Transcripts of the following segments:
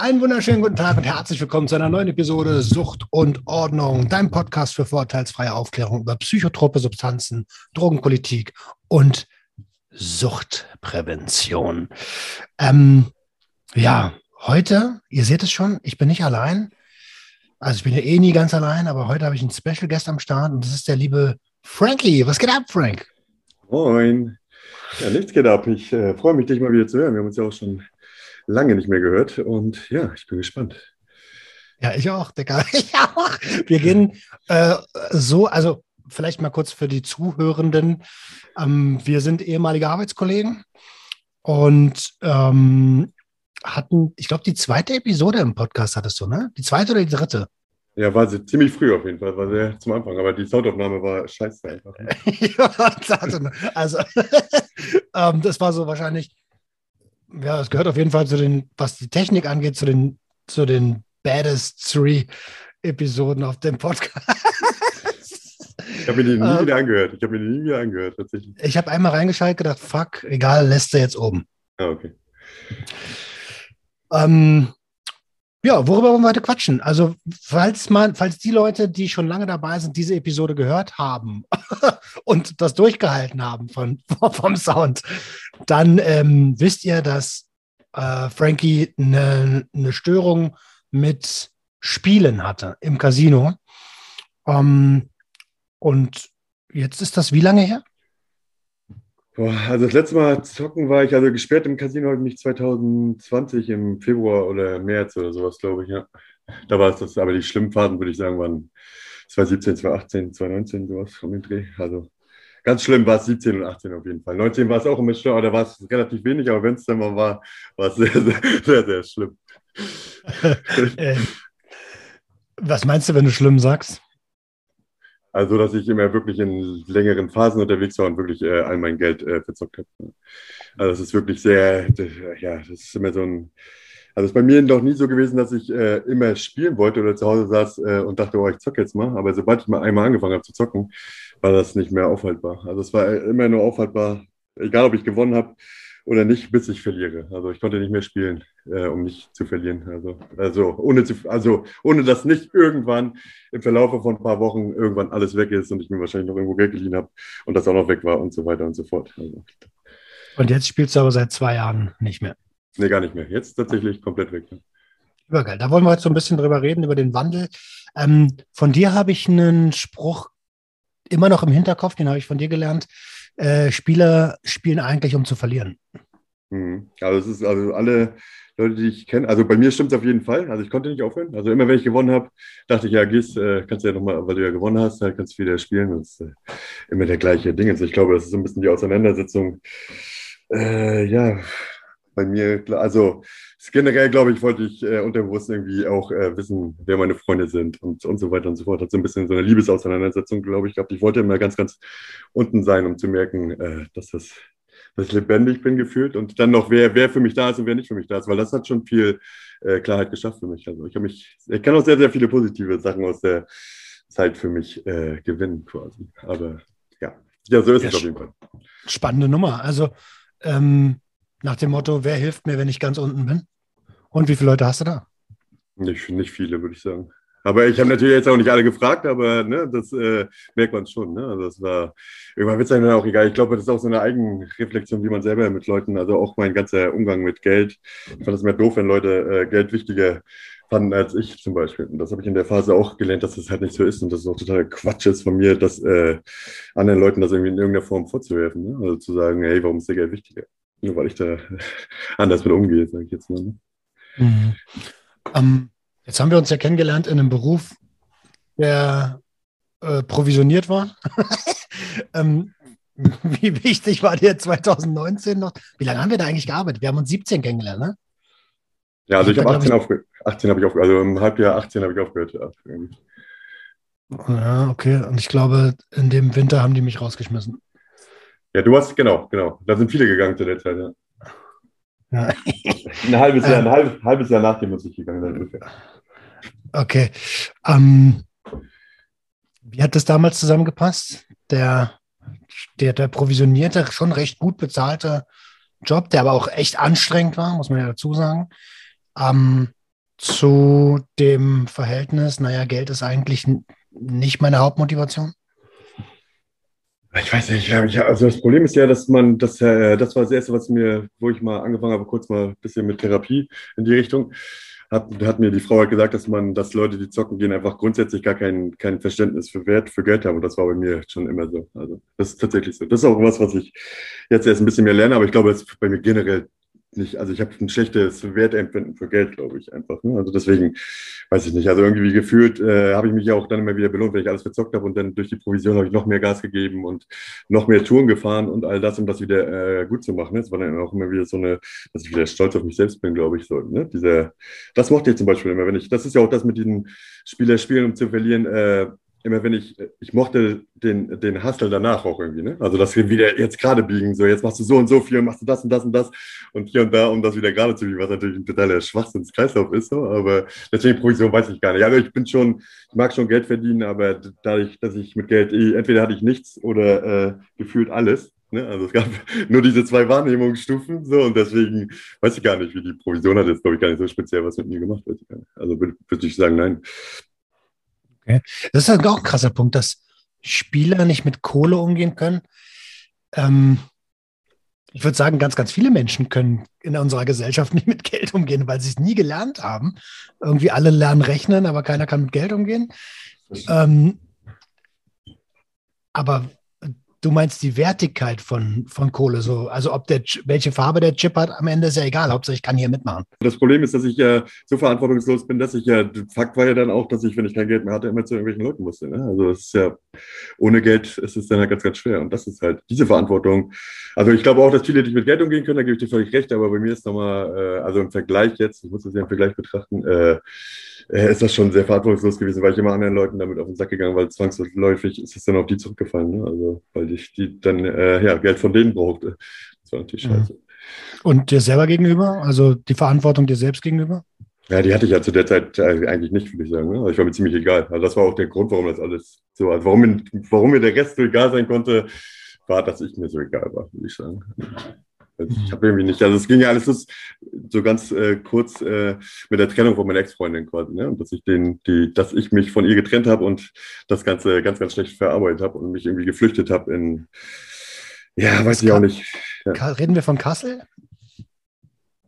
Einen wunderschönen guten Tag und herzlich willkommen zu einer neuen Episode Sucht und Ordnung, dein Podcast für vorurteilsfreie Aufklärung über psychotrope Substanzen, Drogenpolitik und Suchtprävention. Ähm, ja, heute, ihr seht es schon, ich bin nicht allein. Also ich bin ja eh nie ganz allein, aber heute habe ich einen Special Guest am Start und das ist der liebe Frankie. Was geht ab, Frank? Moin. Ja, nichts geht ab. Ich äh, freue mich, dich mal wieder zu hören. Wir haben uns ja auch schon lange nicht mehr gehört und ja, ich bin gespannt. Ja, ich auch, Digga. Ich auch. Wir gehen äh, so, also vielleicht mal kurz für die Zuhörenden. Ähm, wir sind ehemalige Arbeitskollegen und ähm, hatten, ich glaube, die zweite Episode im Podcast hattest du, ne? Die zweite oder die dritte? Ja, war sie ziemlich früh auf jeden Fall, war sehr zum Anfang, aber die Soundaufnahme war scheiße einfach. ja, also ähm, das war so wahrscheinlich ja, es gehört auf jeden Fall zu den, was die Technik angeht, zu den, zu den baddest three Episoden auf dem Podcast. Ich habe mir die nie ähm, wieder angehört. Ich habe mir die nie wieder angehört, tatsächlich. Ich habe einmal reingeschaltet, gedacht, fuck, egal, lässt er jetzt oben. Ah, okay. Ähm, ja, worüber wollen wir heute quatschen? Also, falls man, falls die Leute, die schon lange dabei sind, diese Episode gehört haben und das durchgehalten haben von, vom Sound, dann ähm, wisst ihr, dass äh, Frankie eine, eine Störung mit Spielen hatte im Casino. Ähm, und jetzt ist das wie lange her? Boah, also das letzte Mal zocken war ich, also gesperrt im Casino habe ich mich 2020 im Februar oder März oder sowas, glaube ich, ja. Da war es das, aber die schlimmen Fahrten, würde ich sagen, waren 2017, 2018, 2019, sowas um den Dreh. Also ganz schlimm war es 17 und 18 auf jeden Fall. 19 war es auch immer schlimm, aber da war es relativ wenig, aber wenn es dann mal war, war es sehr, sehr, sehr, sehr schlimm. Äh, was meinst du, wenn du schlimm sagst? Also, dass ich immer wirklich in längeren Phasen unterwegs war und wirklich äh, all mein Geld äh, verzockt habe. Also, das ist wirklich sehr, ja, das ist immer so ein. Also, es ist bei mir noch nie so gewesen, dass ich äh, immer spielen wollte oder zu Hause saß äh, und dachte, oh, ich zocke jetzt mal. Aber sobald ich mal einmal angefangen habe zu zocken, war das nicht mehr aufhaltbar. Also, es war immer nur aufhaltbar, egal ob ich gewonnen habe oder nicht, bis ich verliere. Also ich konnte nicht mehr spielen, äh, um nicht zu verlieren. Also, also, ohne zu, also ohne dass nicht irgendwann im Verlauf von ein paar Wochen irgendwann alles weg ist und ich mir wahrscheinlich noch irgendwo Geld geliehen habe und das auch noch weg war und so weiter und so fort. Also, und jetzt spielst du aber seit zwei Jahren nicht mehr? Nee, gar nicht mehr. Jetzt tatsächlich komplett weg. Ne? Übergeil. Da wollen wir heute so ein bisschen drüber reden, über den Wandel. Ähm, von dir habe ich einen Spruch immer noch im Hinterkopf, den habe ich von dir gelernt. Äh, Spieler spielen eigentlich, um zu verlieren. Mhm. Also es ist also alle Leute, die ich kenne, also bei mir stimmt es auf jeden Fall. Also ich konnte nicht aufhören. Also immer wenn ich gewonnen habe, dachte ich, ja, gehst, äh, kannst du ja nochmal, weil du ja gewonnen hast, kannst du wieder spielen. Das ist äh, immer der gleiche Ding. Also ich glaube, das ist so ein bisschen die Auseinandersetzung. Ja, bei mir, also generell, glaube ich, wollte ich äh, unterbewusst irgendwie auch äh, wissen, wer meine Freunde sind und, und so weiter und so fort. Hat so ein bisschen so eine Liebesauseinandersetzung, glaube ich, gehabt. Ich wollte immer ganz, ganz unten sein, um zu merken, äh, dass das dass ich lebendig bin gefühlt und dann noch, wer, wer für mich da ist und wer nicht für mich da ist, weil das hat schon viel äh, Klarheit geschafft für mich. Also ich habe mich, ich kann auch sehr, sehr viele positive Sachen aus der Zeit für mich äh, gewinnen quasi. Aber ja, ja, so ist ja, es auf jeden Fall. Spannende Nummer. Also ähm, nach dem Motto, wer hilft mir, wenn ich ganz unten bin? Und wie viele Leute hast du da? Nicht, nicht viele, würde ich sagen. Aber ich habe natürlich jetzt auch nicht alle gefragt, aber ne, das äh, merkt man schon. Ne? Also das war, irgendwann wird es einem auch egal. Ich glaube, das ist auch so eine Eigenreflexion, wie man selber mit Leuten, also auch mein ganzer Umgang mit Geld. Ich fand es mehr doof, wenn Leute äh, Geld wichtiger fanden als ich zum Beispiel. Und das habe ich in der Phase auch gelernt, dass das halt nicht so ist und dass es auch total Quatsch ist von mir, das äh, anderen Leuten das irgendwie in irgendeiner Form vorzuwerfen. Ne? Also zu sagen, hey, warum ist der Geld wichtiger? Nur weil ich da anders mit umgehe, sage ich jetzt mal. Ne? Mhm. Um Jetzt haben wir uns ja kennengelernt in einem Beruf, der äh, provisioniert war. ähm, wie wichtig war dir 2019 noch? Wie lange haben wir da eigentlich gearbeitet? Wir haben uns 17 kennengelernt, ne? Ja, also ich, ich habe 18 aufgehört. 18 habe ich aufgehört. Also im Halbjahr 18 habe ich aufgehört. Ja, okay. Und ich glaube, in dem Winter haben die mich rausgeschmissen. Ja, du hast, genau, genau. Da sind viele gegangen zu der Zeit, ja. ja. ein halbes Jahr, ein halbes, halbes Jahr nachdem muss ich gegangen sein ungefähr. Okay. Ähm, wie hat das damals zusammengepasst? Der, der, der provisionierte, schon recht gut bezahlte Job, der aber auch echt anstrengend war, muss man ja dazu sagen. Ähm, zu dem Verhältnis, naja, Geld ist eigentlich nicht meine Hauptmotivation? Ich weiß nicht, also das Problem ist ja, dass man, das, äh, das war das Erste, was mir, wo ich mal angefangen habe, kurz mal ein bisschen mit Therapie in die Richtung, hat, hat mir die Frau halt gesagt, dass man, dass Leute, die zocken gehen, einfach grundsätzlich gar kein, kein Verständnis für Wert, für Geld haben. Und das war bei mir schon immer so. Also das ist tatsächlich so. Das ist auch was, was ich jetzt erst ein bisschen mehr lerne, aber ich glaube, das ist bei mir generell nicht, also ich habe ein schlechtes Wertempfinden für Geld, glaube ich einfach. Ne? Also deswegen weiß ich nicht. Also irgendwie gefühlt äh, habe ich mich ja auch dann immer wieder belohnt, wenn ich alles verzockt habe und dann durch die Provision habe ich noch mehr Gas gegeben und noch mehr Touren gefahren und all das, um das wieder äh, gut zu machen. Es war dann auch immer wieder so eine, dass ich wieder stolz auf mich selbst bin, glaube ich. So, ne? Dieser, das mochte ich zum Beispiel immer, wenn ich, das ist ja auch das mit diesen Spieler spielen, um zu verlieren. Äh, immer wenn ich, ich mochte den, den Hustle danach auch irgendwie, ne? Also, dass wir wieder jetzt gerade biegen, so jetzt machst du so und so viel, machst du das und das und das und hier und da, um das wieder gerade zu biegen, was natürlich ein totaler Schwachsinnskreislauf ist, so, aber deswegen Provision weiß ich gar nicht. Also, ich bin schon, ich mag schon Geld verdienen, aber dadurch, dass ich mit Geld, entweder hatte ich nichts oder äh, gefühlt alles. Ne? Also es gab nur diese zwei Wahrnehmungsstufen so und deswegen weiß ich gar nicht, wie die Provision hat jetzt, glaube ich, gar nicht so speziell was mit mir gemacht. Weiß ich gar nicht. Also würde, würde ich sagen, nein. Okay. Das ist halt auch ein krasser Punkt, dass Spieler nicht mit Kohle umgehen können. Ähm, ich würde sagen, ganz, ganz viele Menschen können in unserer Gesellschaft nicht mit Geld umgehen, weil sie es nie gelernt haben. Irgendwie alle lernen rechnen, aber keiner kann mit Geld umgehen. Ähm, aber Du meinst die Wertigkeit von, von Kohle, so, also ob der, welche Farbe der Chip hat, am Ende ist ja egal, Hauptsache ich kann hier mitmachen. Das Problem ist, dass ich ja so verantwortungslos bin, dass ich ja, Fakt war ja dann auch, dass ich, wenn ich kein Geld mehr hatte, immer zu irgendwelchen Leuten musste. Ne? Also es ist ja, ohne Geld ist es dann halt ganz, ganz schwer. Und das ist halt diese Verantwortung. Also ich glaube auch, dass viele nicht mit Geld umgehen können, da gebe ich dir völlig recht, aber bei mir ist nochmal, äh, also im Vergleich jetzt, ich muss das ja im Vergleich betrachten, äh, äh, ist das schon sehr verantwortungslos gewesen, weil ich immer anderen Leuten damit auf den Sack gegangen, weil zwangsläufig ist es dann auf die zurückgefallen. Ne? Also, weil ich die dann äh, ja, Geld von denen brauchte. Das war natürlich mhm. scheiße. Und dir selber gegenüber? Also die Verantwortung dir selbst gegenüber? Ja, die hatte ich ja zu der Zeit äh, eigentlich nicht, würde ich sagen. Ne? Ich war mir ziemlich egal. Also das war auch der Grund, warum das alles so, also warum, warum mir der Rest so egal sein konnte, war, dass ich mir so egal war, würde ich sagen. Also ich habe irgendwie nicht, also es ging ja alles so ganz äh, kurz äh, mit der Trennung von meiner Ex-Freundin quasi, ne? Und dass ich den, die, dass ich mich von ihr getrennt habe und das Ganze ganz, ganz schlecht verarbeitet habe und mich irgendwie geflüchtet habe in, ja, weiß ich auch nicht. Ja. Reden wir von Kassel?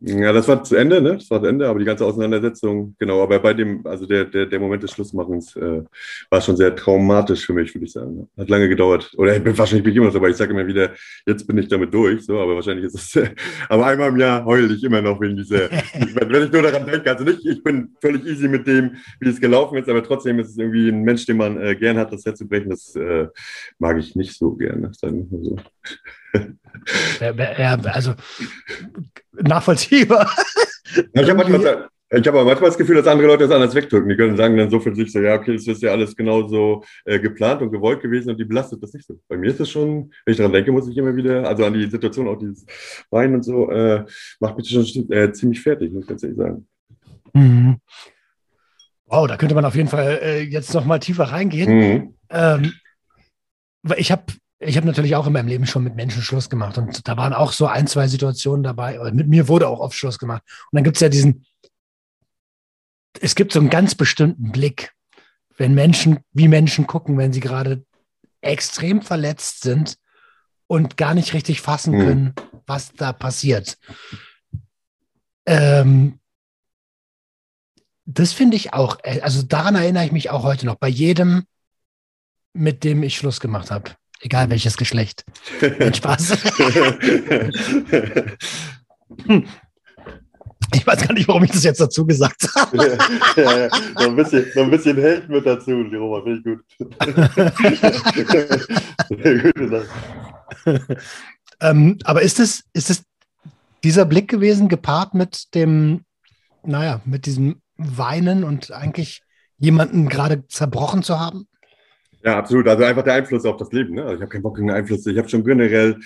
Ja, das war zu Ende, ne? Das war zu Ende, aber die ganze Auseinandersetzung, genau, aber bei dem, also der, der, der Moment des Schlussmachens äh, war schon sehr traumatisch für mich, würde ich sagen. Hat lange gedauert. Oder ich bin wahrscheinlich bin ich immer noch so, aber ich sage immer wieder, jetzt bin ich damit durch, so, aber wahrscheinlich ist es, äh, aber einmal im Jahr heule ich immer noch wegen dieser, wenn ich nur daran denke, also nicht, ich bin völlig easy mit dem, wie es gelaufen ist, aber trotzdem ist es irgendwie ein Mensch, den man äh, gern hat, das Herz zu brechen, das äh, mag ich nicht so gerne, sagen wir so. Also nachvollziehbar. Ja, ich habe manchmal, hab aber manchmal das Gefühl, dass andere Leute das anders wegdrücken. Die können sagen dann so für sich so, ja, okay, das ist ja alles genauso äh, geplant und gewollt gewesen und die belastet das nicht so. Bei mir ist das schon, wenn ich daran denke, muss ich immer wieder, also an die Situation, auch dieses Wein und so, äh, macht mich schon äh, ziemlich fertig, muss ich ganz ehrlich sagen. Mhm. Wow, da könnte man auf jeden Fall äh, jetzt noch mal tiefer reingehen. Mhm. Ähm, ich habe ich habe natürlich auch in meinem Leben schon mit Menschen Schluss gemacht und da waren auch so ein, zwei Situationen dabei. Mit mir wurde auch oft Schluss gemacht. Und dann gibt es ja diesen, es gibt so einen ganz bestimmten Blick, wenn Menschen, wie Menschen gucken, wenn sie gerade extrem verletzt sind und gar nicht richtig fassen hm. können, was da passiert. Ähm, das finde ich auch, also daran erinnere ich mich auch heute noch, bei jedem, mit dem ich Schluss gemacht habe. Egal welches Geschlecht. Nein, Spaß. Ich weiß gar nicht, warum ich das jetzt dazu gesagt habe. ja, ja, So, ein bisschen, so ein bisschen Held mit dazu, Roma, finde ich gut. ähm, aber ist es, ist es dieser Blick gewesen, gepaart mit dem, naja, mit diesem Weinen und eigentlich jemanden gerade zerbrochen zu haben? Ja, absolut. Also einfach der Einfluss auf das Leben. Ne? Also ich habe keinen Bock gegen Einfluss. Ich habe schon generell,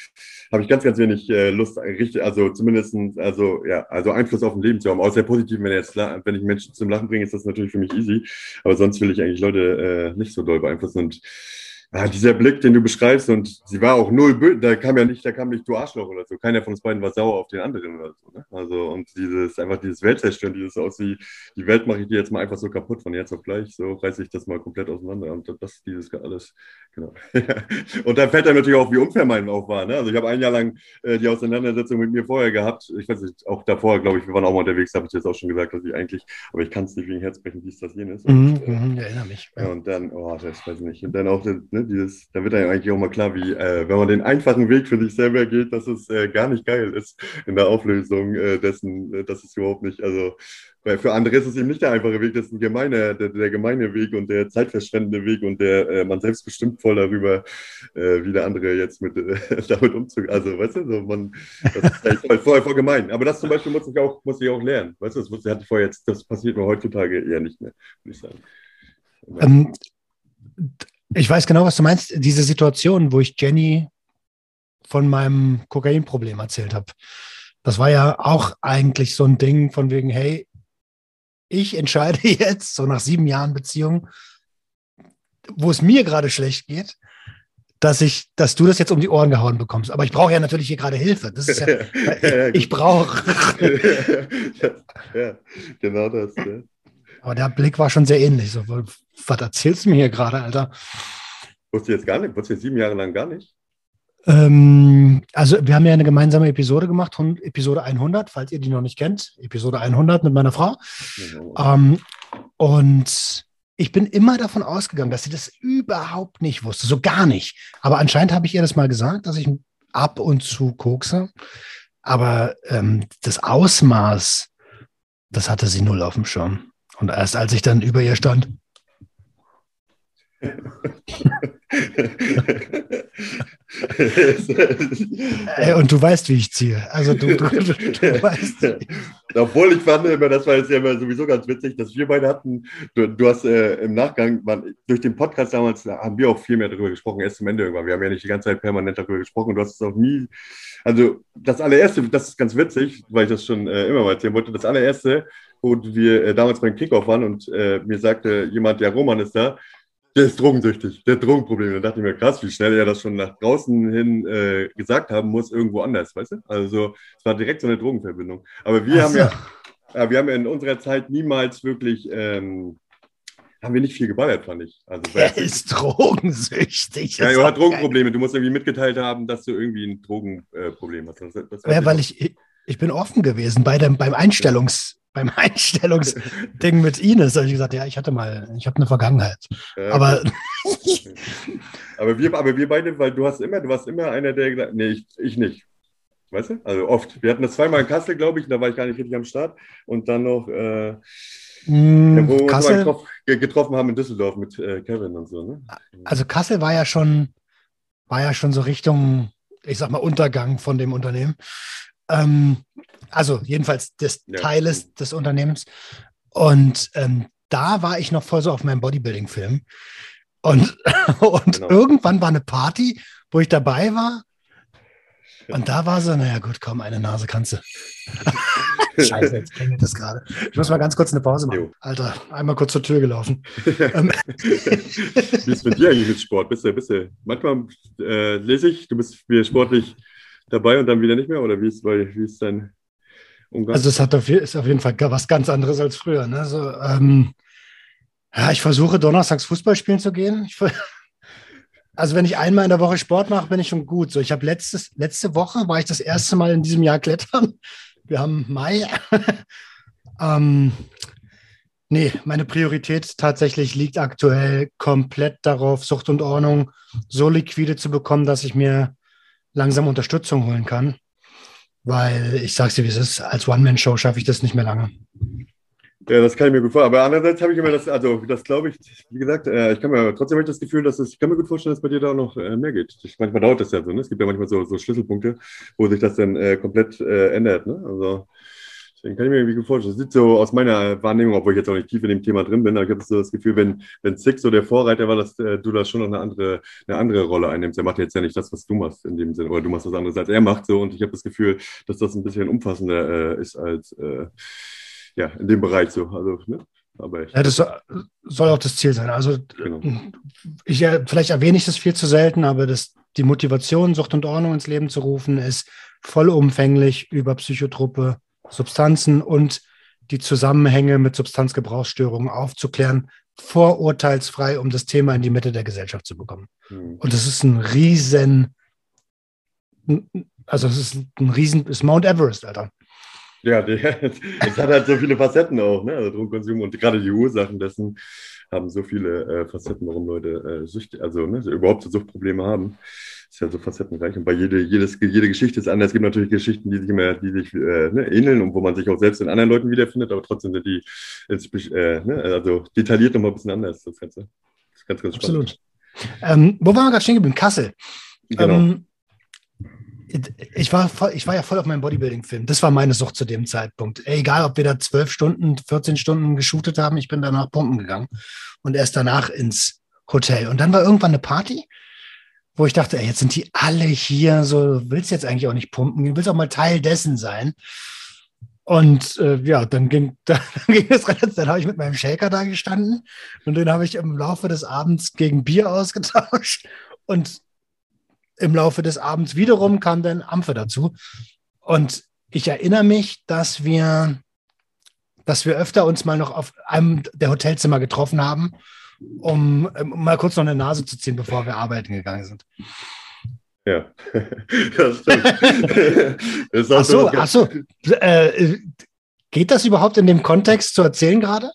habe ich ganz, ganz wenig äh, Lust, richtig, also zumindest, also ja, also Einfluss auf ein Leben zu haben. Außer positiv, wenn jetzt, wenn ich Menschen zum Lachen bringe, ist das natürlich für mich easy. Aber sonst will ich eigentlich Leute äh, nicht so doll beeinflussen. Und ja, dieser Blick, den du beschreibst, und sie war auch null böse, da kam ja nicht, da kam nicht du Arschloch oder so. Keiner von uns beiden war sauer auf den anderen oder so. Ne? Also, und dieses, einfach dieses Weltzerstören, dieses aus wie, die Welt mache ich dir jetzt mal einfach so kaputt von jetzt auf gleich, so reiße ich das mal komplett auseinander. Und das, dieses alles, genau. und dann fällt einem natürlich auch, wie unfair mein auch war. Ne? Also, ich habe ein Jahr lang äh, die Auseinandersetzung mit mir vorher gehabt. Ich weiß nicht, auch davor, glaube ich, wir waren auch mal unterwegs, habe ich jetzt auch schon gesagt, dass ich eigentlich, aber ich kann es nicht wegen Herzbrechen, wie es das jenes. Mhm, äh, mhm, erinnere mich. Ja, und dann, oh, das weiß ich nicht. Und dann auch ne, dieses, da wird einem eigentlich auch mal klar, wie, äh, wenn man den einfachen Weg für sich selber geht, dass es äh, gar nicht geil ist in der Auflösung äh, dessen, äh, dass es überhaupt nicht, also weil für andere ist es eben nicht der einfache Weg, das ist ein gemeiner, der, der gemeine Weg und der zeitverschwendende Weg und der äh, man selbst bestimmt voll darüber, äh, wie der andere jetzt mit, äh, damit umzugehen. Also, weißt du, so man, das ist eigentlich voll, voll, voll gemein. Aber das zum Beispiel muss ich auch, muss ich auch lernen. Weißt du, das hatte ich vorher jetzt, das passiert mir heutzutage eher nicht mehr, würde ich sagen. Ähm, ich weiß genau, was du meinst. Diese Situation, wo ich Jenny von meinem Kokainproblem erzählt habe. Das war ja auch eigentlich so ein Ding von wegen, hey, ich entscheide jetzt, so nach sieben Jahren Beziehung, wo es mir gerade schlecht geht, dass ich, dass du das jetzt um die Ohren gehauen bekommst. Aber ich brauche ja natürlich hier gerade Hilfe. Das ist ja, ich brauche. ja, genau das. Ja. Aber der Blick war schon sehr ähnlich. So, was erzählst du mir hier gerade, Alter? Wusste jetzt gar nicht, wusste jetzt sieben Jahre lang gar nicht. Ähm, also wir haben ja eine gemeinsame Episode gemacht, Episode 100, falls ihr die noch nicht kennt, Episode 100 mit meiner Frau. Mhm. Ähm, und ich bin immer davon ausgegangen, dass sie das überhaupt nicht wusste, so gar nicht. Aber anscheinend habe ich ihr das mal gesagt, dass ich ab und zu kokse. Aber ähm, das Ausmaß, das hatte sie null auf dem Schirm. Und erst als ich dann über ihr stand, Ey, und du weißt, wie ich ziehe. Also du, du, du, du weißt. Obwohl ich fand immer, das war jetzt ja immer sowieso ganz witzig, dass wir beide hatten, du, hast äh, im Nachgang, man, durch den Podcast damals haben wir auch viel mehr darüber gesprochen, erst zum Ende irgendwann. Wir haben ja nicht die ganze Zeit permanent darüber gesprochen. Du hast es auch nie, also das allererste, das ist ganz witzig, weil ich das schon äh, immer mal erzählen wollte, das allererste, wo wir äh, damals beim Kickoff waren und äh, mir sagte jemand, ja, Roman ist da, der ist drogensüchtig, der hat Drogenprobleme. Da dachte ich mir, krass, wie schnell er das schon nach draußen hin äh, gesagt haben muss, irgendwo anders, weißt du? Also es war direkt so eine Drogenverbindung. Aber wir Ach haben ja, wir haben ja in unserer Zeit niemals wirklich, ähm, haben wir nicht viel geballert, fand ich. Also, er ist drogensüchtig. Ja, er hat Drogenprobleme. Du musst irgendwie mitgeteilt haben, dass du irgendwie ein Drogenproblem hast. Das, das ja, weil ich, ich bin offen gewesen bei dem, beim Einstellungs beim Einstellungsding mit Ines habe ich gesagt, ja, ich hatte mal, ich habe eine Vergangenheit. Ja, aber, aber, wir, aber wir beide, weil du hast immer, du warst immer einer, der gesagt nee, ich, ich nicht. Weißt du? Also oft. Wir hatten das zweimal in Kassel, glaube ich, da war ich gar nicht richtig am Start. Und dann noch, äh, mm, wo Kassel, wir uns getroffen haben in Düsseldorf mit äh, Kevin und so. Ne? Also Kassel war ja schon, war ja schon so Richtung, ich sag mal, Untergang von dem Unternehmen. Ähm, also jedenfalls des ja. Teiles des Unternehmens. Und ähm, da war ich noch voll so auf meinem Bodybuilding-Film. Und, und genau. irgendwann war eine Party, wo ich dabei war. Und da war so, naja, gut, komm, eine Nase kannst du. Scheiße, jetzt klingelt das gerade. Ich muss mal ganz kurz eine Pause machen. Jo. Alter, einmal kurz zur Tür gelaufen. Ähm, wie ist mit dir eigentlich mit Sport? Bist du, bist du, manchmal äh, lese ich, du bist wieder sportlich dabei und dann wieder nicht mehr? Oder wie ist, wie ist dein Umgang? Also es hat auf, ist auf jeden Fall was ganz anderes als früher. Ne? So, ähm, ja, ich versuche donnerstags Fußball spielen zu gehen. Ich, also wenn ich einmal in der Woche Sport mache, bin ich schon gut. So, ich habe letzte Woche war ich das erste Mal in diesem Jahr klettern. Wir haben Mai. ähm, nee, meine Priorität tatsächlich liegt aktuell komplett darauf, Sucht und Ordnung so liquide zu bekommen, dass ich mir langsam Unterstützung holen kann. Weil ich sage dir, wie es ist, als One-Man-Show schaffe ich das nicht mehr lange. Ja, das kann ich mir gut vorstellen. Aber andererseits habe ich immer das, also das glaube ich, wie gesagt, äh, ich kann mir trotzdem das Gefühl, dass es, ich kann mir gut vorstellen, dass bei dir da auch noch äh, mehr geht. Ich, manchmal dauert das ja so, ne? Es gibt ja manchmal so, so Schlüsselpunkte, wo sich das dann äh, komplett äh, ändert, ne? Also Deswegen kann ich mir irgendwie vorstellen. Das sieht so aus meiner Wahrnehmung, obwohl ich jetzt auch nicht tief in dem Thema drin bin, aber ich habe so das Gefühl, wenn, wenn Six so der Vorreiter war, dass äh, du da schon noch eine andere, eine andere Rolle einnimmst. Er macht jetzt ja nicht das, was du machst in dem Sinne, oder du machst was anderes, als er macht so. Und ich habe das Gefühl, dass das ein bisschen umfassender äh, ist als äh, ja, in dem Bereich so. Also, ne? Aber Ja, das soll, auch das Ziel sein. Also Genau. ich, äh, vielleicht erwähne ich das viel zu selten, aber das, die Motivation, Sucht und Ordnung ins Leben zu rufen, ist vollumfänglich über psychotrope Substanzen und die Zusammenhänge mit Substanzgebrauchsstörungen aufzuklären, vorurteilsfrei, um das Thema in die Mitte der Gesellschaft zu bekommen. hm. Und das ist ein riesen, also es ist ein riesen, ist Mount Everest, Alter. Ja, es hat halt so viele Facetten auch, ne? Also Drogenkonsum und gerade die Ursachen dessen haben so viele äh, Facetten, warum Leute äh, Süchte, also ne, überhaupt so Suchtprobleme haben. Ist ja so facettenreich. Und bei jede, jedes, jede Geschichte ist anders. Es gibt natürlich Geschichten, die sich immer, die sich äh, ne, ähneln und wo man sich auch selbst in anderen Leuten wiederfindet, aber trotzdem sind die äh, ne, also detailliert nochmal ein bisschen anders, das Ganze. Das ist ganz, ganz spannend. Absolut. Ähm, wo waren wir gerade stehen geblieben? Kassel. Genau. Ähm, ich, war voll, ich war ja voll auf meinem Bodybuilding-Film. Das war meine Sucht zu dem Zeitpunkt. Egal, ob wir da zwölf Stunden, 14 Stunden geshootet haben, ich bin danach pumpen gegangen und erst danach ins Hotel. Und dann war irgendwann eine Party, wo ich dachte, ey, jetzt sind die alle hier, so willst jetzt eigentlich auch nicht pumpen, du willst auch mal Teil dessen sein. Und äh, ja, dann ging, dann ging es relativ, dann habe ich mit meinem Shaker da gestanden und den habe ich im Laufe des Abends gegen Bier ausgetauscht. Und im Laufe des Abends wiederum kam dann Ampfe dazu. Und ich erinnere mich, dass wir, dass wir öfter uns mal noch auf einem der Hotelzimmer getroffen haben, um, um mal kurz noch eine Nase zu ziehen, bevor wir arbeiten gegangen sind. Ja, das stimmt. das Ach so, ach so. Äh, geht das überhaupt in dem Kontext zu erzählen gerade?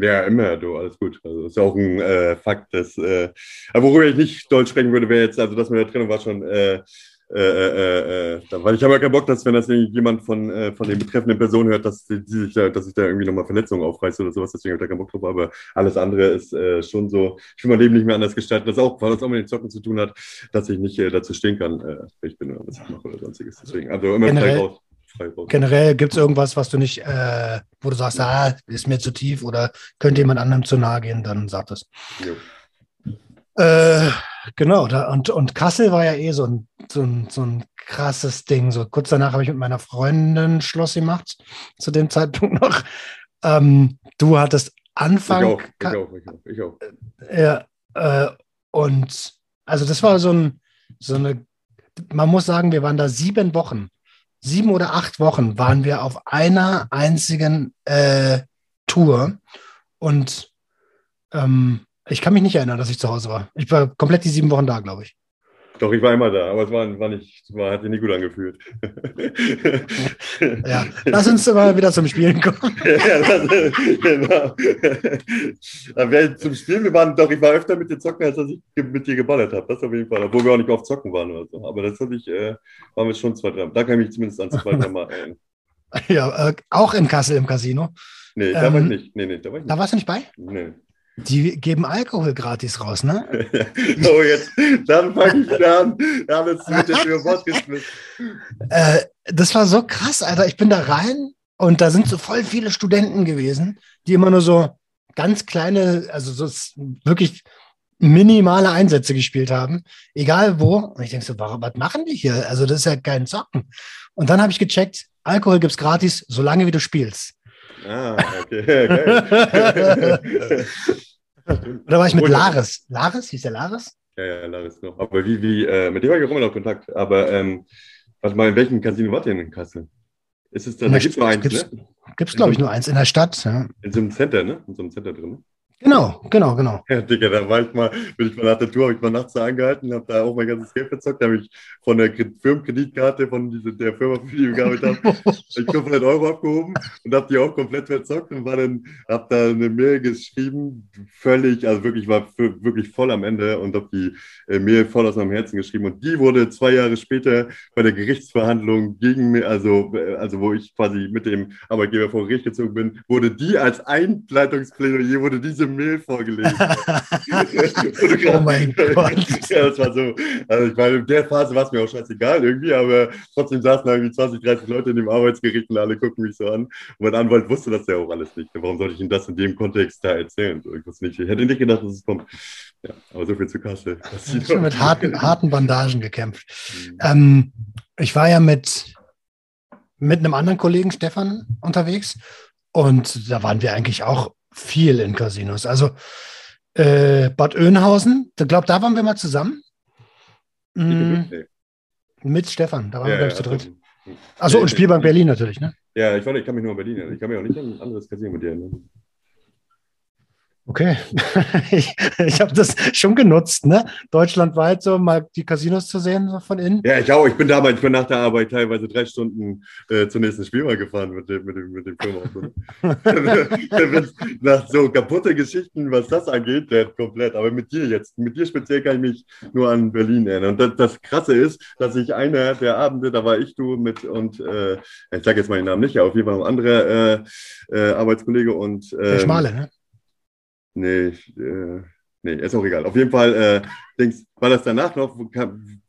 Ja, immer, du, alles gut. Also das ist ja auch ein äh, Fakt, dass, äh, aber worüber ich nicht deutsch sprechen würde, wäre jetzt, also das mit der Trennung war schon, äh, äh, äh, äh, da- weil ich habe ja keinen Bock, dass wenn das jemand von, äh, von den betreffenden Personen hört, dass, die, sich da, dass ich da irgendwie nochmal Verletzungen aufreiße oder sowas, deswegen habe ich da keinen Bock drauf, aber alles andere ist äh, schon so, ich will mein Leben nicht mehr anders gestalten, das auch, weil das auch mit den Zocken zu tun hat, dass ich nicht äh, dazu stehen kann, äh, ich bin oder was ich mache oder sonstiges, deswegen, also immer frei Generell- raus. Frei raus. Generell gibt es irgendwas, was du nicht, äh, wo du sagst, ah, ist mir zu tief oder könnte jemand anderem zu nahe gehen, dann sag das. Jo. Äh, genau, da, und, und Kassel war ja eh so ein, so, ein, so ein krasses Ding. So kurz danach habe ich mit meiner Freundin Schluss gemacht, zu dem Zeitpunkt noch. Ähm, du hattest Ich Anfang. auch, ich auch, ich auch, ich auch. Ja, äh, und also das war so, ein, so eine, man muss sagen, wir waren da sieben Wochen, sieben oder acht Wochen waren wir auf einer einzigen äh, Tour und ähm, ich kann mich nicht erinnern, dass ich zu Hause war. Ich war komplett die sieben Wochen da, glaube ich. Doch, ich war immer da, aber es war, war nicht, war, hat sich nicht gut angefühlt. Ja, lass uns mal wieder zum Spielen kommen. ja, das, genau. Aber zum Spielen, wir waren doch, ich war öfter mit dir zocken, als dass ich mit dir geballert habe. Das auf jeden Fall. Obwohl wir auch nicht oft zocken waren oder so. Aber das hatte ich, äh, waren wir schon zwei, drei. Da kann ich mich zumindest an zwei, drei Mal erinnern. Ja, äh, auch in Kassel im Casino. Nee, da war ich Ähm, nicht. Nee, nee, da war ich Da nicht. warst du nicht bei? Nee. Die geben Alkohol gratis raus, ne? so, jetzt, dann fange ich wieder an. Alles mit dir über Bord geschmissen. Äh, das war so krass, Alter. Ich bin da rein und da sind so voll viele Studenten gewesen, die immer nur so ganz kleine, also so wirklich minimale Einsätze gespielt haben, egal wo. Und ich denke so, was machen die hier? Also das ist ja kein Zocken. Und dann habe ich gecheckt, Alkohol gibt's gratis, solange wie du spielst. Ah, okay. Geil. Und da war ich mit Cool. Laris. Laris? Hieß der Laris? Ja, ja, Laris noch. Aber wie, wie, äh, mit dem habe ich auch immer noch Kontakt. Aber, ähm, warte mal, in welchem Casino wart ihr denn in Kassel? Ist es da, da gibt es nur eins, gibt's, ne? gibt's glaube ich, nur eins in der Stadt. Ja. In so einem Center, ne? In so einem Center drin. Genau, genau, genau. Ja, Digga, da war ich mal, bin ich mal nach der Tour, habe ich mal nachts angehalten, habe da auch mein ganzes Geld verzockt, da habe ich von der Kre- Firmenkreditkarte von diese, der Firma, für die ich gearbeitet habe, hab ich 500 Euro abgehoben und habe die auch komplett verzockt und war dann, habe da eine Mail geschrieben, völlig, also wirklich, war für, wirklich voll am Ende und habe die äh, Mail voll aus meinem Herzen geschrieben und die wurde zwei Jahre später bei der Gerichtsverhandlung gegen mich, also, äh, also wo ich quasi mit dem Arbeitgeber vor Gericht gezogen bin, wurde die als Einleitungsplädoyer, wurde diese Mail vorgelesen. Oh mein Gott. Ja, das war so. Also ich meine, in der Phase war es mir auch scheißegal irgendwie, aber trotzdem saßen da irgendwie 20, 30 Leute in dem Arbeitsgericht und alle gucken mich so an. Und mein Anwalt wusste das ja auch alles nicht. Warum sollte ich ihm das in dem Kontext da erzählen? Ich, nicht. ich hätte nicht gedacht, dass es kommt. Ja, aber so viel zu Kassel. Schon mit harten, harten Bandagen gekämpft. Mhm. Ähm, ich war ja mit, mit einem anderen Kollegen, Stefan, unterwegs. Und da waren wir eigentlich auch viel in Casinos. Also äh, Bad Oeynhausen, ich glaube, da waren wir mal zusammen. Mm, mit Stefan, da waren Ja, wir, glaube ich, zu dritt. also- Achso, Nee, und Spielbank nee. Berlin natürlich, ne? Ja, ich, warte, ich kann mich nur an Berlin erinnern. Ich kann mich auch nicht an ein anderes Casino mit dir erinnern. Okay. ich ich habe das schon genutzt, ne? Deutschlandweit so mal die Casinos zu sehen, so von innen. Ja, ich auch. Ich bin damals, ich bin nach der Arbeit teilweise drei Stunden äh, zum nächsten Spiel mal gefahren mit dem, mit dem, mit dem Firmenauto. nach so kaputte Geschichten, was das angeht, der komplett. Aber mit dir jetzt, mit dir speziell kann ich mich nur an Berlin erinnern. Und das, das Krasse ist, dass ich einer der Abende, da war ich, du mit und äh, ich sage jetzt mal den Namen nicht, aber auf jeden Fall ein anderer äh, äh, Arbeitskollege und Der ähm, Schmale, ne? Nee, ich, äh, nee, ist auch egal. Auf jeden Fall, äh, denkst, war das danach noch,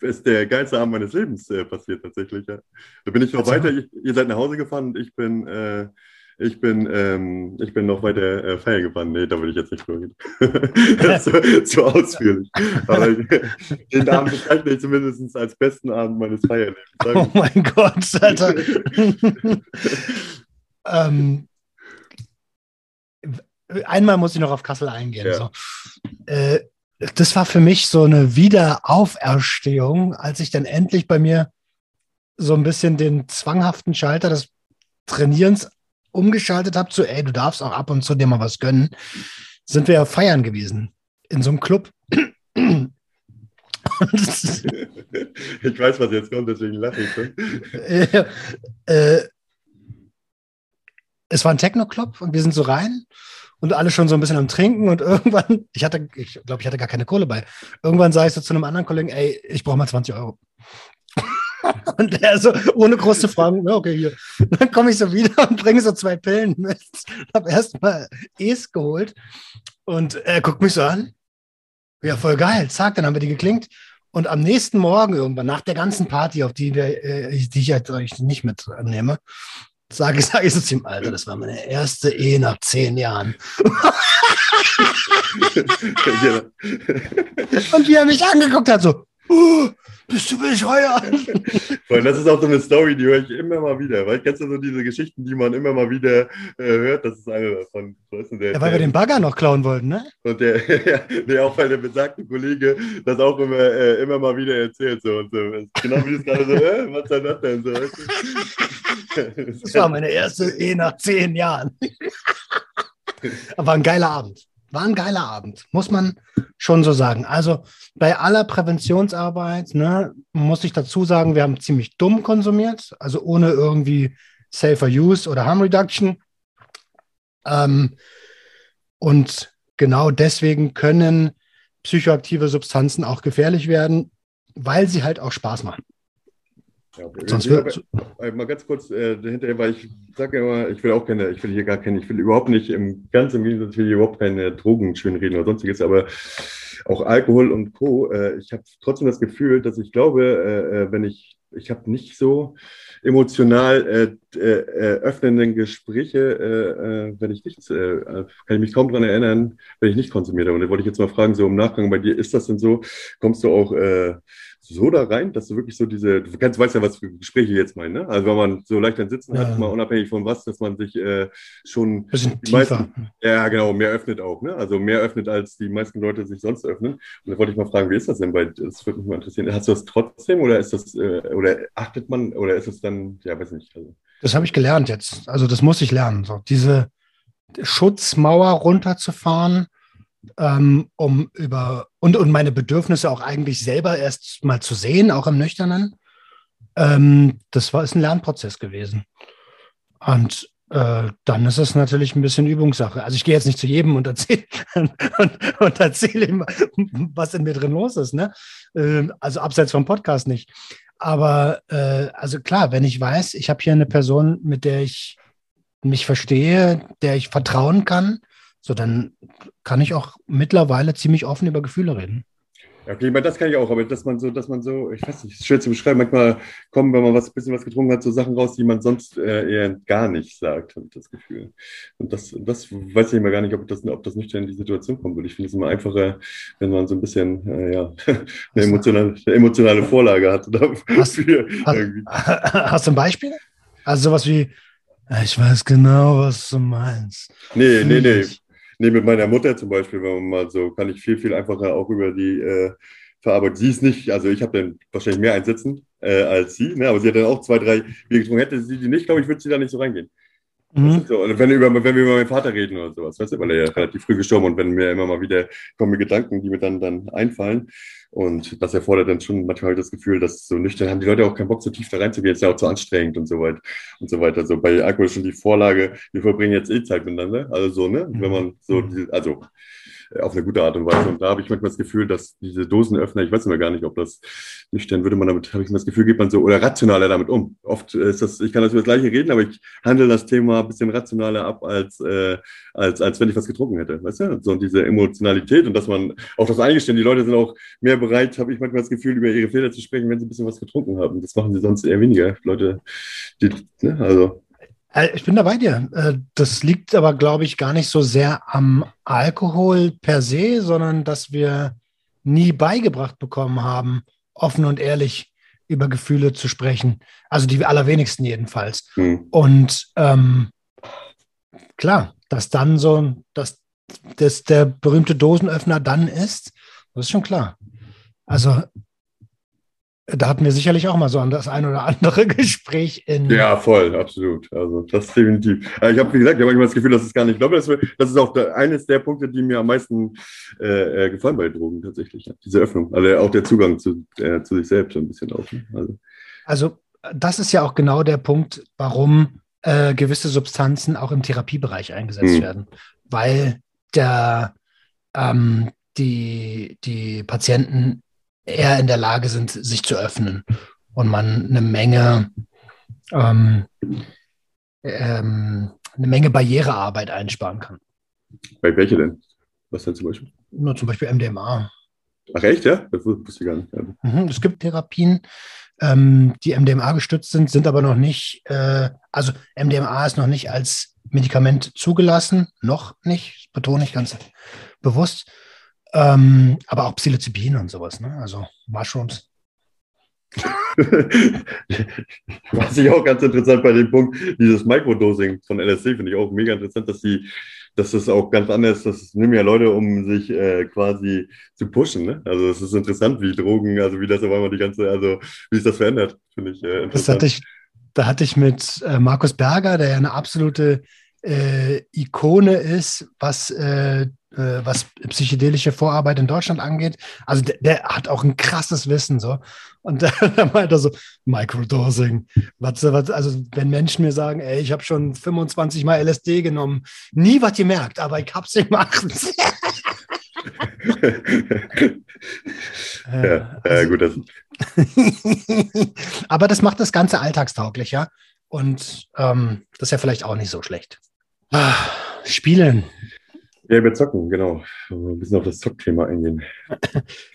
ist der geilste Abend meines Lebens äh, passiert tatsächlich. Ja. Da bin ich noch Erzähl weiter, ich, ihr seid nach Hause gefahren und ich bin, äh, ich bin, ähm, ich bin noch weiter äh, feiern gefahren. Nee, da will ich jetzt nicht drüber reden. das ist zu, zu ausführlich. Aber den Abend bezeichne ich zumindest als besten Abend meines Feierlebens. Oh mein Gott, Alter. ähm, einmal muss ich noch auf Kassel eingehen. Ja. So. Äh, das war für mich so eine Wiederauferstehung, als ich dann endlich bei mir so ein bisschen den zwanghaften Schalter des Trainierens umgeschaltet habe zu, ey, du darfst auch ab und zu dir mal was gönnen, sind wir ja feiern gewesen in so einem Club. Ich weiß, was jetzt kommt, deswegen lache ich. Ne? äh, äh, es war ein Techno-Club und wir sind so rein und alle schon so ein bisschen am Trinken und irgendwann, ich hatte, ich glaube, ich hatte gar keine Kohle bei. Irgendwann sage ich so zu einem anderen Kollegen, ey, ich brauche mal 20 Euro. Und der so, ohne große Fragen, ja, okay, hier. Dann komme ich so wieder und bringe so zwei Pillen mit. Hab erstmal Es geholt und er guckt mich so an. Ja, voll geil. Zack, dann haben wir die geklingt. Und am nächsten Morgen irgendwann, nach der ganzen Party, auf die, wir, äh, die ich jetzt euch nicht mitnehme, sage ich, sage ich so zu ihm, Alter, das war meine erste Ehe nach zehn Jahren. ja. Und wie er mich angeguckt hat, so, oh, bist du bescheuert? Weil das ist auch so eine Story, die höre ich immer mal wieder. Weil kennst du so diese Geschichten, die man immer mal wieder äh, hört? Das ist eine davon. Weißt du, der, Ja, weil wir den Bagger noch klauen wollten, ne? und der, ja, der auch weil der besagte Kollege das auch immer, äh, immer mal wieder erzählt. So, und so. Genau wie du es gerade so, äh, was soll das denn so? weißt du? Das war meine erste Ehe nach zehn Jahren. Aber war ein geiler Abend. War ein geiler Abend, muss man schon so sagen. Also bei aller Präventionsarbeit, ne, muss ich dazu sagen, wir haben ziemlich dumm konsumiert, also ohne irgendwie Safer Use oder Harm Reduction. Ähm, und genau deswegen können psychoaktive Substanzen auch gefährlich werden, weil sie halt auch Spaß machen. Ja. Sonst wird, hab- äh, mal ganz kurz äh, dahinter, weil ich sage immer, ich will auch keine, ich will hier gar keine, ich will überhaupt nicht im ganz im Gegensatz, ich will hier überhaupt keine Drogen schönreden oder sonstiges, aber auch Alkohol und Co. Äh, ich habe trotzdem das Gefühl, dass ich glaube, äh, äh, wenn ich, ich habe nicht so emotional äh, öffnenden Gespräche, wenn ich nichts, kann ich mich kaum daran erinnern, wenn ich nicht konsumiert habe. Und da wollte ich jetzt mal fragen, so im Nachgang bei dir, ist das denn so? Kommst du auch so da rein, dass du wirklich so diese, du kennst, weißt ja, was für Gespräche jetzt meine, ne? Also wenn man so leicht ein Sitzen Ja. hat, mal unabhängig von was, dass man sich äh, schon bisschen die tiefer. meisten- ja, genau, mehr öffnet auch, ne? Also mehr öffnet, als die meisten Leute sich sonst öffnen. Und da wollte ich mal fragen, wie ist das denn bei, das würde mich mal interessieren. Hast du das trotzdem oder ist das, äh, oder achtet man, oder ist es dann, ja, weiß nicht. Also, Das habe ich gelernt jetzt. Also das muss ich lernen. So diese Schutzmauer runterzufahren, ähm, um über und, und meine Bedürfnisse auch eigentlich selber erst mal zu sehen, auch im Nüchternen. Ähm, das war ist ein Lernprozess gewesen. Und äh, dann ist es natürlich ein bisschen Übungssache. Also ich gehe jetzt nicht zu jedem und erzähle und, und erzähle ihm, was in mir drin los ist. Ne? Ähm, also abseits vom Podcast nicht. Aber äh, also klar, wenn ich weiß, ich habe hier eine Person, mit der ich mich verstehe, der ich vertrauen kann, so dann kann ich auch mittlerweile ziemlich offen über Gefühle reden. ja, okay, das kann ich auch, aber dass man so, dass man so, ich weiß nicht, ist schwer zu beschreiben, manchmal kommen, wenn man was, bisschen was getrunken hat, so Sachen raus, die man sonst äh, eher gar nicht sagt, habe ich das Gefühl. Und das, das weiß ich immer gar nicht, ob das, ob das nüchtern in die Situation kommen würde. Ich finde es immer einfacher, wenn man so ein bisschen, äh, ja, eine emotionale, eine emotionale Vorlage hat. Hast, irgendwie. hast du ein Beispiel? Also sowas wie, ich weiß genau, was du meinst. Nee, nee, nee. Ich- nee, mit meiner Mutter zum Beispiel, wenn man mal so, kann ich viel, viel einfacher auch über die äh, verarbeitet. Sie ist nicht, also ich habe dann wahrscheinlich mehr einsetzen äh, als sie, ne? aber sie hat dann auch zwei, drei Bier getrunken. Hätte sie die nicht, glaube ich, würde sie da nicht so reingehen. Mhm. So. Und wenn, über, wenn wir über meinen Vater reden oder sowas, weißt du, weil er ja relativ früh gestorben und wenn mir immer mal wieder kommen mir Gedanken, die mir dann, dann einfallen. Und das erfordert dann schon manchmal das Gefühl, dass so nüchtern haben die Leute auch keinen Bock, so tief da reinzugehen, ist ja auch zu anstrengend und so weiter und so weiter. So bei Alkohol ist schon die Vorlage, wir verbringen jetzt eh Zeit miteinander. Also so, ne? Wenn man so, mhm. also auf eine gute Art und Weise. Und da habe ich manchmal das Gefühl, dass diese Dosenöffner, ich weiß immer gar nicht, ob das nüchtern würde man damit, habe ich das Gefühl, geht man so oder rationaler damit um. Oft ist das, ich kann das über das Gleiche reden, aber ich handle das Thema ein bisschen rationaler ab, als, äh, als, als wenn ich was getrunken hätte. Weißt du? So diese Emotionalität und dass man auch das eingestehen, die Leute sind auch mehr bereit, habe ich manchmal das Gefühl, über ihre Fehler zu sprechen, wenn sie ein bisschen was getrunken haben. Das machen sie sonst eher weniger. Leute, die, ne, also äh, ich bin da bei dir. Äh, das liegt aber, glaube ich, gar nicht so sehr am Alkohol per se, sondern dass wir nie beigebracht bekommen haben, offen und ehrlich über Gefühle zu sprechen. Also die allerwenigsten jedenfalls. Mhm. Und ähm, klar, dass dann so, dass das der berühmte Dosenöffner dann ist, das ist schon klar. Also da hatten wir sicherlich auch mal so an das ein oder andere Gespräch in. Ja, voll, absolut. Also das definitiv. Ich habe, wie gesagt, ich habe manchmal das Gefühl, dass es gar nicht glaube. Das, das ist auch der, eines der Punkte, die mir am meisten äh, äh, gefallen bei Drogen tatsächlich. Diese Öffnung. Also auch der Zugang zu, äh, zu sich selbst ein bisschen auch. Ne? Also. also das ist ja auch genau der Punkt, warum äh, gewisse Substanzen auch im Therapiebereich eingesetzt hm. werden. Weil der ähm, die, die Patienten eher in der Lage sind, sich zu öffnen und man eine Menge, ähm, ähm, eine Menge Barrierearbeit einsparen kann. Bei welche denn? Was denn zum Beispiel? Nur zum Beispiel MDMA. Ach echt, ja? Das wusste ich gar nicht. Mhm, es gibt Therapien, ähm, die MDMA gestützt sind, sind aber noch nicht, äh, also MDMA ist noch nicht als Medikament zugelassen, noch nicht, betone ich ganz bewusst. Ähm, aber auch Psilocybin und sowas, ne? Also Mushrooms. Was ich auch ganz interessant bei dem Punkt, dieses Microdosing von LSD finde ich auch mega interessant, dass die, dass das auch ganz anders, das nehmen ja Leute, um sich äh, quasi zu pushen. Ne? Also es ist interessant, wie Drogen, also wie das auf einmal die ganze, also wie sich das verändert, finde ich äh, interessant. Das hatte ich, da hatte ich mit äh, Markus Berger, der ja eine absolute äh, Ikone ist, was äh, äh, was psychedelische Vorarbeit in Deutschland angeht. Also der, der hat auch ein krasses Wissen so. Und dann meint er so, Microdosing. Was, was, also wenn Menschen mir sagen, ey, ich habe schon 25 Mal LSD genommen, nie was gemerkt, aber ich hab's gemacht. ja, also, gut. Das aber das macht das Ganze alltagstauglicher. Und ähm, das ist ja vielleicht auch nicht so schlecht. Ah, Spielen. Ja, wir zocken, genau. Ein bisschen auf das Zockthema eingehen.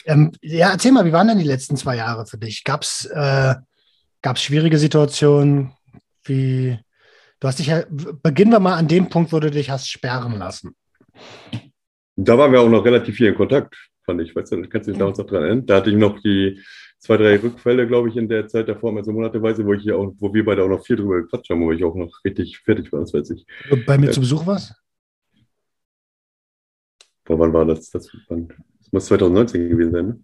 ähm, ja, erzähl mal, wie waren denn die letzten zwei Jahre für dich? Gab es äh, schwierige Situationen? Wie, du hast dich ja, beginnen wir mal an dem Punkt, wo du dich hast sperren lassen. Da waren wir auch noch relativ viel in Kontakt, fand ich. Weißt du, kannst du dich damals noch dran erinnern? Da hatte ich noch die zwei, drei Rückfälle, glaube ich, in der Zeit davor, also monateweise, wo ich hier auch, wo wir beide auch noch viel drüber gequatscht haben, wo ich auch noch richtig fertig war, das weiß ich. Bei mir äh, zu Besuch warst? Boah, wann war das? Das, wann, das muss 2019 gewesen sein, ne?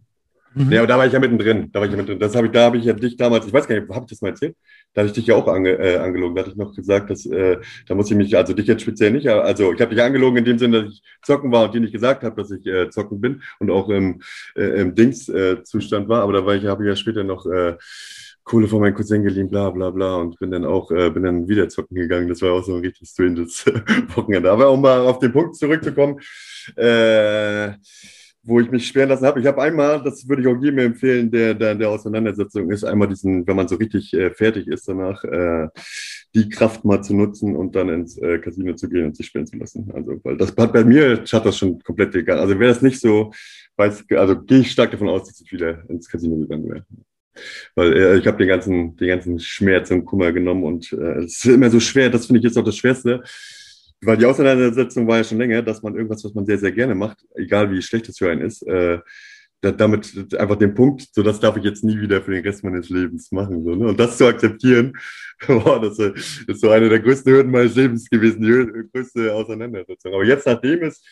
Mhm. Ja, aber da war ich ja mittendrin. Da war ich ja mittendrin. Das habe ich, da habe ich ja dich damals, ich weiß gar nicht, habe ich das mal erzählt? Da habe ich dich ja auch ange, äh, angelogen. Da hatte ich noch gesagt, dass äh, da muss ich mich, also dich jetzt speziell nicht, also ich habe dich angelogen in dem Sinne, dass ich zocken war und dir nicht gesagt habe, dass ich äh, zocken bin und auch im, äh, im Dings-Zustand äh, war. Aber da war ich, habe ich ja später noch äh, Kohle von meinem Cousin geliehen, bla bla bla und bin dann auch, äh, bin dann wieder zocken gegangen. Das war auch so ein richtig stranges Wochenende. Aber um mal auf den Punkt zurückzukommen, äh, wo ich mich sperren lassen habe. Ich habe einmal, das würde ich auch jedem empfehlen, der, der der Auseinandersetzung ist, einmal diesen, wenn man so richtig äh, fertig ist danach, äh, die Kraft mal zu nutzen und dann ins äh, Casino zu gehen und sich sperren zu lassen. Also, weil das hat bei mir hat das schon komplett egal. Also wäre das nicht so, weiß, also gehe ich stark davon aus, dass ich wieder ins Casino gegangen wäre. Weil äh, ich habe den ganzen, den ganzen Schmerz und Kummer genommen und äh, es ist immer so schwer, das finde ich jetzt auch das Schwerste weil die Auseinandersetzung war ja schon länger, dass man irgendwas, was man sehr, sehr gerne macht, egal wie schlecht es für einen ist, äh, damit einfach den Punkt, so das darf ich jetzt nie wieder für den Rest meines Lebens machen. So, ne? Und das zu akzeptieren, boah, das ist so eine der größten Hürden meines Lebens gewesen, die größte Auseinandersetzung. Aber jetzt, nachdem es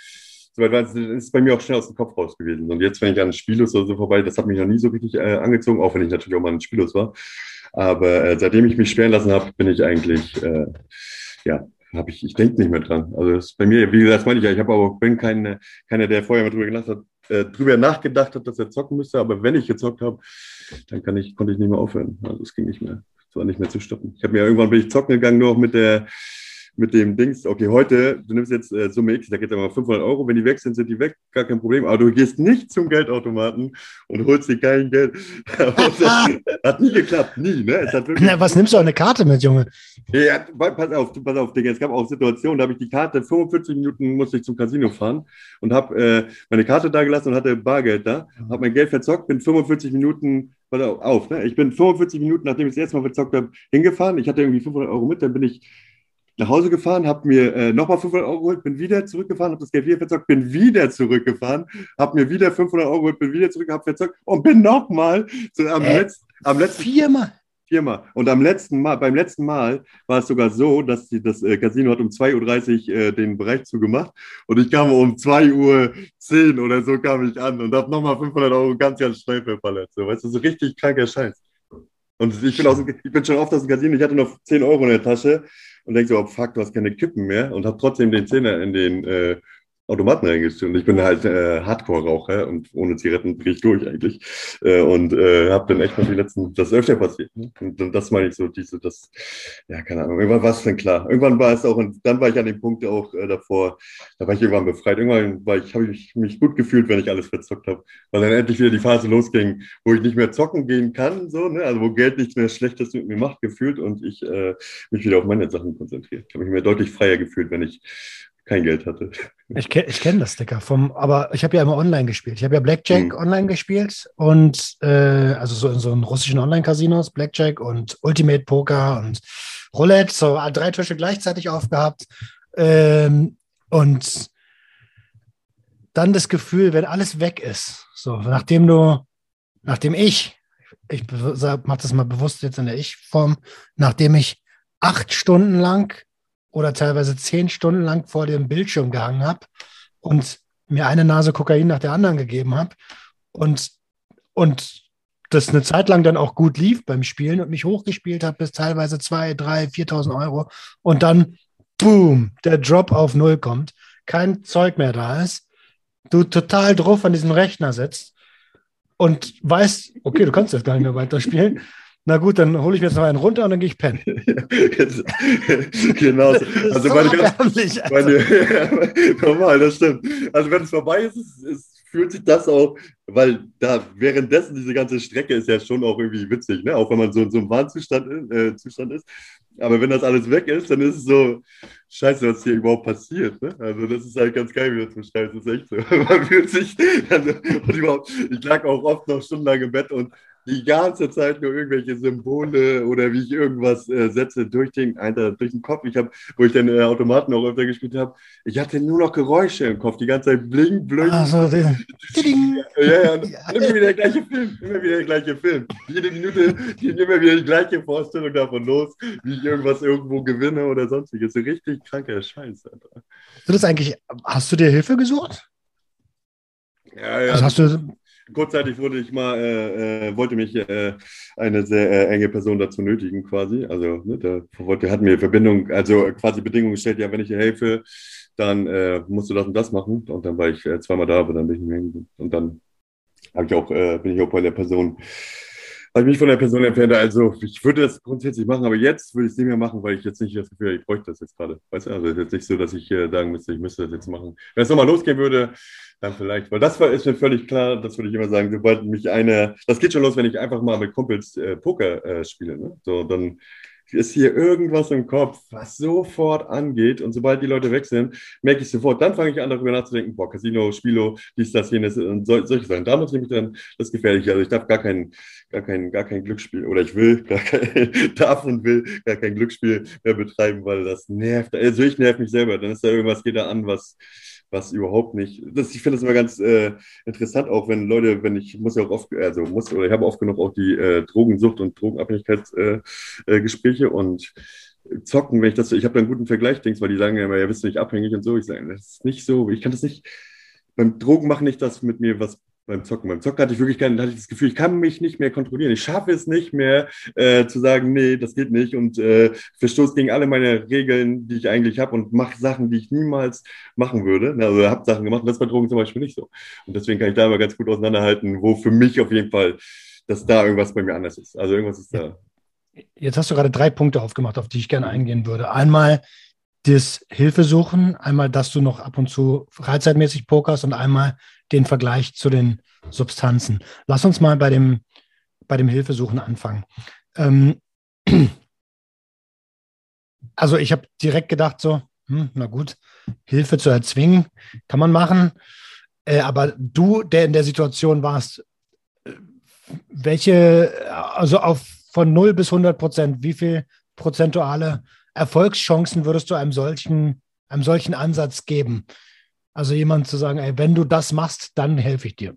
soweit war, ist bei mir auch schnell aus dem Kopf raus gewesen. Und jetzt, wenn ich an Spielus oder so vorbei, das hat mich noch nie so richtig äh, angezogen, auch wenn ich natürlich auch mal ein Spielus war. Aber äh, seitdem ich mich sperren lassen habe, bin ich eigentlich, äh, ja, habe ich, ich denke nicht mehr dran. Also das ist bei mir, wie gesagt, das meine ich ja, ich habe aber bin kein, keiner, der vorher mal drüber gedacht hat, äh, drüber nachgedacht hat, dass er zocken müsste. Aber wenn ich gezockt habe, dann kann ich, konnte ich nicht mehr aufhören. Also es ging nicht mehr. Es war nicht mehr zu stoppen. Ich habe mir irgendwann bin ich zocken gegangen, nur auch mit der mit dem Dings, okay, heute, du nimmst jetzt äh, Summe X, da geht es aber 500 Euro, wenn die weg sind, sind die weg, gar kein Problem, aber du gehst nicht zum Geldautomaten und holst dir kein Geld. hat nie geklappt, nie, ne? Es hat wirklich Na, was nimmst du auch eine Karte mit, Junge? Ja, pass auf, pass auf, Digga, es gab auch Situationen, da habe ich die Karte, 45 Minuten musste ich zum Casino fahren und habe äh, meine Karte da gelassen und hatte Bargeld da, habe mein Geld verzockt, bin 45 Minuten pass auf, ne? Ich bin 45 Minuten, nachdem ich das erste Mal verzockt habe, hingefahren. Ich hatte irgendwie 500 Euro mit, dann bin ich nach Hause gefahren, habe mir äh, nochmal 500 Euro geholt, bin wieder zurückgefahren, habe das Geld wieder verzockt, bin wieder zurückgefahren, habe mir wieder 500 Euro geholt, bin wieder zurück, habe verzockt und bin nochmal am, äh, Letz-, am letzten... Viermal? Viermal. Und am letzten Mal, beim letzten Mal war es sogar so, dass die, das äh, Casino hat um 2.30 Uhr äh, den Bereich zugemacht und ich kam um 2.10 Uhr oder so kam ich an und habe nochmal 500 Euro ganz, ganz schnell verpallert. So, weißt du, so richtig kranker Scheiß. Und ich bin, aus dem, ich bin schon oft aus dem Casino, ich hatte noch 10 Euro in der Tasche und denke so, oh fuck, du hast keine Kippen mehr und habe trotzdem den Zehner in den äh, Automaten reingestellt. Und ich bin halt äh, Hardcore-Raucher und ohne Zigaretten drehe ich durch eigentlich. Äh, und äh, habe dann echt noch die letzten, das ist öfter passiert. Ne? Und, und, das meine ich so, diese, das, ja, keine Ahnung, irgendwann war es dann klar. Irgendwann war es auch, und dann war ich an dem Punkt auch äh, davor, da war ich irgendwann befreit. Irgendwann ich, habe ich mich gut gefühlt, wenn ich alles verzockt habe. Weil dann endlich wieder die Phase losging, wo ich nicht mehr zocken gehen kann, so, ne? Also wo Geld nichts mehr Schlechtes mit mir macht, gefühlt und ich äh, mich wieder auf meine Sachen konzentriert. Ich habe mich mir deutlich freier gefühlt, wenn ich kein Geld hatte. Ich, ke ich kenne das, Dicker. Vom, aber ich habe ja immer online gespielt. Ich habe ja Blackjack mhm. online gespielt und äh, also so in so einen russischen Online-Casinos, Blackjack und Ultimate Poker und Roulette, so drei Tische gleichzeitig aufgehabt. Ähm, und dann das Gefühl, wenn alles weg ist, so nachdem du, nachdem ich, ich mache das mal bewusst jetzt in der Ich-Form, nachdem ich acht Stunden lang oder teilweise zehn Stunden lang vor dem Bildschirm gehangen habe und mir eine Nase Kokain nach der anderen gegeben habe und, und das eine Zeit lang dann auch gut lief beim Spielen und mich hochgespielt habe bis teilweise 2, 3, 4.000 Euro und dann, boom, der Drop auf Null kommt, kein Zeug mehr da ist, du total drauf an diesem Rechner sitzt und weißt, okay, du kannst jetzt gar nicht mehr weiterspielen na gut, dann hole ich mir jetzt noch einen runter und dann gehe ich pennen. genau. Also so meine, ganz, meine, normal, das stimmt. Also wenn es vorbei ist, ist, ist fühlt sich das auch, weil da währenddessen diese ganze Strecke ist ja schon auch irgendwie witzig, ne? Auch wenn man so in so einem Warnzustand äh, Zustand ist. Aber wenn das alles weg ist, dann ist es so, scheiße, was hier überhaupt passiert. Ne? Also das ist halt ganz geil, wie das beschreibst. Das ist echt so. Man fühlt sich, also, überhaupt, ich lag auch oft noch stundenlang im Bett und die ganze Zeit nur irgendwelche Symbole oder wie ich irgendwas äh, setze durch den, Alter, durch den Kopf. Ich habe, wo ich den äh, Automaten auch öfter gespielt habe, ich hatte nur noch Geräusche im Kopf, die ganze Zeit bling, bling. Ah, so, ja, ja, immer wieder der gleiche Film, immer wieder der gleiche Film. Jede Minute geht immer wieder die gleiche Vorstellung davon los, wie ich irgendwas irgendwo gewinne oder sonstiges. So richtig kranker Scheiß, Alter. Du das eigentlich, hast du dir Hilfe gesucht? Ja, ja. Also hast du kurzzeitig wurde ich mal, äh, äh, wollte mich äh, eine sehr äh, enge Person dazu nötigen, quasi. Also, ne, da wollte, hat mir Verbindung, also quasi Bedingungen gestellt, ja, wenn ich dir helfe, dann äh, musst du das und das machen. Und dann war ich äh, zweimal da, aber dann bin ich nicht mehr hingegangen. Und dann ich auch, bin ich auch bei der Person, habe ich mich von der Person entfernt. Also, ich würde das grundsätzlich machen, aber jetzt würde ich es nicht mehr machen, weil ich jetzt nicht das Gefühl habe, ich bräuchte das jetzt gerade. Weißt du, also, es ist jetzt nicht so, dass ich sagen müsste, ich müsste das jetzt machen. Wenn es nochmal losgehen würde, dann vielleicht, weil das war, ist mir völlig klar, das würde ich immer sagen, sobald mich eine, das geht schon los, wenn ich einfach mal mit Kumpels äh, Poker äh, spiele. Ne? So, dann ist hier irgendwas im Kopf, was sofort angeht. Und sobald die Leute weg sind, merke ich sofort, dann fange ich an, darüber nachzudenken, boah, Casino, Spielo, dies, das, jenes und sol solche Sachen. Da muss ich dann das gefährlich. Also ich darf gar kein, gar kein, gar kein Glücksspiel oder ich will gar kein, darf und will gar kein Glücksspiel mehr betreiben, weil das nervt. Also ich nerv mich selber. Dann ist da irgendwas, geht da an, was was überhaupt nicht. Das, ich finde das immer ganz äh, interessant, auch wenn Leute, wenn ich muss ja auch oft, also muss oder ich habe oft genug auch die äh, Drogensucht und Drogenabhängigkeitsgespräche äh, äh, und zocken, wenn ich das, ich habe da einen guten Vergleich, denkst, weil die sagen ja immer, ja, bist du nicht abhängig und so. Ich sage, das ist nicht so, ich kann das nicht, beim Drogen machen nicht das mit mir, was beim Zocken. Beim Zocken hatte ich wirklich keine, hatte ich das Gefühl, ich kann mich nicht mehr kontrollieren. Ich schaffe es nicht mehr äh, zu sagen, nee, das geht nicht und äh, verstoße gegen alle meine Regeln, die ich eigentlich habe und mache Sachen, die ich niemals machen würde. Also habe Sachen gemacht und das bei Drogen zum Beispiel nicht so. Und deswegen kann ich da immer ganz gut auseinanderhalten, wo für mich auf jeden Fall, dass da irgendwas bei mir anders ist. Also irgendwas ist da. Jetzt hast du gerade drei Punkte aufgemacht, auf die ich gerne eingehen würde. Einmal das Hilfesuchen, einmal, dass du noch ab und zu freizeitmäßig pokerst und einmal den Vergleich zu den Substanzen. Lass uns mal bei dem, bei dem Hilfesuchen anfangen. Ähm, also ich habe direkt gedacht so, hm, na gut, Hilfe zu erzwingen, kann man machen. Äh, aber du, der in der Situation warst, äh, welche, also auf von 0 bis 100 Prozent, wie viel prozentuale Erfolgschancen würdest du einem solchen, einem solchen Ansatz geben? Also jemand zu sagen, ey, wenn du das machst, dann helfe ich dir.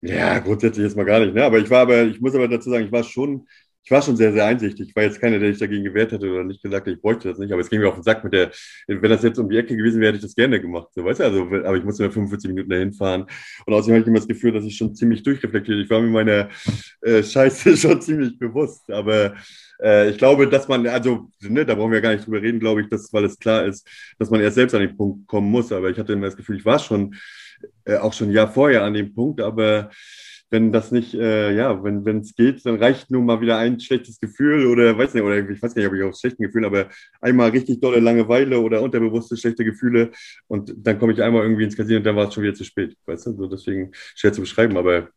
Ja, grundsätzlich jetzt mal gar nicht. Ne? Aber ich war aber, ich muss aber dazu sagen, ich war schon, ich war schon sehr, sehr einsichtig. Ich war jetzt keiner, der sich dagegen gewehrt hätte oder nicht gesagt ich bräuchte das nicht. Aber es ging mir auf den Sack mit der, wenn das jetzt um die Ecke gewesen wäre, hätte ich das gerne gemacht. So, weißt du, also, aber ich musste mir 45 Minuten dahin fahren. Und außerdem habe ich immer das Gefühl, dass ich schon ziemlich durchreflektiert. Ich war mir meiner äh, Scheiße schon ziemlich bewusst. Aber äh, ich glaube, dass man, also, ne, da brauchen wir gar nicht drüber reden, glaube ich, dass, weil es klar ist, dass man erst selbst an den Punkt kommen muss. Aber ich hatte immer das Gefühl, ich war schon äh, auch schon ein Jahr vorher an dem Punkt, aber wenn das nicht, äh, ja, wenn wenn es geht, dann reicht nur mal wieder ein schlechtes Gefühl oder weiß nicht, oder ich weiß gar nicht, ob ich auch schlechten Gefühlen, aber einmal richtig dolle Langeweile oder unterbewusste schlechte Gefühle und dann komme ich einmal irgendwie ins Casino und dann war es schon wieder zu spät, weißt du, so deswegen schwer zu beschreiben, aber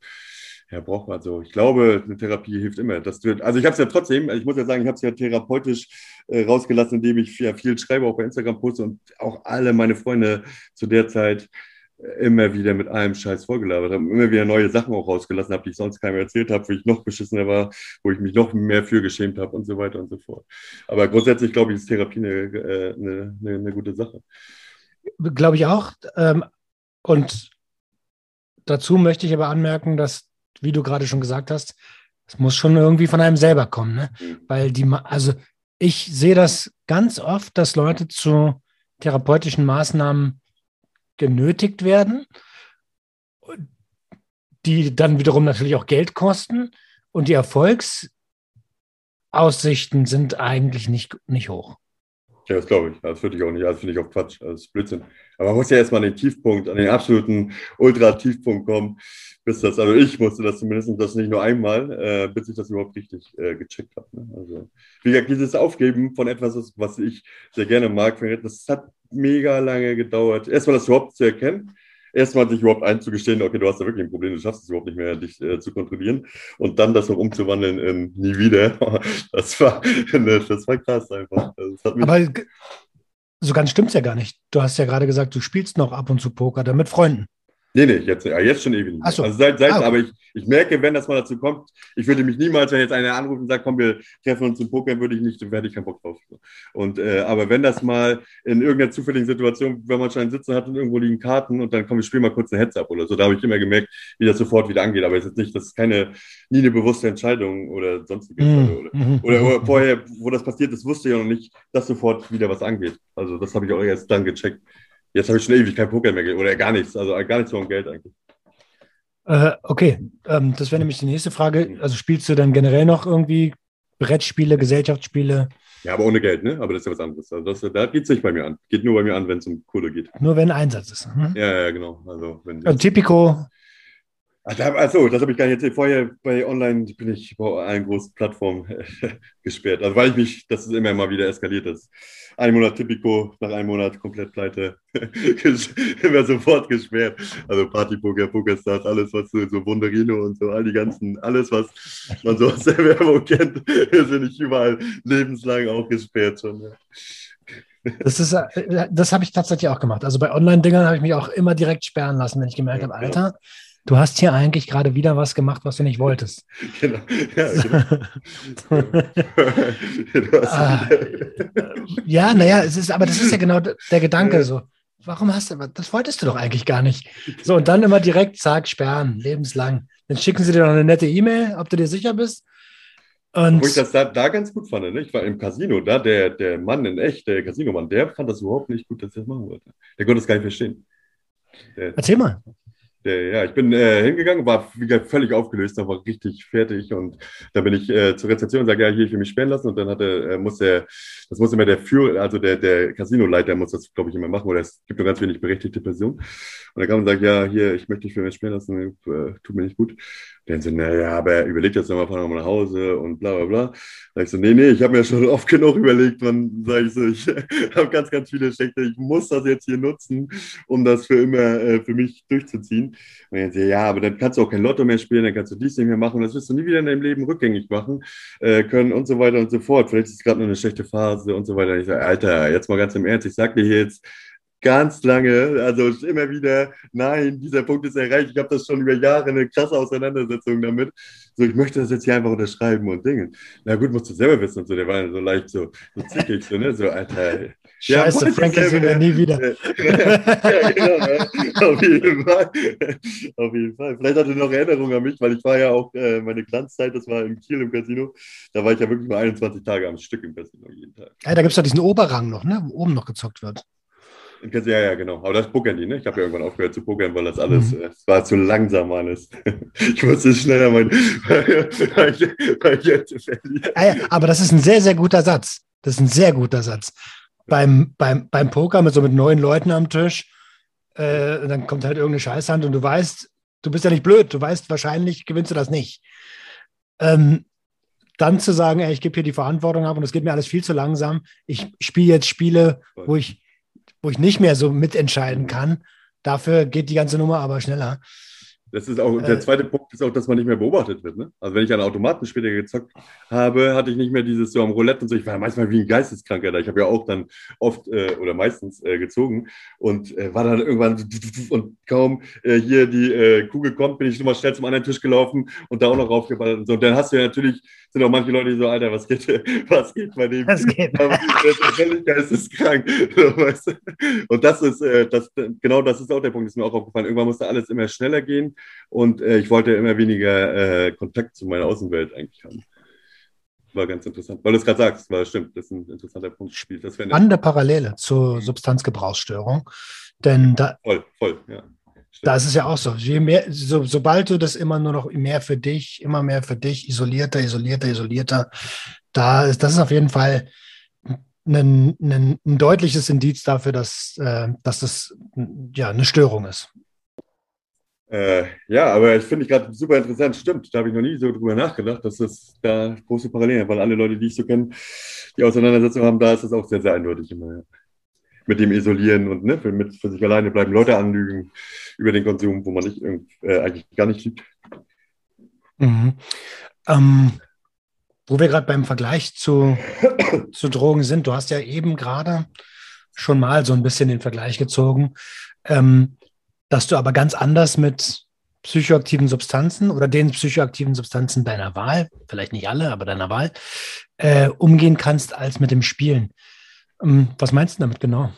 ja, braucht man also. Ich glaube, eine Therapie hilft immer. Das wird, also ich habe es ja trotzdem, ich muss ja sagen, ich habe es ja therapeutisch äh, rausgelassen, indem ich ja viel schreibe, auch bei Instagram poste und auch alle meine Freunde zu der Zeit immer wieder mit allem Scheiß vorgelabert habe, immer wieder neue Sachen auch rausgelassen habe, die ich sonst keinem erzählt habe, wo ich noch beschissener war, wo ich mich noch mehr für geschämt habe und so weiter und so fort. Aber grundsätzlich glaube ich, ist Therapie eine, äh, eine, eine, eine gute Sache. Glaube ich auch. Ähm, und dazu möchte ich aber anmerken, dass, wie du gerade schon gesagt hast, es muss schon irgendwie von einem selber kommen. Ne? Mhm. Weil die, also ich sehe das ganz oft, dass Leute zu therapeutischen Maßnahmen genötigt werden, die dann wiederum natürlich auch Geld kosten und die Erfolgsaussichten sind eigentlich nicht, nicht hoch. Ja, das glaube ich. Das würde ich auch nicht. Das finde ich auch Quatsch. Das ist Blödsinn. Aber man muss ja erstmal an den Tiefpunkt, an den absoluten Ultra-Tiefpunkt kommen, bis das, also ich musste das zumindest das nicht nur einmal, äh, bis ich das überhaupt richtig äh, gecheckt habe. Ne? Also, wie gesagt, dieses Aufgeben von etwas, was ich sehr gerne mag, das hat mega lange gedauert. Erstmal das überhaupt zu erkennen erstmal sich überhaupt einzugestehen, okay, du hast da wirklich ein Problem, du schaffst es überhaupt nicht mehr, dich äh, zu kontrollieren und dann das noch umzuwandeln in nie wieder. Das war, das war krass einfach. Aber so ganz stimmt es ja gar nicht. Du hast ja gerade gesagt, du spielst noch ab und zu Poker, dann mit Freunden. Nee, nee, jetzt, jetzt schon ewig nicht. So. Also seit, seit ah, okay. aber ich, ich merke, wenn das mal dazu kommt, ich würde mich niemals, wenn jetzt einer anruft und sagt, komm, wir treffen uns zum Pokern, würde ich nicht, werde ich keinen Bock drauf. Und, äh, aber wenn das mal in irgendeiner zufälligen Situation, wenn man schon einen Sitzen hat und irgendwo liegen Karten und dann komm, ich spiele mal kurz eine Heads up oder so, da habe ich immer gemerkt, wie das sofort wieder angeht. Aber es ist nicht, das ist keine, nie eine bewusste Entscheidung oder sonstiges. Mm, oder, oder, oder, vorher, wo das passiert ist, wusste ich auch noch nicht, dass sofort wieder was angeht. Also das habe ich auch erst dann gecheckt. Jetzt habe ich schon ewig kein Poker mehr oder gar nichts, also gar nichts um Geld eigentlich. Äh, okay, ähm, das wäre nämlich die nächste Frage. Also spielst du dann generell noch irgendwie Brettspiele, Gesellschaftsspiele? Ja, aber ohne Geld, ne? Aber das ist ja was anderes. Also das, da geht es nicht bei mir an. Geht nur bei mir an, wenn es um Kohle geht. Nur wenn Einsatz ist. Hm? Ja, ja, genau. Also, wenn also Typico, Achso, das habe ich gar nicht erzählt. Vorher bei Online bin ich bei allen großen Plattformen gesperrt. Also weil ich mich, das ist immer mal wieder eskaliert ist. Ein Monat Typico, nach einem Monat komplett pleite, immer sofort gesperrt. Also Partypoker, Pokerstars, alles was so, so Wunderino und so, all die ganzen, alles was man so aus der Werbung kennt, sind nicht überall lebenslang auch gesperrt schon. Ja. Das, ist, äh, das habe ich tatsächlich auch gemacht. Also bei Online-Dingern habe ich mich auch immer direkt sperren lassen, wenn ich gemerkt habe, Alter, du hast hier eigentlich gerade wieder was gemacht, was du nicht wolltest. Genau. Ja, genau. ah, ja naja, es ist, aber das ist ja genau der Gedanke so. warum hast du, das wolltest du doch eigentlich gar nicht. So, und dann immer direkt, zack, sperren, lebenslang. Dann schicken sie dir noch eine nette E-Mail, ob du dir sicher bist. Und Wo ich das da, da ganz gut fand, ne? ich war im Casino, da der, der Mann in echt, der Casinomann, der fand das überhaupt nicht gut, dass ich das machen wollte. Der konnte das gar nicht verstehen. Der, Erzähl mal. Ja, ich bin äh, hingegangen, war wie gesagt, völlig aufgelöst, war richtig fertig. Und da bin ich äh, zur Rezeption und sage, ja, hier, ich will mich sperren lassen. Und dann hatte, äh, muss der, das muss immer der Führer, also der, der Casinoleiter muss das, glaube ich, immer machen, oder es gibt nur ganz wenig berechtigte Personen. Und dann kam und sagt, ja, hier, ich möchte dich für mich sperren lassen, äh, tut mir nicht gut. Dann so, naja, aber er überlegt jetzt nochmal, fahren wir mal nach Hause und bla bla bla. Sag ich so, nee, nee, ich habe mir schon oft genug überlegt. Dann sage ich so, ich habe ganz, ganz viele Schlechte. Ich muss das jetzt hier nutzen, um das für immer äh, für mich durchzuziehen. Und dann so, ja, aber dann kannst du auch kein Lotto mehr spielen, dann kannst du dies nicht mehr machen. Das wirst du nie wieder in deinem Leben rückgängig machen äh, können und so weiter und so fort. Vielleicht ist es gerade nur eine schlechte Phase und so weiter. Ich sage, Alter, jetzt mal ganz im Ernst, ich sag dir jetzt, ganz lange, also immer wieder, nein, dieser Punkt ist erreicht. Ich habe das schon über Jahre eine krasse Auseinandersetzung damit. So, ich möchte das jetzt hier einfach unterschreiben und dingen. Na gut, musst du selber wissen und so. Der war so leicht so, so zickig, so, ne? So, Alter. Scheiße, ja, Frank ist wieder nie wieder. ja, genau, ne? Auf jeden Fall. Auf jeden Fall. Vielleicht hatte er noch Erinnerung an mich, weil ich war ja auch, äh, meine Glanzzeit, das war in Kiel im Casino. Da war ich ja wirklich mal 21 Tage am Stück im Casino jeden Tag. Ja, da gibt es doch diesen Oberrang noch, ne? Wo oben noch gezockt wird. Ja, ja, genau. Aber das pokern die, ne? Ich habe ja irgendwann aufgehört zu pokern, weil das alles, mhm. Es war zu langsam alles. ich musste schneller mein. Ah aber das ist ein sehr, sehr guter Satz. Das ist ein sehr guter Satz. Beim, beim, beim Poker mit so mit neun Leuten am Tisch, äh, dann kommt halt irgendeine Scheißhand und du weißt, du bist ja nicht blöd, du weißt, wahrscheinlich gewinnst du das nicht. Ähm, dann zu sagen, ey, ich gebe hier die Verantwortung ab und es geht mir alles viel zu langsam. Ich spiele jetzt Spiele, wo ich wo ich nicht mehr so mitentscheiden kann. Dafür geht die ganze Nummer aber schneller. Das ist auch, der äh, zweite Punkt ist auch, dass man nicht mehr beobachtet wird. Ne? Also wenn ich an Automaten später gezockt habe, hatte ich nicht mehr dieses so am Roulette und so. Ich war manchmal wie ein Geisteskranker da. Ich habe ja auch dann oft äh, oder meistens äh, gezogen und äh, war dann irgendwann und kaum äh, hier die Kugel kommt, bin ich schon mal schnell zum anderen Tisch gelaufen und da auch noch raufgeballert und so. Und dann hast du ja natürlich, sind auch manche Leute, die so, Alter, was geht, was geht bei dem? Was geht? Das ist völlig geisteskrank. So, weißt du? Und das ist, das, genau das ist auch der Punkt, ist mir auch aufgefallen. Irgendwann musste alles immer schneller gehen und äh, ich wollte immer weniger äh, Kontakt zu meiner Außenwelt eigentlich haben. War ganz interessant, weil du es gerade sagst, weil stimmt, das ist ein interessanter Punkt. Spielt. Das Spannende Parallele zur mhm. Substanzgebrauchsstörung, denn da, voll, voll, ja. Da ist es ja auch so. Je mehr, so. Sobald du das immer nur noch mehr für dich, immer mehr für dich, isolierter, isolierter, isolierter, da ist das ist auf jeden Fall ein, ein, ein deutliches Indiz dafür, dass, äh, dass das ja eine Störung ist. Äh, ja, aber ich finde ich gerade super interessant. Stimmt, da habe ich noch nie so drüber nachgedacht, dass das da große Parallelen weil alle Leute, die ich so kenne, die Auseinandersetzung haben, da ist das auch sehr, sehr eindeutig immer. Ja. Mit dem Isolieren und ne, für, mit, für sich alleine bleiben, Leute anlügen über den Konsum, wo man nicht, äh, eigentlich gar nicht liebt. Mhm. Ähm, wo wir gerade beim Vergleich zu, zu Drogen sind, du hast ja eben gerade schon mal so ein bisschen den Vergleich gezogen. Ähm, dass du aber ganz anders mit psychoaktiven Substanzen oder den psychoaktiven Substanzen deiner Wahl, vielleicht nicht alle, aber deiner Wahl, äh, umgehen kannst als mit dem Spielen. Ähm, was meinst du damit genau?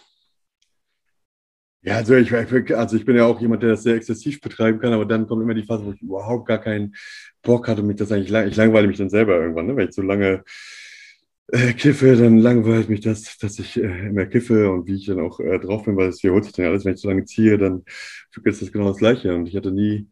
Ja, also ich, also ich bin ja auch jemand, der das sehr exzessiv betreiben kann, aber dann kommt immer die Phase, wo ich überhaupt gar keinen Bock hatte, mich das eigentlich, lang, ich langweile mich dann selber irgendwann, ne? wenn ich so lange äh, kiffe, dann langweilt mich das, dass ich äh, immer kiffe und wie ich dann auch äh, drauf bin, weil es wiederholt sich dann alles. Wenn ich so lange ziehe, dann ist das genau das Gleiche. Und ich hatte nie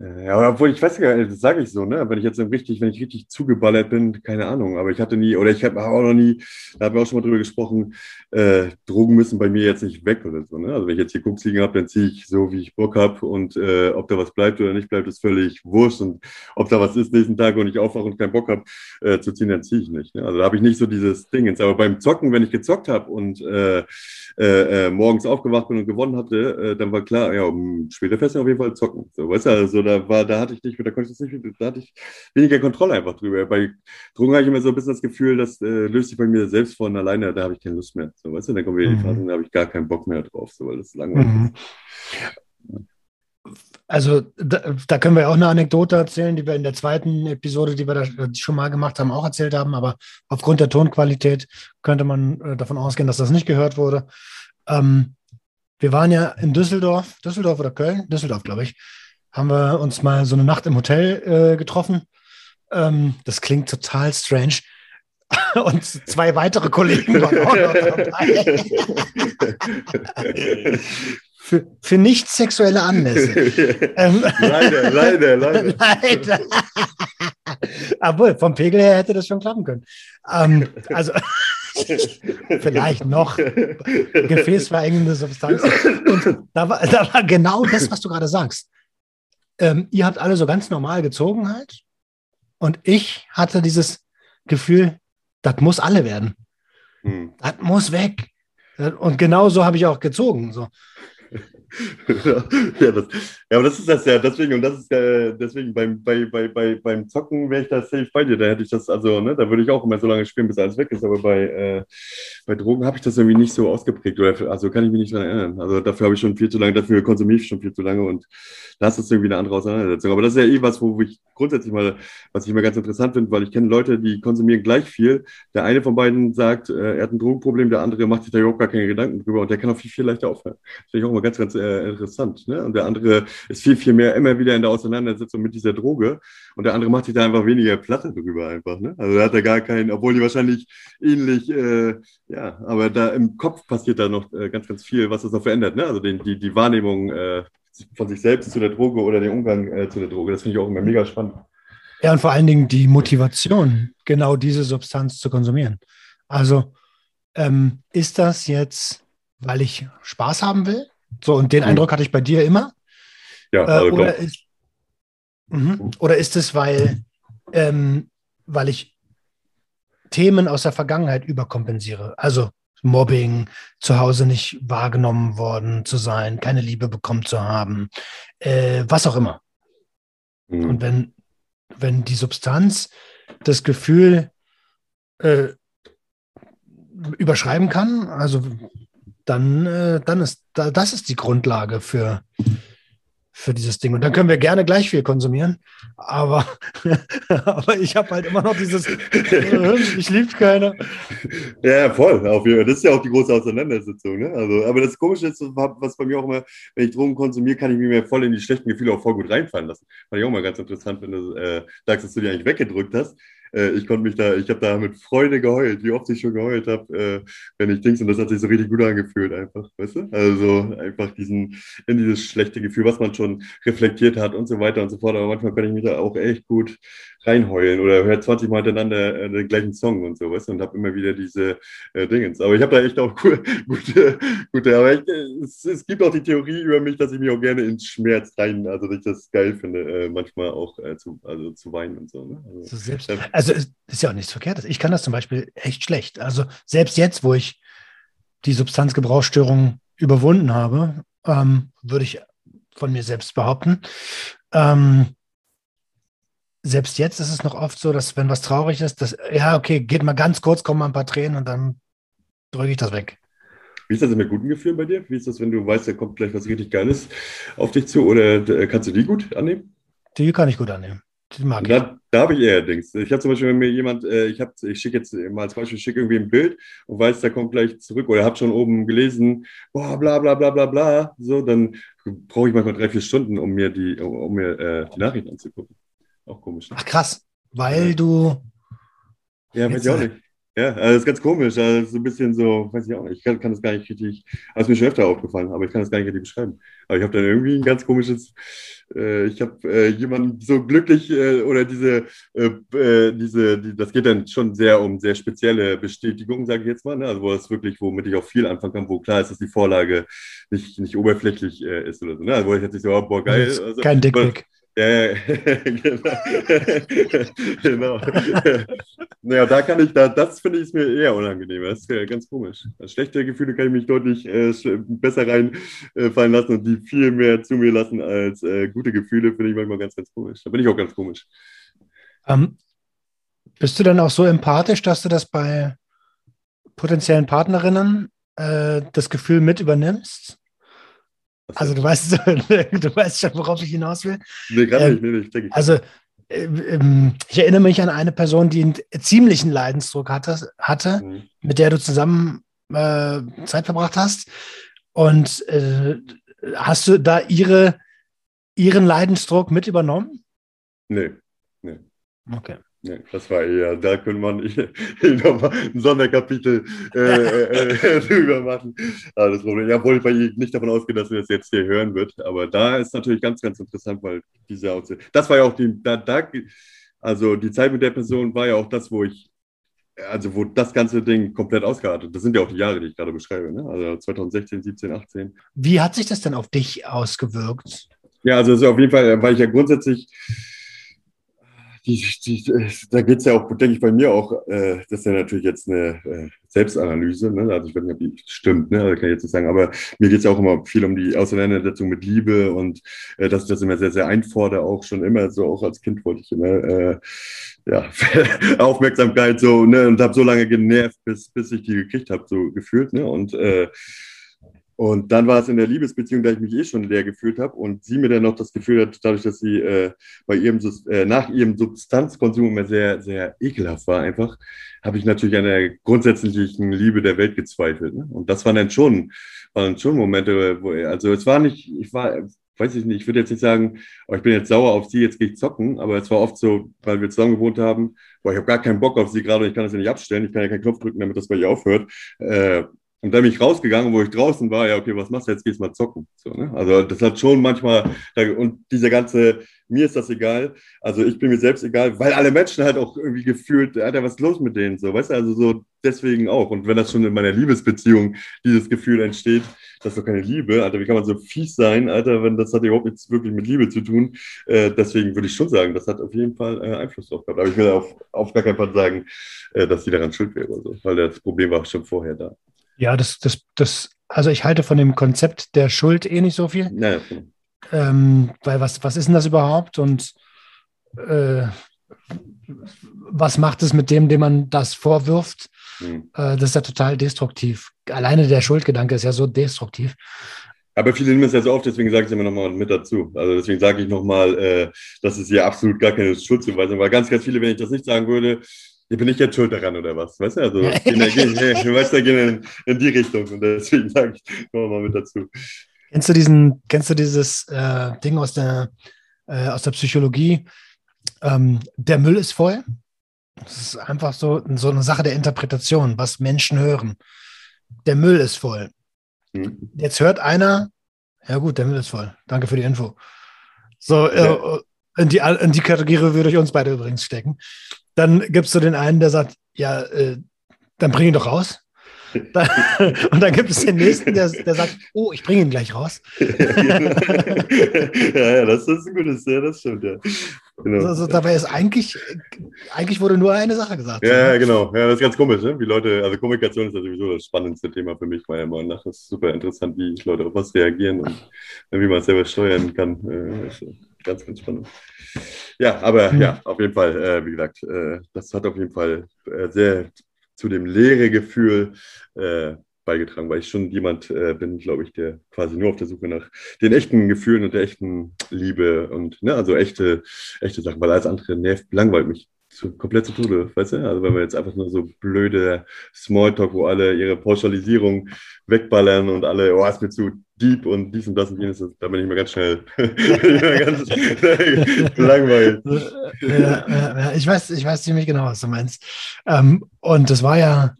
ja, obwohl ich weiß gar nicht, das sage ich so, ne? Wenn ich jetzt richtig, wenn ich richtig zugeballert bin, keine Ahnung. Aber ich hatte nie, oder ich habe auch noch nie, da haben wir auch schon mal drüber gesprochen, äh, Drogen müssen bei mir jetzt nicht weg oder so. Ne? Also wenn ich jetzt hier Koks liegen habe, dann ziehe ich so, wie ich Bock habe. Und äh, ob da was bleibt oder nicht bleibt, ist völlig wurscht. Und ob da was ist nächsten Tag und ich aufwache und keinen Bock habe äh, zu ziehen, dann ziehe ich nicht. Ne? Also da habe ich nicht so dieses Ding. Aber beim Zocken, wenn ich gezockt habe und äh, äh, äh, morgens aufgewacht bin und gewonnen hatte, äh, dann war klar, ja, um später fest auf jeden Fall zocken. So, weißt du, also da war, da hatte ich nicht, da konnte ich das nicht, da hatte ich weniger Kontrolle einfach drüber. Bei Drogen habe ich immer so ein bisschen das Gefühl, das äh, löst sich bei mir selbst von alleine, da habe ich keine Lust mehr. So, weißt du, dann kommen wir in die mhm. Phase, da habe ich gar keinen Bock mehr drauf, so, weil das langweilig mhm. ist. Also da, da, können wir auch eine Anekdote erzählen, die wir in der zweiten Episode, die wir da schon mal gemacht haben, auch erzählt haben. Aber aufgrund der Tonqualität könnte man äh, davon ausgehen, dass das nicht gehört wurde. Ähm, wir waren ja in Düsseldorf, Düsseldorf oder Köln, Düsseldorf, glaube ich, haben wir uns mal so eine Nacht im Hotel äh, getroffen. Ähm, das klingt total strange. Und zwei weitere Kollegen waren auch noch dabei. für, für nicht sexuelle Anlässe. ähm, leider, leider, leider. leider. Obwohl, vom Pegel her hätte das schon klappen können. Ähm, also vielleicht noch gefäßverengende Substanz. Und da war, da war genau das, was du gerade sagst. Ähm, ihr habt alle so ganz normal gezogen halt. Und ich hatte dieses Gefühl, das muss alle werden. Hm. Das muss weg. Und genau so habe ich auch gezogen. So ja, das, ja, aber das ist das ja, deswegen, und das ist ja, deswegen beim, bei, bei, bei, beim Zocken wäre ich da safe bei dir. Da hätte ich das, also, ne, da würde ich auch immer so lange spielen, bis alles weg ist. Aber bei, äh, bei Drogen habe ich das irgendwie nicht so ausgeprägt. Oder, also kann ich mich nicht daran erinnern. Also dafür habe ich schon viel zu lange, dafür konsumiere ich schon viel zu lange und da ist das irgendwie eine andere Auseinandersetzung. Aber das ist ja eh was, wo ich grundsätzlich mal, was ich immer ganz interessant finde, weil ich kenne Leute, die konsumieren gleich viel. Der eine von beiden sagt, äh, er hat ein Drogenproblem, der andere macht sich da überhaupt gar keine Gedanken drüber und der kann auch viel, viel leichter aufhören. Das finde ich auch immer ganz, ganz äh, interessant. Ne? Und der andere ist viel, viel mehr immer wieder in der Auseinandersetzung mit dieser Droge und der andere macht sich da einfach weniger Platte drüber einfach. Ne? Also da hat er gar keinen, obwohl die wahrscheinlich ähnlich, äh, ja, aber da im Kopf passiert da noch äh, ganz, ganz viel, was das noch verändert. Ne? Also den, die, die Wahrnehmung äh, von sich selbst zu der Droge oder den Umgang äh, zu der Droge. Das finde ich auch immer mega spannend. Ja, und vor allen Dingen die Motivation, genau diese Substanz zu konsumieren. Also ähm, ist das jetzt, weil ich Spaß haben will? So, und den mhm. Eindruck hatte ich bei dir immer. Ja, also äh, oder, ist, mh, oder ist es, weil, ähm, weil ich Themen aus der Vergangenheit überkompensiere? Also Mobbing, zu Hause nicht wahrgenommen worden zu sein, keine Liebe bekommen zu haben, äh, was auch immer. Mhm. Und wenn, wenn die Substanz das Gefühl äh, überschreiben kann, also dann, äh, dann ist das ist die Grundlage für, für dieses Ding. Und dann können wir gerne gleich viel konsumieren. Aber, aber ich habe halt immer noch dieses, ich liebe keiner. Ja, voll. Auf jeden Fall. Das ist ja auch die große Auseinandersetzung. Ne? Also, aber das Komische ist, was bei mir auch immer, wenn ich Drogen konsumiere, kann ich mir voll in die schlechten Gefühle auch voll gut reinfallen lassen. Fand ich auch mal ganz interessant, wenn du äh, sagst, dass du die eigentlich weggedrückt hast äh, ich konnte mich da, ich habe da mit Freude geheult, wie oft ich schon geheult habe, äh, wenn ich Dings und das hat sich so richtig gut angefühlt einfach, weißt du? Also einfach diesen, in dieses schlechte Gefühl, was man schon reflektiert hat und so weiter und so fort. Aber manchmal kann ich mich da auch echt gut reinheulen oder höre 20 Mal hintereinander äh, den gleichen Song und so, du, und habe immer wieder diese äh, Dingens. Aber ich habe da echt auch cool, gute, gute, aber ich, es, es, gibt auch die Theorie über mich, dass ich mich auch gerne ins Schmerz rein, also dass ich das geil finde, äh, manchmal auch äh, zu, also zu weinen und so. Ne? Also, selbst, also es ist ja auch nichts Verkehrtes. Ich kann das zum Beispiel echt schlecht. Also selbst jetzt, wo ich die Substanzgebrauchsstörung überwunden habe, ähm, würde ich von mir selbst behaupten, ähm, selbst jetzt ist es noch oft so, dass wenn was traurig ist, dass, ja, okay, geht mal ganz kurz, kommen mal ein paar Tränen und dann drücke ich das weg. Wie ist das mit guten Gefühlen bei dir? Wie ist das, wenn du weißt, da kommt gleich was richtig Geiles auf dich zu? Oder äh, kannst du die gut annehmen? Die kann ich gut annehmen. Die mag da, ich. Da habe ich eher Dings. Ich habe zum Beispiel, wenn mir jemand, äh, ich, ich schicke jetzt mal als Beispiel, schicke irgendwie ein Bild und weiß, da kommt gleich zurück oder habe schon oben gelesen, boah, bla bla bla bla bla, so, dann brauche ich manchmal drei, vier Stunden, um mir die, um mir äh, die Nachrichten anzugucken. Auch komisch. Ne? Ach krass, weil ja. du. Ja, weiß ich auch nicht. Ja, also das ist ganz komisch. Also so ein bisschen so, weiß ich auch nicht. Ich kann, kann das gar nicht richtig. Also ist mir schon öfter aufgefallen, aber ich kann das gar nicht richtig beschreiben. Aber ich habe dann irgendwie ein ganz komisches. Äh, ich habe äh, jemanden so glücklich äh, oder diese, äh, äh, diese, die, das geht dann schon sehr um sehr spezielle Bestätigungen, sage ich jetzt mal. Ne? Also wo es wirklich, womit ich auch viel anfangen kann, wo klar ist, dass die Vorlage nicht, nicht oberflächlich äh, ist oder so. Ne? Also wo ich jetzt nicht so, oh, boah, geil. Also, kein Dickpick. Ja, genau. genau. naja, da kann ich, da, das finde ich mir eher unangenehm. Das ist ja ganz komisch. Also schlechte Gefühle kann ich mich deutlich äh, besser reinfallen äh, lassen und die viel mehr zu mir lassen als äh, gute Gefühle, finde ich manchmal ganz, ganz komisch. Da bin ich auch ganz komisch. Ähm, bist du dann auch so empathisch, dass du das bei potenziellen Partnerinnen äh, das Gefühl mit übernimmst? Also du weißt, du weißt schon, worauf ich hinaus will. Nee, gerade ähm, nicht, nee, nicht, denke ich. Also äh, ähm, ich erinnere mich an eine Person, die einen ziemlichen Leidensdruck hatte, hatte mhm. mit der du zusammen äh, Zeit verbracht hast. Und äh, hast du da ihre, ihren Leidensdruck mit übernommen? Nee, nee. Okay. Nee, das war eher, da könnte man nochmal ein Sonderkapitel äh, äh, äh, drüber machen. Aber das Problem, ja, wohl bei ihr nicht davon ausgehen, dass sie das jetzt hier hören wird. Aber da ist natürlich ganz, ganz interessant, weil diese Aussage, das war ja auch die, da, da, also die Zeit mit der Person war ja auch das, wo ich, also wo das ganze Ding komplett ausgeartet. Das sind ja auch die Jahre, die ich gerade beschreibe, ne? Also 2016, 17, 18. Wie hat sich das denn auf dich ausgewirkt? Ja, also, also auf jeden Fall, weil ich ja grundsätzlich die, die, da geht es ja auch, denke ich, bei mir auch, äh, das ist ja natürlich jetzt eine äh, Selbstanalyse, ne? also ich weiß nicht, ob die stimmt, ne? also kann ich jetzt nicht sagen, aber mir geht es ja auch immer viel um die Auseinandersetzung mit Liebe und äh, dass ich das immer sehr, sehr einfordere, auch schon immer so, auch als Kind wollte ich immer, äh, ja, Aufmerksamkeit so, ne, und habe so lange genervt, bis, bis ich die gekriegt habe, so gefühlt, ne, und äh, und dann war es in der Liebesbeziehung, da ich mich eh schon leer gefühlt habe und sie mir dann noch das Gefühl hat, dadurch, dass sie äh, bei ihrem äh, nach ihrem Substanzkonsum immer sehr, sehr ekelhaft war, einfach, habe ich natürlich an der grundsätzlichen Liebe der Welt gezweifelt. Ne? Und das waren dann schon, waren schon Momente, wo, also es war nicht, ich war, weiß ich nicht, ich würde jetzt nicht sagen, oh, ich bin jetzt sauer auf sie, jetzt gehe ich zocken, aber es war oft so, weil wir zusammen gewohnt haben, boah, ich habe gar keinen Bock auf sie gerade und ich kann das ja nicht abstellen, ich kann ja keinen Knopf drücken, damit das bei ihr aufhört. Äh, und dann bin ich rausgegangen, wo ich draußen war, ja, okay, was machst du jetzt? Gehst mal zocken. So, ne? Also das hat schon manchmal, und dieser ganze, mir ist das egal, also ich bin mir selbst egal, weil alle Menschen halt auch irgendwie gefühlt, Alter, was ist los mit denen? So, weißt du, also so deswegen auch. Und wenn das schon in meiner Liebesbeziehung dieses Gefühl entsteht, das ist doch keine Liebe, Alter, wie kann man so fies sein, Alter, wenn das hat überhaupt nichts wirklich mit Liebe zu tun. Äh, deswegen würde ich schon sagen, das hat auf jeden Fall äh, Einfluss drauf gehabt. Aber ich will auf, auf gar keinen Fall sagen, äh, dass sie daran schuld wäre so, weil das Problem war schon vorher da. Ja, das, das, das, also ich halte von dem Konzept der Schuld eh nicht so viel. Ja, ähm, weil was, was ist denn das überhaupt? Und äh, was macht es mit dem, dem man das vorwirft? Mhm. Äh, das ist ja total destruktiv. Alleine der Schuldgedanke ist ja so destruktiv. Aber viele nehmen es ja so oft, deswegen sage ich es immer nochmal mit dazu. Also deswegen sage ich nochmal, äh, das ist hier absolut gar keine Schuldzuweisung, weil ganz, ganz viele, wenn ich das nicht sagen würde, ich bin nicht jetzt schuld daran oder was, weißt du? Also, gehen, weißt du, gehen in, in, die Richtung und deswegen sage ich nochmal mit dazu. Kennst du diesen, kennst du dieses äh, Ding aus der, äh, aus der Psychologie? Ähm, der Müll ist voll. Das ist einfach so, so eine Sache der Interpretation, was Menschen hören. Der Müll ist voll. Hm. Jetzt hört einer, ja gut, der Müll ist voll. Danke für die Info. So, äh, in, die, in die Kategorie würde ich uns beide übrigens stecken. Dann gibst du den einen, der sagt, ja, äh, dann bring ihn doch raus. und dann gibt es den nächsten, der, der sagt, oh, ich bringe ihn gleich raus. ja, ja, das ist ein gutes, ja, das stimmt, ja. Genau. Also, dabei ist eigentlich, eigentlich wurde nur eine Sache gesagt. Ja, ja, genau. Ja, das ist ganz komisch, ne? Wie Leute, also Kommunikation ist ja sowieso das spannendste Thema für mich, meiner Meinung nach. Das ist super interessant, wie Leute auf was reagieren und wie man es selber steuern kann. Äh, ganz, ganz spannend. Ja, aber mhm. ja, auf jeden Fall, äh, wie gesagt, äh, das hat auf jeden Fall äh, sehr zu dem leere Gefühl äh, beigetragen, weil ich schon jemand äh, bin, glaube ich, der quasi nur auf der Suche nach den echten Gefühlen und der echten Liebe und ne, also echte, echte Sachen, weil alles andere nervt, langweilt mich zu, komplett zu Tode, weißt du? Also wenn wir jetzt einfach nur so blöde Smalltalk, wo alle ihre Pauschalisierung wegballern und alle, oh, ist mir zu deep und dies und das und jenes, da bin ich mir ganz schnell ganz langweilig. Ja, ja, ich, weiß, ich weiß ziemlich genau, was du meinst. Ähm, und das war ja,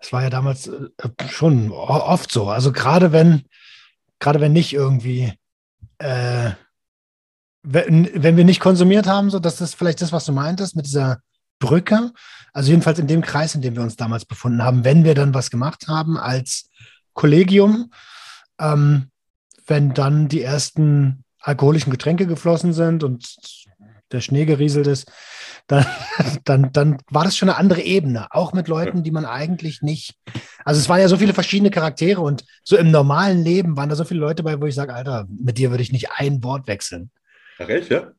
das war ja damals äh, schon oft so. Also gerade wenn, gerade wenn nicht irgendwie äh, wenn, wenn wir nicht konsumiert haben, so das ist vielleicht das, was du meintest mit dieser Brücke. Also jedenfalls in dem Kreis, in dem wir uns damals befunden haben, wenn wir dann was gemacht haben als Kollegium, ähm, wenn dann die ersten alkoholischen Getränke geflossen sind und der Schnee gerieselt ist, dann, dann, dann war das schon eine andere Ebene, auch mit Leuten, die man eigentlich nicht. Also es waren ja so viele verschiedene Charaktere und so im normalen Leben waren da so viele Leute bei, wo ich sage, Alter, mit dir würde ich nicht ein Wort wechseln. Ach echt, ja?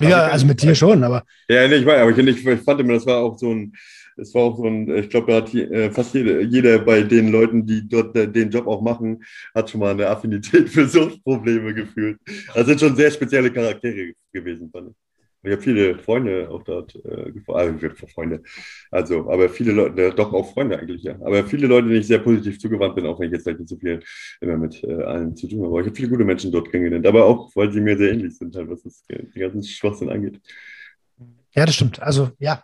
Ja, also, also mit dir schon, aber. Ja, nee, ich weiß, aber ich, ich, fand immer, das war auch so ein, es war auch so ein, ich glaube, da hat äh, fast jeder, jeder bei den Leuten, die dort äh, den Job auch machen, hat schon mal eine Affinität für Suchtprobleme gefühlt. Also sind schon sehr spezielle Charaktere gewesen, fand ich. Ich habe viele Freunde auch dort, äh, also Freunde, also, aber viele Leute, äh, doch auch Freunde eigentlich, ja. Aber viele Leute, denen ich sehr positiv zugewandt bin, auch wenn ich jetzt nicht so viel immer mit allen zu tun habe. Aber ich habe viele gute Menschen dort kennengelernt, aber auch, weil sie mir sehr ähnlich sind, halt, was das, den ganzen Schwachsinn angeht. Ja, das stimmt. Also, ja,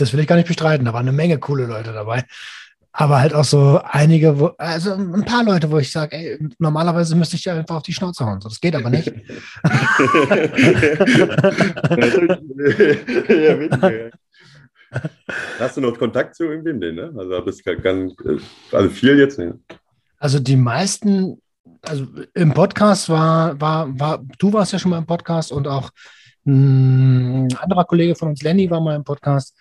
das will ich gar nicht bestreiten. Da waren eine Menge coole Leute dabei aber halt auch so einige, wo, also ein paar Leute, wo ich sage, ey, normalerweise müsste ich ja einfach auf die Schnauze hauen. So, das geht aber nicht. ja, Hast du noch Kontakt zu irgendwem denn, ne? Also bist ganz, also viel jetzt, ne? Also die meisten, also im Podcast war, war, war, du warst ja schon mal im Podcast und auch ein anderer Kollege von uns, Lenny, war mal im Podcast.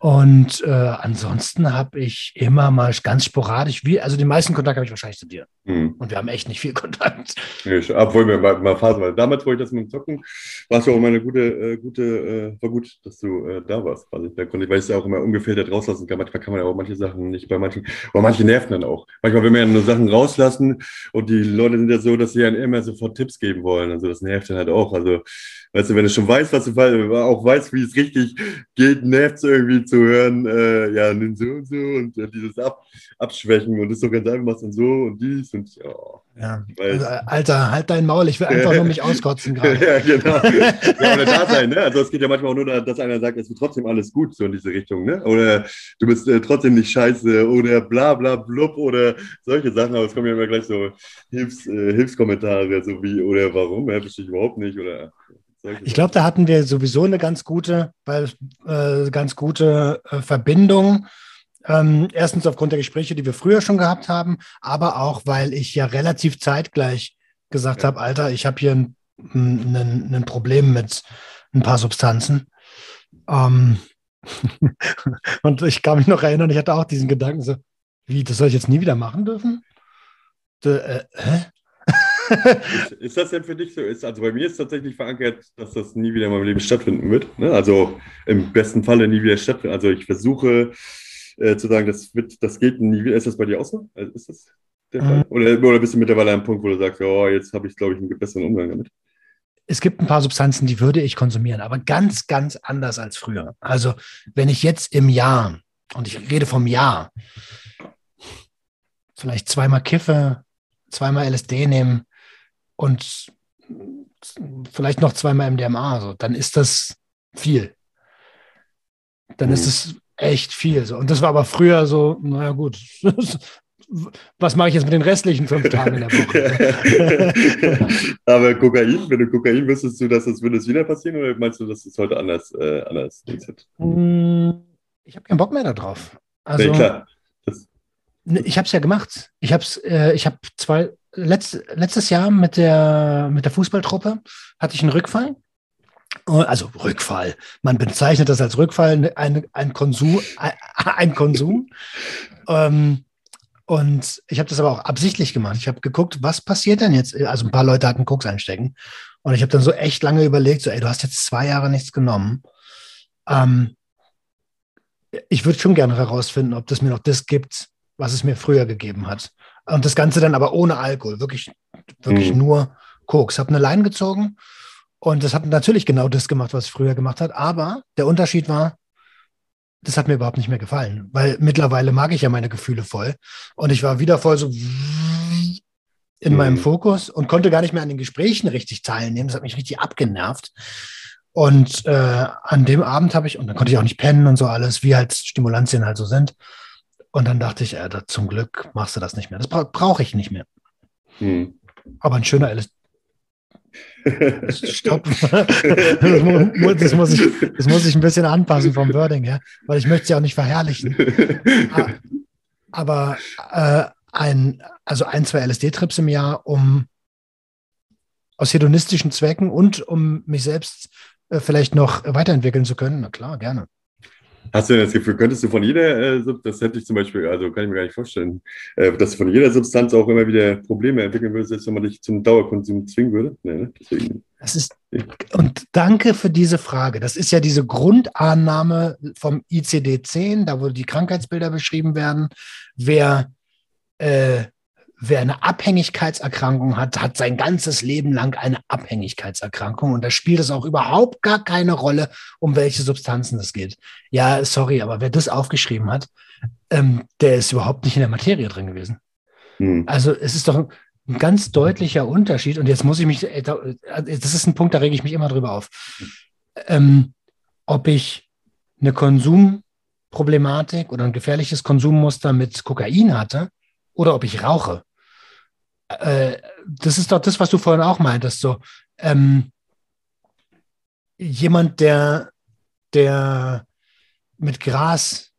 Und äh, ansonsten habe ich immer mal ganz sporadisch, wie, also den meisten Kontakt habe ich wahrscheinlich zu dir. Mhm. Und wir haben echt nicht viel Kontakt. Nee, obwohl wir mal, mal Phasen waren. Damals, wo ich das mit dem Zocken, war es ja auch immer eine gute, äh, gute, äh, war gut, dass du äh, da warst. Also, da konnte ich, weil ich es ja auch immer ungefiltert rauslassen kann. Manchmal kann man ja auch manche Sachen nicht bei manchen, aber manche nerven dann auch. Manchmal will man ja nur Sachen rauslassen und die Leute sind ja so, dass sie dann immer sofort Tipps geben wollen. Also das nervt dann halt auch. Also Weißt du, wenn du schon weißt, was du auch weißt, wie es richtig geht, nervt es irgendwie zu hören, äh, ja, nimm so und so und äh, dieses Ab Abschwächen und das ist doch ganz einfach, machst dann so und dies und oh, ja. Also, Alter, halt dein Maul, ich will einfach nur mich auskotzen gerade. ja, genau. ja, oder da sein, ne? Also es geht ja manchmal auch nur, dass einer sagt, es wird trotzdem alles gut, so in diese Richtung, ne? Oder du bist äh, trotzdem nicht scheiße oder bla bla blub oder solche Sachen, aber es kommen ja immer gleich so Hilfs, äh, Hilfskommentare, so wie, oder warum, ja, verstehe ich überhaupt nicht, oder ich glaube, da hatten wir sowieso eine ganz gute, weil, äh, ganz gute äh, Verbindung. Ähm, erstens aufgrund der Gespräche, die wir früher schon gehabt haben, aber auch, weil ich ja relativ zeitgleich gesagt ja. habe, Alter, ich habe hier ein, ein, ein, Problem mit ein paar Substanzen. Ähm, und ich kann mich noch erinnern, ich hatte auch diesen Gedanken so, wie, das soll ich jetzt nie wieder machen dürfen? De, äh, hä? Ist, ist, das denn für dich so? Ist, also bei mir ist tatsächlich verankert, dass das nie wieder in meinem Leben stattfinden wird. Ne? Also im besten Falle nie wieder stattfinden. Also ich versuche äh, zu sagen, das, wird, das geht nie wieder. Ist das bei dir auch so? Also ist das der Fall? Mhm. Oder, oder bist du mittlerweile an einem Punkt, wo du sagst, oh, jetzt habe ich, glaube ich, einen besseren Umgang damit? Es gibt ein paar Substanzen, die würde ich konsumieren, aber ganz, ganz anders als früher. Also wenn ich jetzt im Jahr, und ich rede vom Jahr, vielleicht zweimal kiffe, zweimal LSD nehme, und vielleicht noch zweimal MDMA, so, dann ist das viel. Dann mhm. ist es echt viel. So. Und das war aber früher so, naja gut, was mache ich jetzt mit den restlichen fünf Tagen in der Woche? aber Kokain, wenn du Kokain wüsstest du, dass das würde es wieder passieren oder meinst du, dass es heute anders, äh, anders ist? Mm, ich habe keinen Bock mehr darauf. Also, nee, klar. Das, ich habe es ja gemacht. Ich habe äh, ich hab zwei, letzt, letztes Jahr mit der, mit der Fußballtruppe hatte ich einen Rückfall. Also Rückfall. Man bezeichnet das als Rückfall, ein, ein Konsum. Ein Konsum. ähm, und ich habe das aber auch absichtlich gemacht. Ich habe geguckt, was passiert denn jetzt? Also ein paar Leute hatten Koks einstecken. Und ich habe dann so echt lange überlegt, so, ey, du hast jetzt zwei Jahre nichts genommen. Ähm, ich würde schon gerne herausfinden, ob das mir noch das gibt, was es mir früher gegeben hat. Und das Ganze dann aber ohne Alkohol, wirklich, wirklich mhm. nur Koks. Habe eine Line gezogen und das hat natürlich genau das gemacht, was ich früher gemacht hat. Aber der Unterschied war, das hat mir überhaupt nicht mehr gefallen, weil mittlerweile mag ich ja meine Gefühle voll. Und ich war wieder voll so in mhm. meinem Fokus und konnte gar nicht mehr an den Gesprächen richtig teilnehmen. Das hat mich richtig abgenervt. Und äh, an dem Abend habe ich, und dann konnte ich auch nicht pennen und so alles, wie halt Stimulantien halt so sind. Und dann dachte ich, äh, zum Glück machst du das nicht mehr. Das bra brauche ich nicht mehr. Hm. Aber ein schöner LSD. Stopp. das, muss ich, das muss ich ein bisschen anpassen vom Wording her, weil ich möchte es ja auch nicht verherrlichen. Aber äh, ein, also ein, zwei LSD-Trips im Jahr, um aus hedonistischen Zwecken und um mich selbst äh, vielleicht noch weiterentwickeln zu können, na klar, gerne. Hast du denn das Gefühl, könntest du von jeder, äh, das hätte ich zum Beispiel, also kann ich mir gar nicht vorstellen, äh, dass du von jeder Substanz auch immer wieder Probleme entwickeln würdest, wenn man dich zum Dauerkonsum zwingen würde? Nee, ne? Deswegen. Das ist, und danke für diese Frage. Das ist ja diese Grundannahme vom ICD-10, da wo die Krankheitsbilder beschrieben werden. Wer, äh, wer eine Abhängigkeitserkrankung hat, hat sein ganzes Leben lang eine Abhängigkeitserkrankung und da spielt es auch überhaupt gar keine Rolle, um welche Substanzen es geht. Ja, sorry, aber wer das aufgeschrieben hat, ähm, der ist überhaupt nicht in der Materie drin gewesen. Hm. Also es ist doch ein ganz deutlicher Unterschied und jetzt muss ich mich, äh, das ist ein Punkt, da rege ich mich immer drüber auf, ähm, ob ich eine Konsumproblematik oder ein gefährliches Konsummuster mit Kokain hatte oder ob ich rauche äh, das ist doch das, was du vorhin auch meintest, so ähm, jemand, der, der mit Gras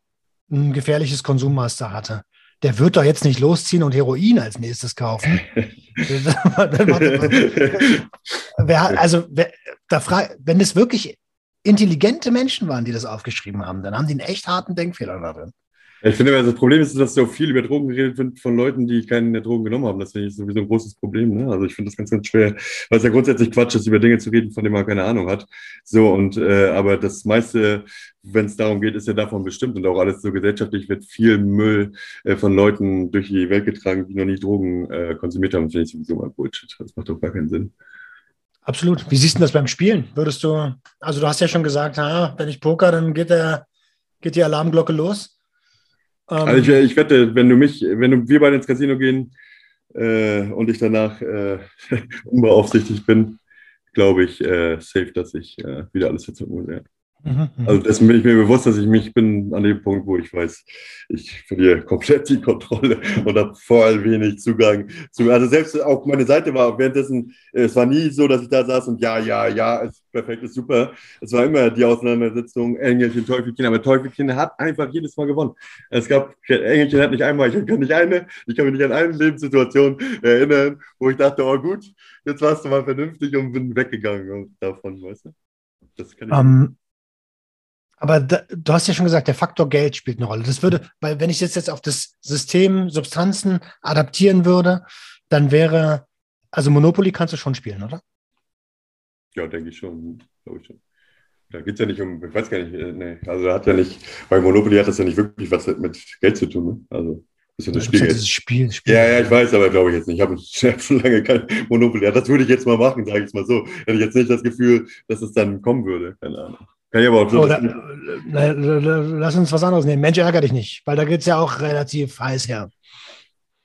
ein gefährliches Konsummaster hatte, der wird doch jetzt nicht losziehen und Heroin als nächstes kaufen. wer, also, wer, da frag, wenn es wirklich intelligente Menschen waren, die das aufgeschrieben haben, dann haben die einen echt harten Denkfehler darin. Ich finde, das Problem ist, dass so viel über Drogen geredet wird von Leuten, die keine Drogen genommen haben. Das finde ich sowieso ein großes Problem. Ne? Also ich finde das ganz, ganz schwer, weil es ja grundsätzlich Quatsch ist, über Dinge zu reden, von denen man keine Ahnung hat. So und äh, aber das meiste, wenn es darum geht, ist ja davon bestimmt und auch alles so gesellschaftlich wird viel Müll äh, von Leuten durch die Welt getragen, die noch nie Drogen äh, konsumiert haben. Finde ich sowieso mal Bullshit. Das macht doch gar keinen Sinn. Absolut. Wie siehst du das beim Spielen? Würdest du, also du hast ja schon gesagt, ha, wenn ich poker, dann geht der, geht die Alarmglocke los. Also ich, ich, wette, wenn du mich, wenn du, wir beide ins Casino gehen äh, und ich danach äh, unbeaufsichtigt bin, glaube ich äh, safe, dass ich äh, wieder alles verzocken muss. Ja. Mhm, mhm, also dessen bin ich mir bewusst, dass ich mich bin an dem Punkt, wo ich weiß, ich verliere komplett die Kontrolle und habe vor allem wenig Zugang zu. Also selbst auch meine Seite war währenddessen, es war nie so, dass ich da saß und ja, ja, ja, ist perfekt, ist super. Es war immer die Auseinandersetzung Engelchen, Teufelchen, aber Teufelchen hat einfach jedes Mal gewonnen. Es gab, Engelchen hat nicht einmal, ich kann nicht eine, ich kann mich nicht an eine Lebenssituation erinnern, wo ich dachte, oh gut, jetzt warst du mal vernünftig und bin weggegangen davon, weißt du? Das kann ich um, aber da, du hast ja schon gesagt, der Faktor Geld spielt eine Rolle. Das würde, weil wenn ich das jetzt auf das System Substanzen adaptieren würde, dann wäre, also Monopoly kannst du schon spielen, oder? Ja, denke ich schon, glaube ich schon. Da geht es ja nicht um, ich weiß gar nicht, äh, nee, also da hat ja nicht, bei Monopoly hat das ja nicht wirklich was mit Geld zu tun, ne? Also ist ja das Spiel. Ja, Spiel, Spiel. Ja, ja, ich weiß, aber glaube ich jetzt nicht. Ich habe schon lange kein Monopoly. Ja, das würde ich jetzt mal machen, sage ich mal so. Hätte ich jetzt nicht das Gefühl, dass es dann kommen würde. Keine Ahnung. Kann ich aber auch so. Oder, lass uns was anderes nehmen. Mensch, ärgere dich nicht, weil da geht es ja auch relativ heiß her.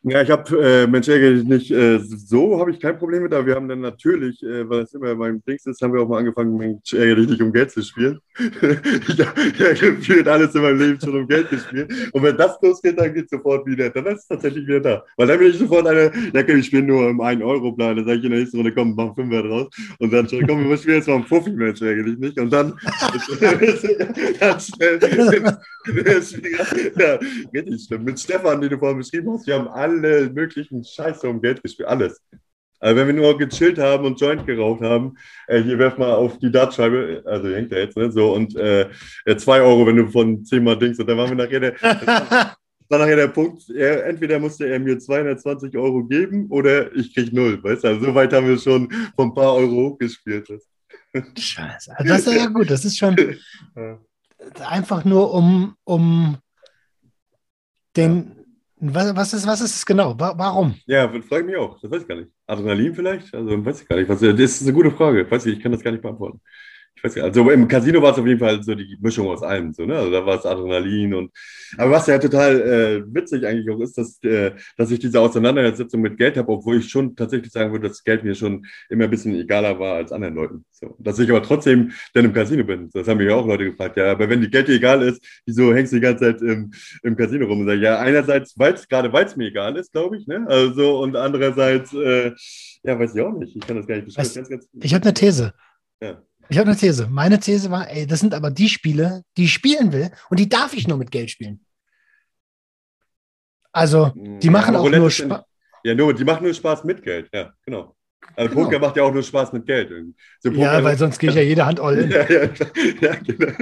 Ja, ich habe äh, Mensch ärgere dich nicht. Äh, so habe ich kein Problem mit, aber wir haben dann natürlich, äh, weil es immer beim Dings ist, haben wir auch mal angefangen, Mensch ärgere dich nicht um Geld zu spielen. ich habe gefühlt alles in meinem Leben schon um Geld gespielt. Und wenn das losgeht, dann geht sofort wieder. Dann ist es tatsächlich wieder da. Weil dann bin ich sofort eine, ja, okay, ich spiele nur im 1-Euro-Plan. Dann sage ich in der nächsten Runde, komm, mach 5 draus. Und dann, komm, wir spielen jetzt mal einen Fuffi, Mensch ärgere dich nicht. Und dann, ganz schnell, ja, richtig. Mit Stefan, den du vorhin beschrieben hast, wir haben alle möglichen Scheiße um Geld gespielt. Alles. Also wenn wir nur gechillt haben und Joint geraucht haben, äh, hier werf mal auf die Dartscheibe, also hängt der jetzt, ne? So, und äh, zwei Euro, wenn du von zehnmal Dings, und dann waren wir nachher der, war nachher der Punkt, er, entweder musste er mir 220 Euro geben oder ich krieg null, weißt du? Also so weit haben wir schon von ein paar Euro hochgespielt. Scheiße. Also das ist ja gut, das ist schon. Ja einfach nur um, um den. Was, was, ist, was ist es genau? Warum? Ja, frage mich auch. Das weiß ich gar nicht. Adrenalin vielleicht? Also weiß ich gar nicht. Das ist eine gute Frage. Weiß ich, ich kann das gar nicht beantworten weiß nicht, also im Casino war es auf jeden Fall so die Mischung aus allem. So, ne? Also da war es Adrenalin und aber was ja total äh, witzig eigentlich auch ist, dass, äh, dass ich diese Auseinandersetzung mit Geld habe, obwohl ich schon tatsächlich sagen würde, dass Geld mir schon immer ein bisschen egaler war als anderen Leuten. So. Dass ich aber trotzdem dann im Casino bin. Das haben mich auch Leute gefragt. Ja, aber wenn die Geld dir egal ist, wieso hängst du die ganze Zeit im, im Casino rum? Und sag, ja, einerseits, weil's, gerade weil es mir egal ist, glaube ich, ne? Also und andererseits, äh, ja, weiß ich auch nicht. Ich kann das gar nicht beschreiben. Ich habe eine These. Ja. Ich habe eine These. Meine These war, ey, das sind aber die Spiele, die ich spielen will und die darf ich nur mit Geld spielen. Also, die machen ja, auch nur Spaß. Ja, nur, die machen nur Spaß mit Geld, ja, genau. Also genau. Poker macht ja auch nur Spaß mit Geld. So ja, weil sonst gehe ich ja jede Hand all in. Ja, ja, ja, genau.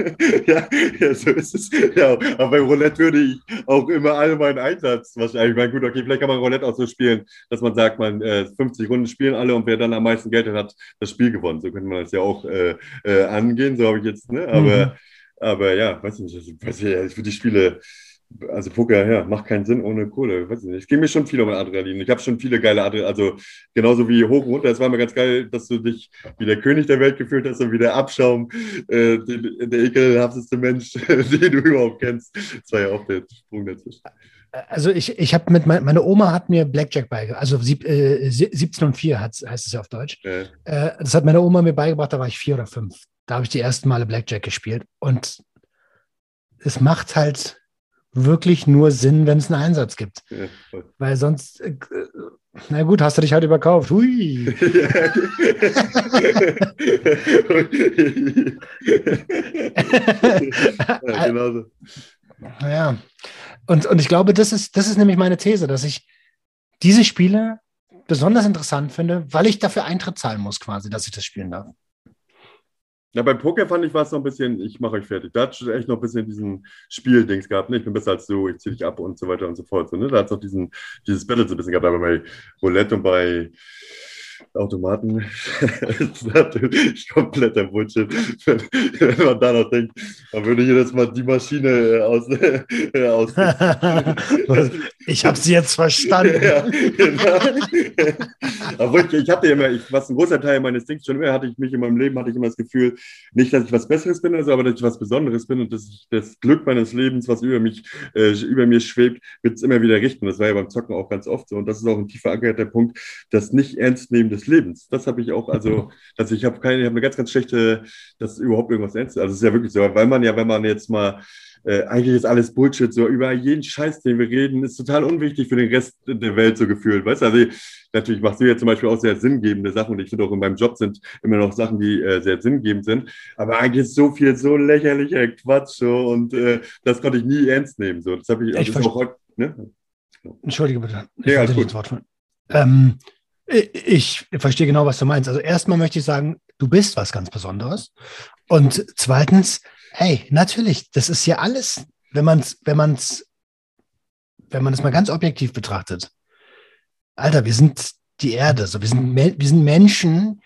ja, ja, so ist es. Ja, aber bei Roulette würde ich auch immer all meinen Einsatz wahrscheinlich. Ich meine, gut, okay, vielleicht kann man Roulette auch so spielen, dass man sagt, man äh, 50 Runden spielen alle und wer dann am meisten Geld hat, hat das Spiel gewonnen. So könnte man das ja auch äh, äh, angehen. So habe ich jetzt, ne? Aber, mhm. aber ja, weiß nicht, weiß ich, ich finde die Spiele also Poker, ja, macht keinen Sinn ohne Kohle. Weiß ich nicht. Es ging mir schon viel um Adrenalin. Ich habe schon viele geile Adrenalin, also genauso wie hoch und runter. Es war mir ganz geil, dass du dich wie der König der Welt gefühlt hast und wie der Abschaum, äh, den, der ekelhafteste Mensch, den du überhaupt kennst. Das war ja auch der Sprung dazwischen. Also ich, ich habe mit mein, meine Oma hat mir Blackjack beigebracht, also sieb, äh, 17 und 4 heißt es ja auf Deutsch. Ja. Äh, das hat meine Oma mir beigebracht, da war ich vier oder fünf. Da habe ich die ersten Male Blackjack gespielt und es macht halt wirklich nur Sinn, wenn es einen Einsatz gibt. Ja, Weil sonst, äh, na gut, hast du dich halt überkauft. Hui. ja, genau so. Ja. Und, und ich glaube, das ist, das ist nämlich meine These, dass ich diese Spiele besonders interessant finde, weil ich dafür Eintritt zahlen muss, quasi, dass ich das spielen darf. Ja, beim Poker fand ich war es noch ein bisschen, ich mache euch fertig. Da hat es echt noch ein bisschen diesen Spieldings gehabt. Ne? Ich bin besser als du, ich ziehe dich ab und so weiter und so fort. So, ne? Da hat es noch diesen, dieses Battle so ein bisschen gehabt, aber bei Roulette und bei Automaten. ist natürlich kompletter Bullshit. Wenn, wenn, man da noch denkt, dann würde ich jedes Mal die Maschine äh, aus. Äh, aus ich habe sie jetzt verstanden. ja, genau. Aber ich, ich hatte immer, ich, was ein großer Teil meines Dings schon immer, hatte ich mich in meinem Leben, hatte ich immer das Gefühl, nicht, dass ich was Besseres bin, also, aber dass ich was Besonderes bin und dass ich das Glück meines Lebens, was über mich, äh, über mir schwebt, wird es immer wieder richten. Das war ja beim Zocken auch ganz oft so. Und das ist auch ein tiefer angehenter Punkt, das nicht ernst nehmen des Lebens. Das habe ich auch, also, also ich habe keine, ich habe eine ganz, ganz schlechte, dass überhaupt irgendwas ernst ist. Also es ist ja wirklich so, weil man ja, wenn man jetzt mal äh, eigentlich ist alles Bullshit, so über jeden Scheiß, den wir reden, ist total unwichtig für den Rest der Welt so gefühlt, weißt du? Also natürlich machst du ja zum Beispiel auch sehr sinngebende Sachen und ich finde auch in meinem Job sind immer noch Sachen, die äh, sehr sinngebend sind, aber eigentlich ist so viel so lächerlicher Quatsch so und äh, das konnte ich nie ernst nehmen, so. Das habe ich, also ich auch heute, ne? Entschuldige bitte. Ich ja, alles gut. Wort ähm, ich verstehe genau, was du meinst. Also erstmal möchte ich sagen, du bist was ganz Besonderes. Und zweitens, hey, natürlich, das ist ja alles, wenn man es, wenn man es, wenn man es mal ganz objektiv betrachtet. Alter, wir sind die Erde, so wir sind, wir sind Menschen,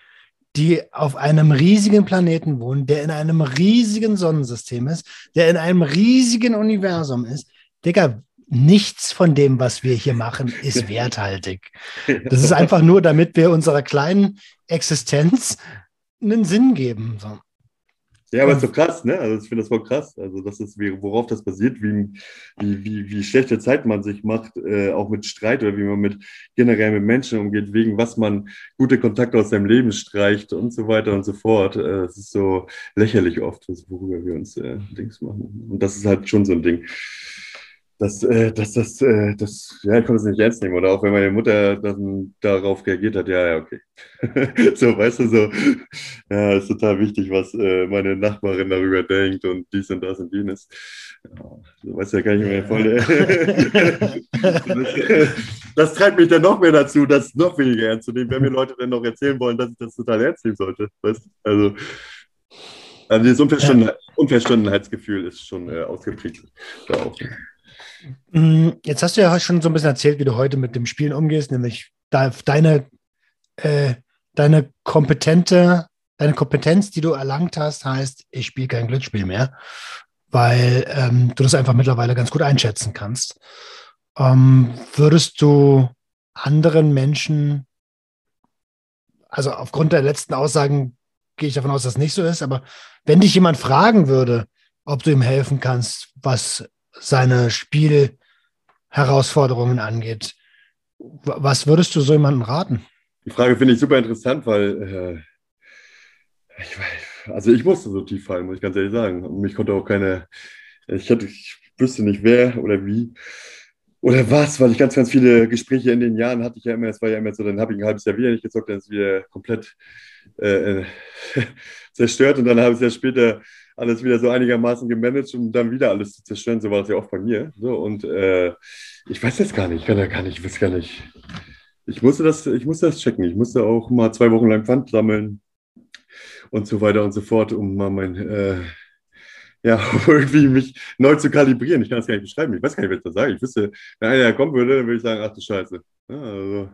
die auf einem riesigen Planeten wohnen, der in einem riesigen Sonnensystem ist, der in einem riesigen Universum ist. Digga, nichts von dem, was wir hier machen, ist werthaltig. Das ist einfach nur, damit wir unserer kleinen Existenz einen Sinn geben. So. Ja, aber es ist so krass, ne? Also ich finde das voll krass. Also das ist, worauf das basiert, wie, wie, wie, wie schlechte Zeit man sich macht, äh, auch mit Streit oder wie man mit generell mit Menschen umgeht, wegen was man gute Kontakte aus seinem Leben streicht und so weiter und so fort. Äh, es ist so lächerlich oft, worüber wir uns äh, Dings machen. Und das ist halt schon so ein Ding dass, äh, dass das, äh, das, ja, ich konnte es nicht ernst nehmen. Oder auch wenn meine Mutter dann darauf reagiert hat, ja, ja, okay. so, weißt du, so, ja, ist total wichtig, was äh, meine Nachbarin darüber denkt und dies und das und jenes. Ja, so, weißt du, ja, kann ich mir voll. das, das treibt mich dann noch mehr dazu, das noch weniger ernst zu nehmen, wenn mir Leute dann noch erzählen wollen, dass ich das total ernst nehmen sollte. Weißt du? Also, also dieses Unverstanden, Unverstandenheitsgefühl ist schon äh, ausgeprägt. Da auch. Mm, jetzt hast du ja schon so ein bisschen erzählt, wie du heute mit dem Spielen umgehst, nämlich deine, äh, deine kompetente, deine Kompetenz, die du erlangt hast, heißt, ich spiele kein Glücksspiel mehr, weil ähm, du das einfach mittlerweile ganz gut einschätzen kannst. Ähm, würdest du anderen Menschen, also aufgrund der letzten Aussagen gehe ich davon aus, dass das nicht so ist, aber wenn dich jemand fragen würde, ob du ihm helfen kannst, was seine Spielherausforderungen angeht. Was würdest du so jemandem raten? Die Frage finde ich super interessant, weil äh, ich, also ich musste so tief fallen, muss ich ganz ehrlich sagen. Und mich konnte auch keine, ich, hatte, ich wüsste nicht wer oder wie oder was, weil ich ganz, ganz viele Gespräche in den Jahren hatte ich ja immer, es war ja immer so, dann habe ich ein halbes Jahr wieder nicht gezockt, dann ist es wieder komplett äh, zerstört und dann habe ich es ja später alles wieder so einigermaßen gemanagt, um dann wieder alles zu zerstören. So war es ja auch bei mir. So, und äh, ich weiß jetzt gar nicht, ich kann da gar nicht, ich weiß gar nicht. Ich musste das, ich musste das checken. Ich musste auch mal zwei Wochen lang Pfand sammeln und so weiter und so fort, um mal mein, äh, ja, irgendwie mich neu zu kalibrieren. Ich kann das gar nicht beschreiben. Ich weiß gar nicht, was ich da sage. Ich wüsste, wenn einer kommen würde, dann würde ich sagen, ach du Scheiße. Ja, also,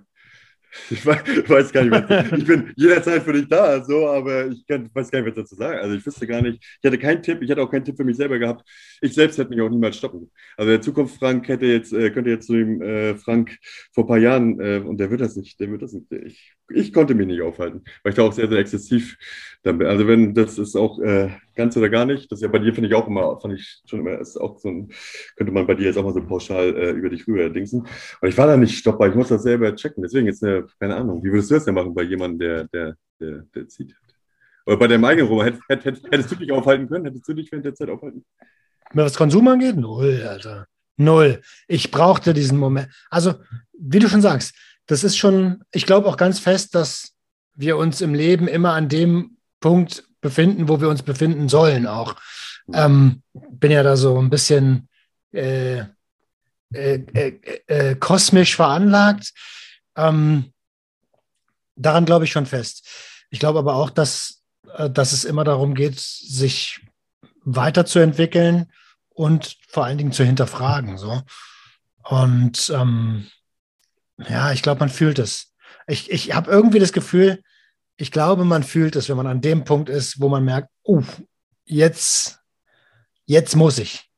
Ich weiß, gar nicht, was, ich bin jederzeit für dich da, so, aber ich kann, weiß gar nicht, was dazu sagen. Also ich wüsste gar nicht, ich hatte keinen Tipp, ich hatte auch keinen Tipp für mich selber gehabt. Ich selbst hätte mich auch niemals stoppen. Also der Zukunft Frank hätte jetzt, äh, könnte jetzt zu dem äh, Frank vor ein paar Jahren, äh, und der wird das nicht, der wird das nicht. Ich, ich konnte mich nicht aufhalten, weil ich da auch sehr, sehr exzessiv dann bin. Also wenn das ist auch äh, ganz oder gar nicht, das ist ja bei dir finde ich auch immer, fand ich schon immer, ist auch so ein, könnte man bei dir jetzt auch mal so pauschal äh, über dich rüber dingsen. Und ich war da nicht stoppbar, ich muss das selber checken. Deswegen jetzt eine, keine Ahnung, wie würdest du das denn machen bei jemandem, der, der, der, der zieht? Oder bei deinem eigenen Roman, hättest, hättest, hättest du dich aufhalten können? Hättest du dich während der Zeit aufhalten? Was Konsum angeht? Null, Alter. Null. Ich brauchte diesen Moment. Also, wie du schon sagst, das ist schon, ich glaube auch ganz fest, dass wir uns im Leben immer an dem Punkt befinden, wo wir uns befinden sollen auch. Ähm, bin ja da so ein bisschen äh, äh, äh, äh kosmisch veranlagt. Ähm, daran glaube ich schon fest. Ich glaube aber auch, dass, äh, dass es immer darum geht, sich weiterzuentwickeln und vor allen Dingen zu hinterfragen. So. Und ähm, ja, ich glaube, man fühlt es. Ich, ich habe irgendwie das Gefühl, ich glaube, man fühlt es, wenn man an dem Punkt ist, wo man merkt, uh, jetzt, jetzt muss ich.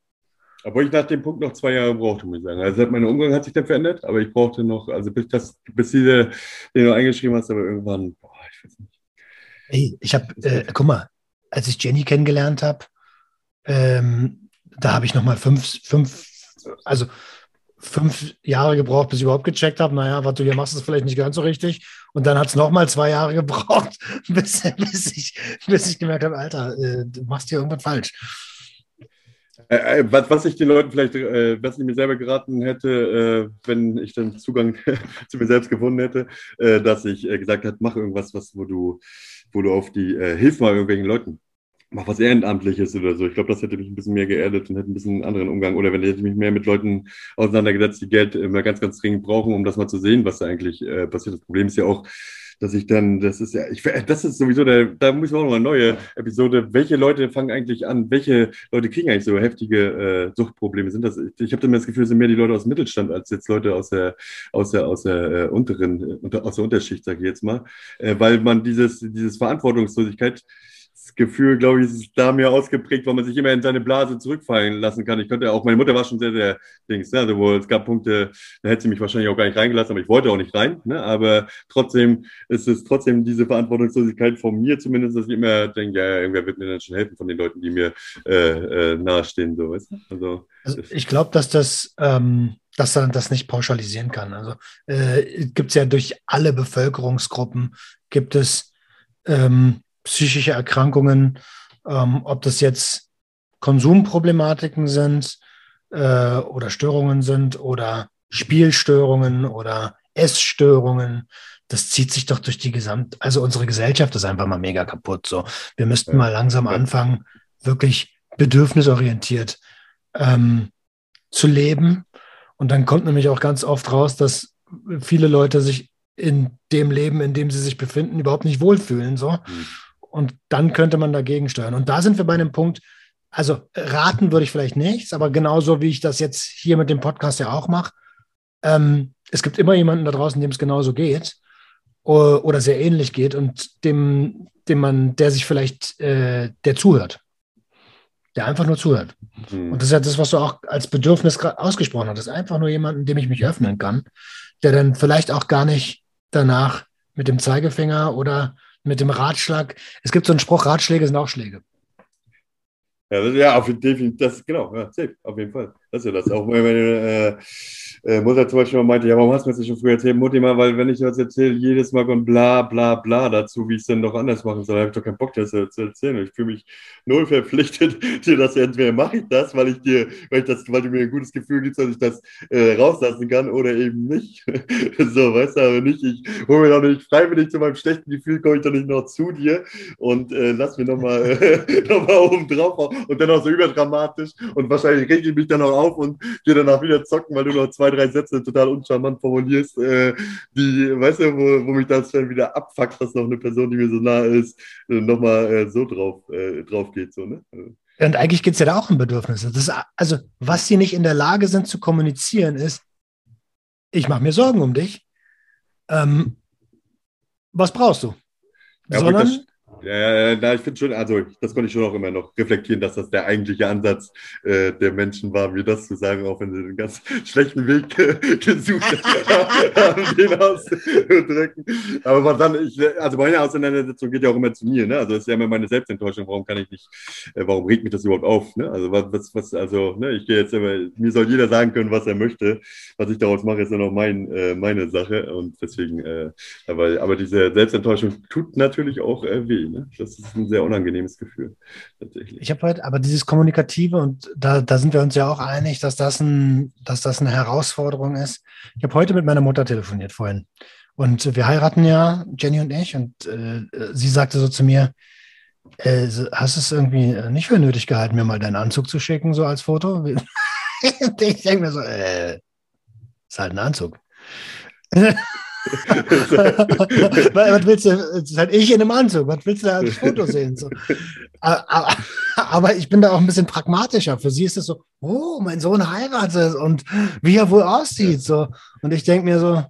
Obwohl ich nach dem Punkt noch zwei Jahre brauchte, muss ich sagen. Also mein Umgang hat sich dann verändert, aber ich brauchte noch, also bis das, bis diese, den du eingeschrieben hast, aber irgendwann, boah, ich weiß nicht. Hey, ich habe, äh, guck mal, als ich Jenny kennengelernt habe, ähm, da habe ich noch mal fünf, fünf, also fünf Jahre gebraucht, bis ich überhaupt gecheckt habe, naja, was du hier machst, ist vielleicht nicht ganz so richtig. Und dann hat es nochmal zwei Jahre gebraucht, bis, bis, ich, bis ich gemerkt habe, Alter, äh, du machst hier irgendwas falsch. Äh, äh, was, ich den Leuten vielleicht, äh, was ich mir selber geraten hätte, äh, wenn ich dann Zugang zu mir selbst gefunden hätte, äh, dass ich gesagt hätte, mach irgendwas, was, wo du, wo du auf die, hilf mal irgendwelchen Leuten mach was Ehrenamtliches oder so. Ich glaube, das hätte mich ein bisschen mehr geerdet und hätte ein bisschen einen anderen Umgang. Oder wenn ich mich mehr mit Leuten auseinandergesetzt, die Geld immer ganz, ganz dringend brauchen, um das mal zu sehen, was da eigentlich äh, passiert. Das Problem ist ja auch, dass ich dann, das ist ja, ich, das ist sowieso der, da muss man auch noch eine neue Episode. Welche Leute fangen eigentlich an? Welche Leute kriegen eigentlich so heftige äh, Suchtprobleme? Sind das, ich, ich habe immer das Gefühl, es sind mehr die Leute aus dem Mittelstand als jetzt Leute aus der, aus der, aus der äh, unteren, unter, aus der Unterschicht, sage ich jetzt mal, äh, weil man dieses, dieses Verantwortungslosigkeit Gefühl, glaube ich, ist da mehr ausgeprägt, weil man sich immer in seine Blase zurückfallen lassen kann. Ich konnte auch, meine Mutter war schon sehr, sehr Dings, ne? also es gab Punkte, da hätte sie mich wahrscheinlich auch gar nicht reingelassen, aber ich wollte auch nicht rein. Ne? Aber trotzdem ist es trotzdem diese Verantwortungslosigkeit von mir zumindest, dass ich immer denke, ja, irgendwer wird mir dann schon helfen von den Leuten, die mir äh, äh, nahestehen. So, weißt also, also ich glaube, dass das ähm dass man das nicht pauschalisieren kann. Also äh, gibt es ja durch alle Bevölkerungsgruppen, gibt es ähm, psychische Erkrankungen, ähm, ob das jetzt Konsumproblematiken sind äh, oder Störungen sind oder Spielstörungen oder Essstörungen. Das zieht sich doch durch die gesamte, also unsere Gesellschaft ist einfach mal mega kaputt. So, wir müssten ja. mal langsam anfangen, wirklich bedürfnisorientiert ähm, zu leben. Und dann kommt nämlich auch ganz oft raus, dass viele Leute sich in dem Leben, in dem sie sich befinden, überhaupt nicht wohlfühlen. So. Mhm. Und dann könnte man dagegen steuern. Und da sind wir bei einem Punkt, also raten würde ich vielleicht nichts, aber genauso wie ich das jetzt hier mit dem Podcast ja auch mache. Ähm, es gibt immer jemanden da draußen, dem es genauso geht oder sehr ähnlich geht und dem, dem man, der sich vielleicht, äh, der zuhört. Der einfach nur zuhört. Mhm. Und das ist ja das, was du auch als Bedürfnis ausgesprochen hast. Das ist einfach nur jemanden, dem ich mich öffnen kann, der dann vielleicht auch gar nicht danach mit dem Zeigefinger oder mit dem Ratschlag. Es gibt so einen Spruch, Ratschläge sind auch Schläge. Ja, ja auf, definitiv, das, genau, ja, safe, auf jeden Fall. Das ist ja das. Auch meine äh, äh, Mutter zum Beispiel meinte, ja, warum hast du mir das schon früher erzählt? Mutti mal, weil wenn ich das erzähle, jedes Mal kommt bla bla bla dazu, wie ich es denn doch anders machen soll, habe ich doch keinen Bock, das zu erzählen. Ich fühle mich null verpflichtet, dir das entweder mache ich das, weil ich dir, weil ich das, weil du mir ein gutes Gefühl gibst, dass ich das äh, rauslassen kann oder eben nicht. so, weißt du, aber nicht, ich hole mir doch nicht freiwillig zu meinem schlechten Gefühl, komme ich doch nicht noch zu dir und äh, lass mir nochmal äh, noch oben drauf und dann auch so überdramatisch und wahrscheinlich rege ich mich dann auch auf und gehe danach wieder zocken, weil du noch zwei, drei Sätze total uncharmant formulierst, äh, die, weißt du, wo, wo mich das dann wieder abfuckt, dass noch eine Person, die mir so nah ist, äh, nochmal äh, so drauf, äh, drauf geht. So, ne? Und eigentlich geht es ja da auch um Bedürfnisse. Ist, also, was sie nicht in der Lage sind zu kommunizieren, ist, ich mache mir Sorgen um dich. Ähm, was brauchst du? Ja, Sondern, Ja, ja, ich finde schon, also das konnte ich schon auch immer noch reflektieren, dass das der eigentliche Ansatz äh, der Menschen war, mir das zu sagen, auch wenn sie einen ganz schlechten Weg äh, gesucht haben, den auszudrücken. Aber was dann, ich, also meine Auseinandersetzung geht ja auch immer zu mir, ne? Also das ist ja immer meine Selbstenttäuschung, warum kann ich nicht, äh, warum regt mich das überhaupt auf? Ne? Also was, was, was, also, ne, ich gehe jetzt immer, mir soll jeder sagen können, was er möchte. Was ich daraus mache, ist ja noch mein, äh, meine Sache. Und deswegen, äh, aber, aber diese Selbstenttäuschung tut natürlich auch äh, weh. Ne? Das ist ein sehr unangenehmes Gefühl, tatsächlich. ich habe heute, aber dieses Kommunikative, und da, da sind wir uns ja auch einig, dass das, ein, dass das eine Herausforderung ist. Ich habe heute mit meiner Mutter telefoniert vorhin. Und wir heiraten ja, Jenny und ich, und äh, sie sagte so zu mir, äh, hast es irgendwie nicht für nötig gehalten, mir mal deinen Anzug zu schicken, so als Foto? ich denke mir so, äh, ist halt ein Anzug. was willst du? Das ist halt ich in einem Anzug. Was willst du da als Foto sehen? So. Aber, aber, ich bin da auch ein bisschen pragmatischer. Für sie ist es so, oh, mein Sohn heiratet und wie er wohl aussieht. So. Und ich denke mir so,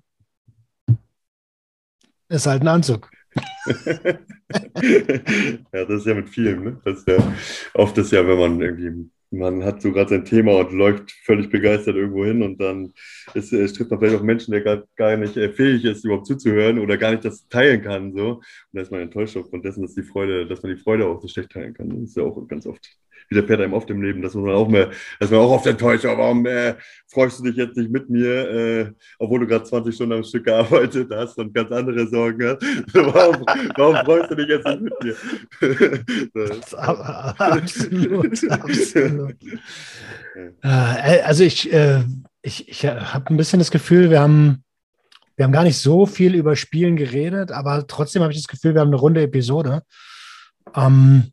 ist halt ein Anzug. ja, das ist ja mit vielen. Ne? Das ist ja oft ist ja, wenn man irgendwie man hat so gerade sein Thema und läuft völlig begeistert irgendwo hin und dann ist, äh, trifft man vielleicht auch Menschen, der gar, gar nicht äh, fähig ist, überhaupt zuzuhören oder gar nicht das teilen kann. So. Und da ist man enttäuscht aufgrund dessen, dass die Freude, dass man die Freude auch so schlecht teilen kann. Das ist ja auch ganz oft widerfährt einem oft im Leben. Das muss man auch mehr, dass man auch oft enttäuscht. Aber warum äh, freust du dich jetzt nicht mit mir, äh, obwohl du gerade 20 Stunden am Stück gearbeitet hast und ganz andere Sorgen hast? warum, warum freust du dich jetzt nicht mit mir? absolut, absolut. Äh, also ich, äh, ich, ich habe ein bisschen das Gefühl, wir haben wir haben gar nicht so viel über Spielen geredet, aber trotzdem habe ich das Gefühl, wir haben eine runde Episode. Ähm,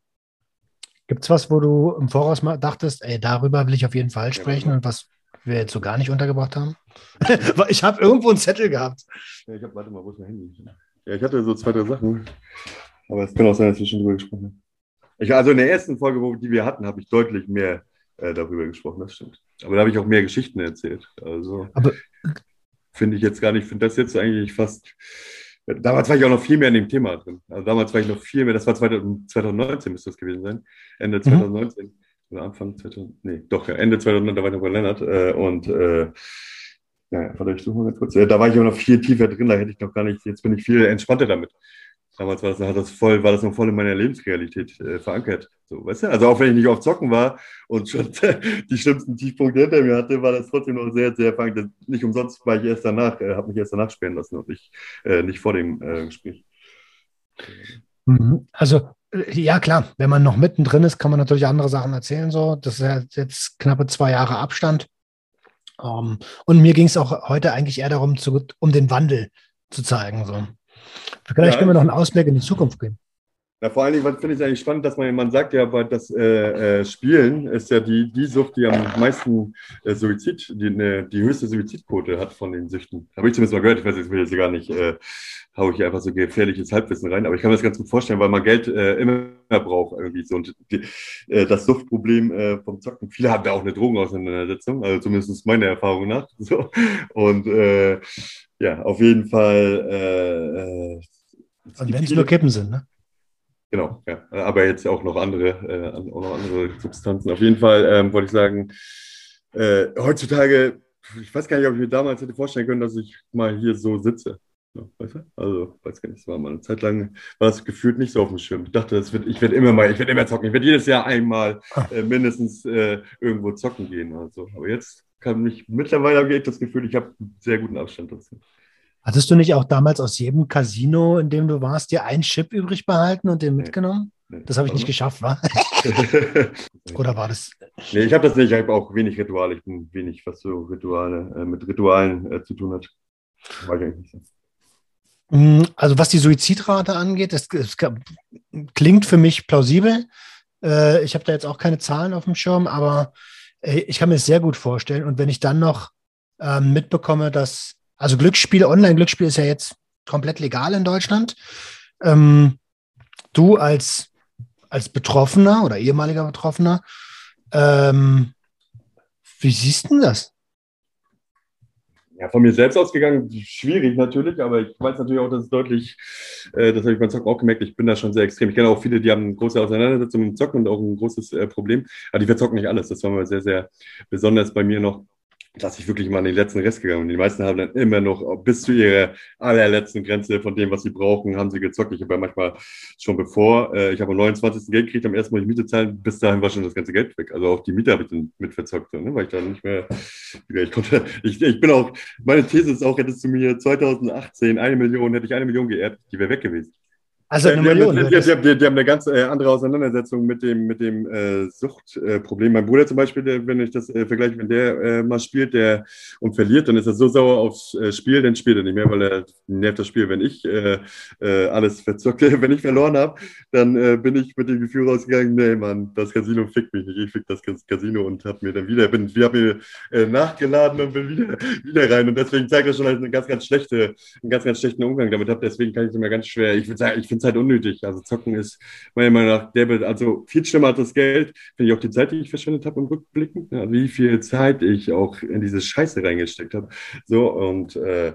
Gibt es was, wo du im Voraus mal dachtest, ey, darüber will ich auf jeden Fall sprechen ja, und was wir jetzt so gar nicht untergebracht haben? ich habe irgendwo einen Zettel gehabt. Ja, ich habe, warte mal, wo ist mein Handy? Ja, ich hatte so zwei, drei Sachen. Aber es kann auch sein, dass wir schon drüber gesprochen haben. Ich, also in der ersten Folge, wo, die wir hatten, habe ich deutlich mehr äh, darüber gesprochen, das stimmt. Aber da habe ich auch mehr Geschichten erzählt. Also finde ich jetzt gar nicht, finde das jetzt eigentlich fast Damals war ich auch noch viel mehr in dem Thema drin. Also damals war ich noch viel mehr, das war 2019 müsste das gewesen sein. Ende 2019 mhm. oder Anfang 2000, nee, doch, ja, Ende 2019, da war ich noch bei Lennart. Äh, und äh, ja, warte, ich suche mal ganz kurz. Da war ich auch noch viel tiefer drin, da hätte ich noch gar nicht, jetzt bin ich viel entspannter damit. Damals war das, hat das voll, war das noch voll in meiner Lebensrealität äh, verankert. So, weißt du? Also auch wenn ich nicht auf Zocken war und schon die schlimmsten Tiefpunkte hinter mir hatte, war das trotzdem noch sehr, sehr verankert. Nicht umsonst war ich erst danach, äh, habe mich erst danach sperren lassen und ich äh, nicht vor dem äh, Gespräch. Mhm. Also äh, ja, klar, wenn man noch mittendrin ist, kann man natürlich andere Sachen erzählen. So. Das ist jetzt knappe zwei Jahre Abstand. Um, ähm, und mir ging es auch heute eigentlich eher darum, zu, um den Wandel zu zeigen. So. Vielleicht ja, können wir noch einen Ausblick in die Zukunft geben. Ja, vor allen Dingen finde ich es eigentlich spannend, dass man, man sagt ja, aber das äh, äh, Spielen ist ja die, die Sucht, die am meisten äh, Suizid, die, ne, die höchste Suizidquote hat von den Süchten. Habe ich zumindest mal gehört, ich weiß jetzt, will jetzt gar nicht, äh, haue ich einfach so gefährliches Halbwissen rein, aber ich kann mir das ganz gut vorstellen, weil man Geld äh, immer braucht irgendwie so. Und die, äh, das Suchtproblem äh, vom Zocken, viele haben ja auch eine Drogenauseinandersetzung, also zumindest meiner Erfahrung nach. So. Und äh, ja, auf jeden Fall. Äh, äh, und wenn es nur Kippen sind, ne? Genau, ja. Aber jetzt auch noch andere, äh, auch noch andere Substanzen. Auf jeden Fall ähm, wollte ich sagen, äh, heutzutage, ich weiß gar nicht, ob ich mir damals hätte vorstellen können, dass ich mal hier so sitze. Ja, weißt du? Also, weiß gar nicht, es war mal eine Zeit lang, war es gefühlt nicht so auf dem Schirm. Ich dachte, das wird, ich werde immer mal, ich werde immer zocken. Ich werde jedes Jahr einmal ah. äh, mindestens äh, irgendwo zocken gehen. Also. Aber jetzt kann mich, mittlerweile habe ich das Gefühl, ich habe einen sehr guten Abstand dazu. Hattest du nicht auch damals aus jedem Casino, in dem du warst, dir einen Chip übrig behalten und den mitgenommen? Nee, das habe ich nicht geschafft, wa? Oder war das? Nee, ich habe das nicht. Ich habe auch wenig Rituale. Ich bin wenig, was so Rituale äh, mit Ritualen äh, zu tun hat. War ich eigentlich nicht so. Mm, also was die Suizidrate angeht, das, das klingt für mich plausibel. Äh, ich habe da jetzt auch keine Zahlen auf dem Schirm, aber ich kann mir es sehr gut vorstellen. Und wenn ich dann noch ähm, mitbekomme, dass also Glücksspiel, Online-Glücksspiel ist ja jetzt komplett legal in Deutschland. Ähm, du als, als Betroffener oder ehemaliger Betroffener, ähm, wie siehst du das? Ja, von mir selbst ausgegangen, schwierig natürlich, aber ich weiß natürlich auch, dass es deutlich, äh, das habe ich beim Zocken auch gemerkt, ich bin da schon sehr extrem. Ich kenne auch viele, die haben große Auseinandersetzung mit dem Zocken und auch ein großes äh, Problem, aber die verzocken nicht alles. Das war mal sehr, sehr besonders bei mir noch dass ich wirklich mal an den letzten Rest gegangen bin. Die meisten haben dann immer noch bis zu ihrer allerletzten Grenze von dem, was sie brauchen, haben sie gezockt. Ich habe ja manchmal schon bevor, äh, ich habe am 29. Geld gekriegt, am ersten Mal die Miete zahlen, bis dahin war schon das ganze Geld weg. Also auch die Miete habe ich dann mit verzockt, ne? weil ich dann nicht mehr, ich konnte, ich, ich bin auch, meine These ist auch, hättest du mir 2018 eine Million, hätte ich eine Million geerbt, die wäre weg gewesen. Also eine Million. Die, die, die, die, haben eine ganz äh, andere Auseinandersetzung mit dem, mit dem äh, Suchtproblem. Äh, mein Bruder zum Beispiel, der, wenn ich das äh, vergleiche, wenn der äh, mal spielt der, und verliert, dann ist er so sauer aufs äh, Spiel, dann spielt er nicht mehr, weil er nervt das Spiel. Wenn ich alles verzocke, wenn ich verloren habe, dann bin ich mit dem Gefühl rausgegangen, nee, Mann, das Casino fickt mich nicht. Ich fick das Casino und habe mir dann wieder, bin, habe mir nachgeladen und bin wieder, wieder rein. Und deswegen zeigt das schon als eine ganz, ganz schlechte, einen ganz, ganz schlechten Umgang damit habe. Deswegen kann ich es immer ganz schwer, ich würde sagen, ich finde halt unnötig. Also zocken ist meiner Meinung nach der, also viel schlimmer als das Geld, finde ich auch die Zeit, die ich verschwendet habe im Rückblicken, ja, wie viel Zeit ich auch in diese Scheiße reingesteckt habe. So, und äh,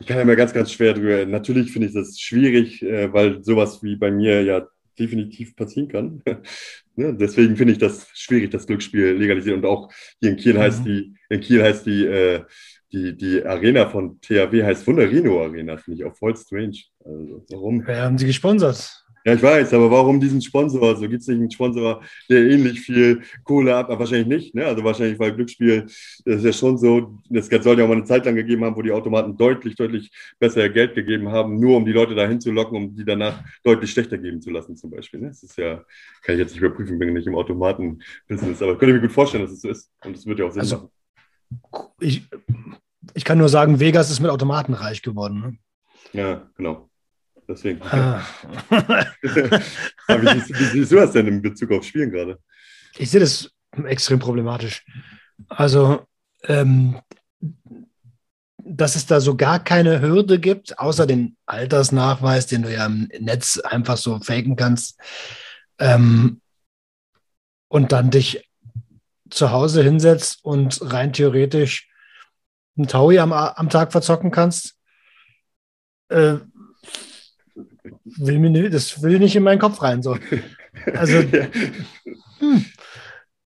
ich kann ja mal ganz, ganz schwer drüber. Natürlich finde ich das schwierig, äh, weil sowas wie bei mir ja definitiv passieren kann. ne? Deswegen finde ich das schwierig, das Glücksspiel legalisieren. Und auch hier in Kiel mhm. heißt die, in Kiel heißt die, äh, die, die Arena von THW heißt Wunderino Arena, finde ich auch voll strange. Also, warum? Wer haben sie gesponsert? Ja, ich weiß, aber warum diesen Sponsor? Also gibt es nicht einen Sponsor, der ähnlich viel Kohle hat? Aber wahrscheinlich nicht. Ne? Also wahrscheinlich, weil Glücksspiel das ist ja schon so, das soll ja auch mal eine Zeit lang gegeben haben, wo die Automaten deutlich, deutlich besser Geld gegeben haben, nur um die Leute dahin zu locken, um die danach deutlich schlechter geben zu lassen, zum Beispiel. Ne? Das ist ja, kann ich jetzt nicht überprüfen, bin nicht im Automaten-Business, aber könnte ich mir gut vorstellen, dass es so ist. Und es wird ja auch Sinn also, machen. Ich, ich kann nur sagen, Vegas ist mit Automaten reich geworden. Ne? Ja, genau. Deswegen. Ah. wie, siehst, wie siehst du das denn in Bezug auf Spielen gerade? Ich sehe das extrem problematisch. Also, ähm, dass es da so gar keine Hürde gibt, außer den Altersnachweis, den du ja im Netz einfach so faken kannst. Ähm, und dann dich zu Hause hinsetzt und rein theoretisch einen Taui am, am Tag verzocken kannst, äh, will mir, das will nicht in meinen Kopf rein. So. Also, hm.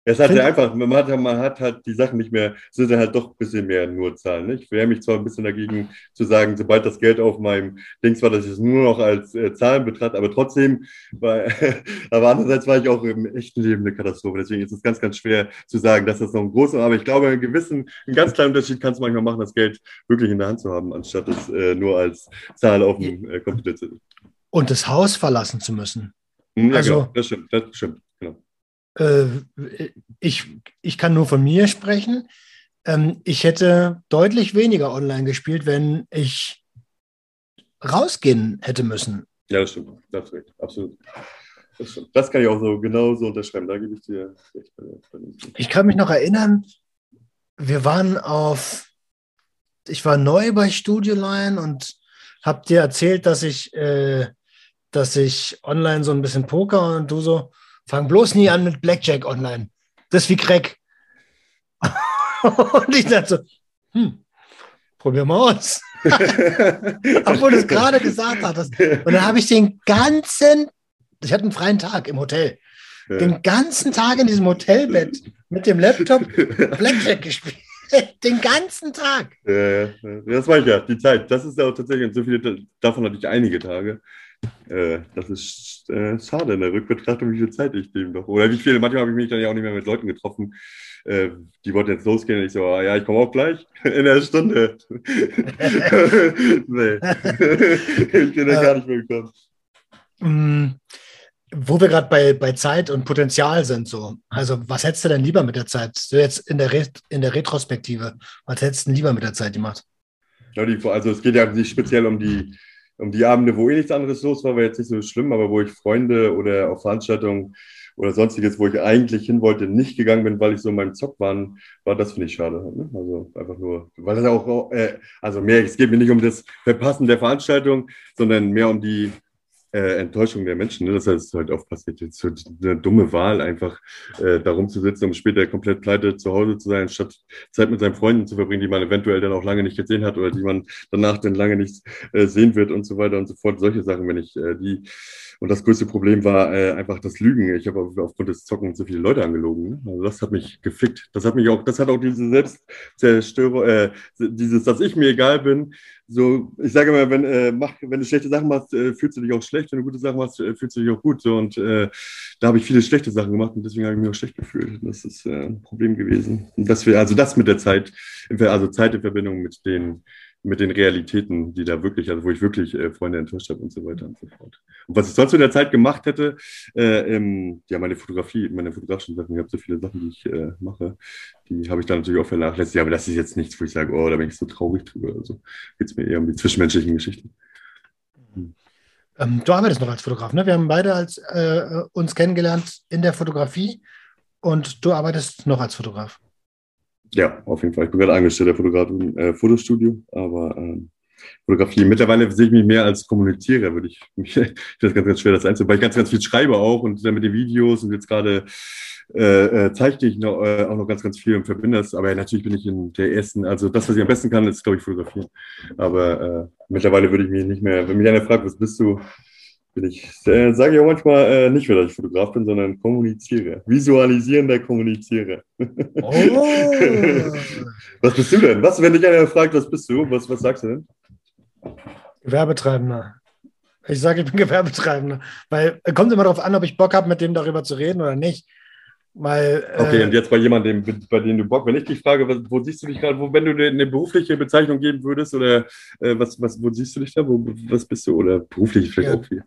Es hat ja einfach, man hat, man hat halt die Sachen nicht mehr, sind dann halt doch ein bisschen mehr nur Zahlen. Ne? Ich wehre mich zwar ein bisschen dagegen zu sagen, sobald das Geld auf meinem Dings war, dass ich es nur noch als äh, Zahlen betrachte, aber trotzdem, weil, aber andererseits war ich auch im echten Leben eine Katastrophe. Deswegen ist es ganz, ganz schwer zu sagen, dass das noch ein großer, aber ich glaube, einen gewissen, einen ganz kleinen Unterschied kannst du manchmal machen, das Geld wirklich in der Hand zu haben, anstatt es äh, nur als Zahl auf dem äh, Computer zu. Und das Haus verlassen zu müssen. Ja, also, genau, das stimmt, das stimmt, äh, ich, ich kann nur von mir sprechen. Ähm, ich hätte deutlich weniger online gespielt, wenn ich rausgehen hätte müssen. Ja, das stimmt. Das stimmt. Absolut. Das, stimmt. das kann ich auch so genauso unterschreiben. Da gebe ich dir recht. Ich kann mich noch erinnern, wir waren auf, ich war neu bei Studio Line und habe dir erzählt, dass ich, äh, dass ich online so ein bisschen Poker und du so, Fang bloß nie an mit Blackjack online. Das ist wie Crack. und ich dachte so, hm, probier mal aus. Obwohl du es gerade gesagt hattest. Und dann habe ich den ganzen, ich hatte einen freien Tag im Hotel, ja. den ganzen Tag in diesem Hotelbett mit dem Laptop Blackjack gespielt. Den ganzen Tag. Ja, ja, das war ich ja, die Zeit. Das ist ja auch tatsächlich, so viele, davon hatte ich einige Tage. Äh, das ist äh, schade in der Rückbetrachtung, wie viel Zeit ich dem doch. Oder wie viel, manchmal habe ich mich dann ja auch nicht mehr mit Leuten getroffen, äh, die wollten jetzt losgehen und ich so, ah, ja, ich komme auch gleich in der Stunde. nee. ich bin ja gar nicht mehr gekommen. Mm, wo wir gerade bei, bei Zeit und Potenzial sind, so. Also, was hättest du denn lieber mit der Zeit? So jetzt in der, Re in der Retrospektive, was hättest du denn lieber mit der Zeit gemacht? Ja, die, also, es geht ja nicht speziell um die um die Abende, wo eh nichts anderes los war, war jetzt nicht so schlimm, aber wo ich Freunde oder auf Veranstaltungen oder sonstiges, wo ich eigentlich hin wollte, nicht gegangen bin, weil ich so in meinem Zock war, war das finde ich schade. Ne? Also einfach nur, weil das auch, äh, also mehr, es geht mir nicht um das Verpassen der Veranstaltung, sondern mehr um die äh, Enttäuschung der Menschen. Ne? Das heißt, halt oft passiert jetzt so eine dumme Wahl, einfach äh, darum zu sitzen, um später komplett pleite zu Hause zu sein, statt Zeit mit seinen Freunden zu verbringen, die man eventuell dann auch lange nicht gesehen hat oder die man danach dann lange nicht äh, sehen wird und so weiter und so fort. Solche Sachen, wenn ich äh, die und das größte Problem war äh, einfach das Lügen. Ich habe aufgrund des Zockens so viele Leute angelogen. Also das hat mich gefickt. Das hat mich auch, das hat auch diese Selbstzerstörung, äh, dieses, dass ich mir egal bin. So, ich sage immer, wenn, äh, mach, wenn du schlechte Sachen machst, äh, fühlst du dich auch schlecht. Wenn du gute Sachen machst, äh, fühlst du dich auch gut. So, und äh, da habe ich viele schlechte Sachen gemacht und deswegen habe ich mich auch schlecht gefühlt. Das ist äh, ein Problem gewesen. Und dass wir, also das mit der Zeit, also Zeit in Verbindung mit den mit den Realitäten, die da wirklich, also wo ich wirklich äh, Freunde enttäuscht habe und so weiter und so fort. Und was ich sonst in der Zeit gemacht hätte, äh, ähm, ja, meine Fotografie, meine fotografischen Sachen, ich habe so viele Sachen, die ich äh, mache, die habe ich dann natürlich auch vernachlässigt, aber das ist jetzt nichts, wo ich sage, oh, da bin ich so traurig drüber. Also geht es mir eher um die zwischenmenschlichen Geschichten. Hm. Ähm, du arbeitest noch als Fotograf, ne? Wir haben beide als, äh, uns kennengelernt in der Fotografie und du arbeitest noch als Fotograf. Ja, auf jeden Fall. Ich bin gerade angestellter Fotograf im äh, Fotostudio, aber ähm, Fotografie. Mittlerweile sehe ich mich mehr als Kommunizierer, würde ich mich, ich das ganz, ganz schwer, das einzubauen, weil ich ganz, ganz viel schreibe auch und dann mit den Videos und jetzt gerade äh, äh, zeichne ich noch, äh, auch noch ganz, ganz viel und verbinde das. Aber natürlich bin ich in der ersten, also das, was ich am besten kann, ist, glaube ich, fotografieren. Aber äh, mittlerweile würde ich mich nicht mehr, wenn mich einer fragt, was bist du, ich, äh, sage ich auch manchmal äh, nicht mehr, dass ich Fotograf bin, sondern kommuniziere. Visualisierender Kommunizierer. Oh. was bist du denn? Was, wenn dich einer fragt, was bist du? Was, was sagst du denn? Gewerbetreibender. Ich sage, ich bin Gewerbetreibender. Weil es kommt immer darauf an, ob ich Bock habe, mit dem darüber zu reden oder nicht. Weil, okay, äh, und jetzt bei jemandem, bei dem du Bock, wenn ich dich frage, was, wo siehst du dich gerade, wenn du eine berufliche Bezeichnung geben würdest, oder äh, was, was, wo siehst du dich da, wo, was bist du, oder beruflich vielleicht ja. auch viel?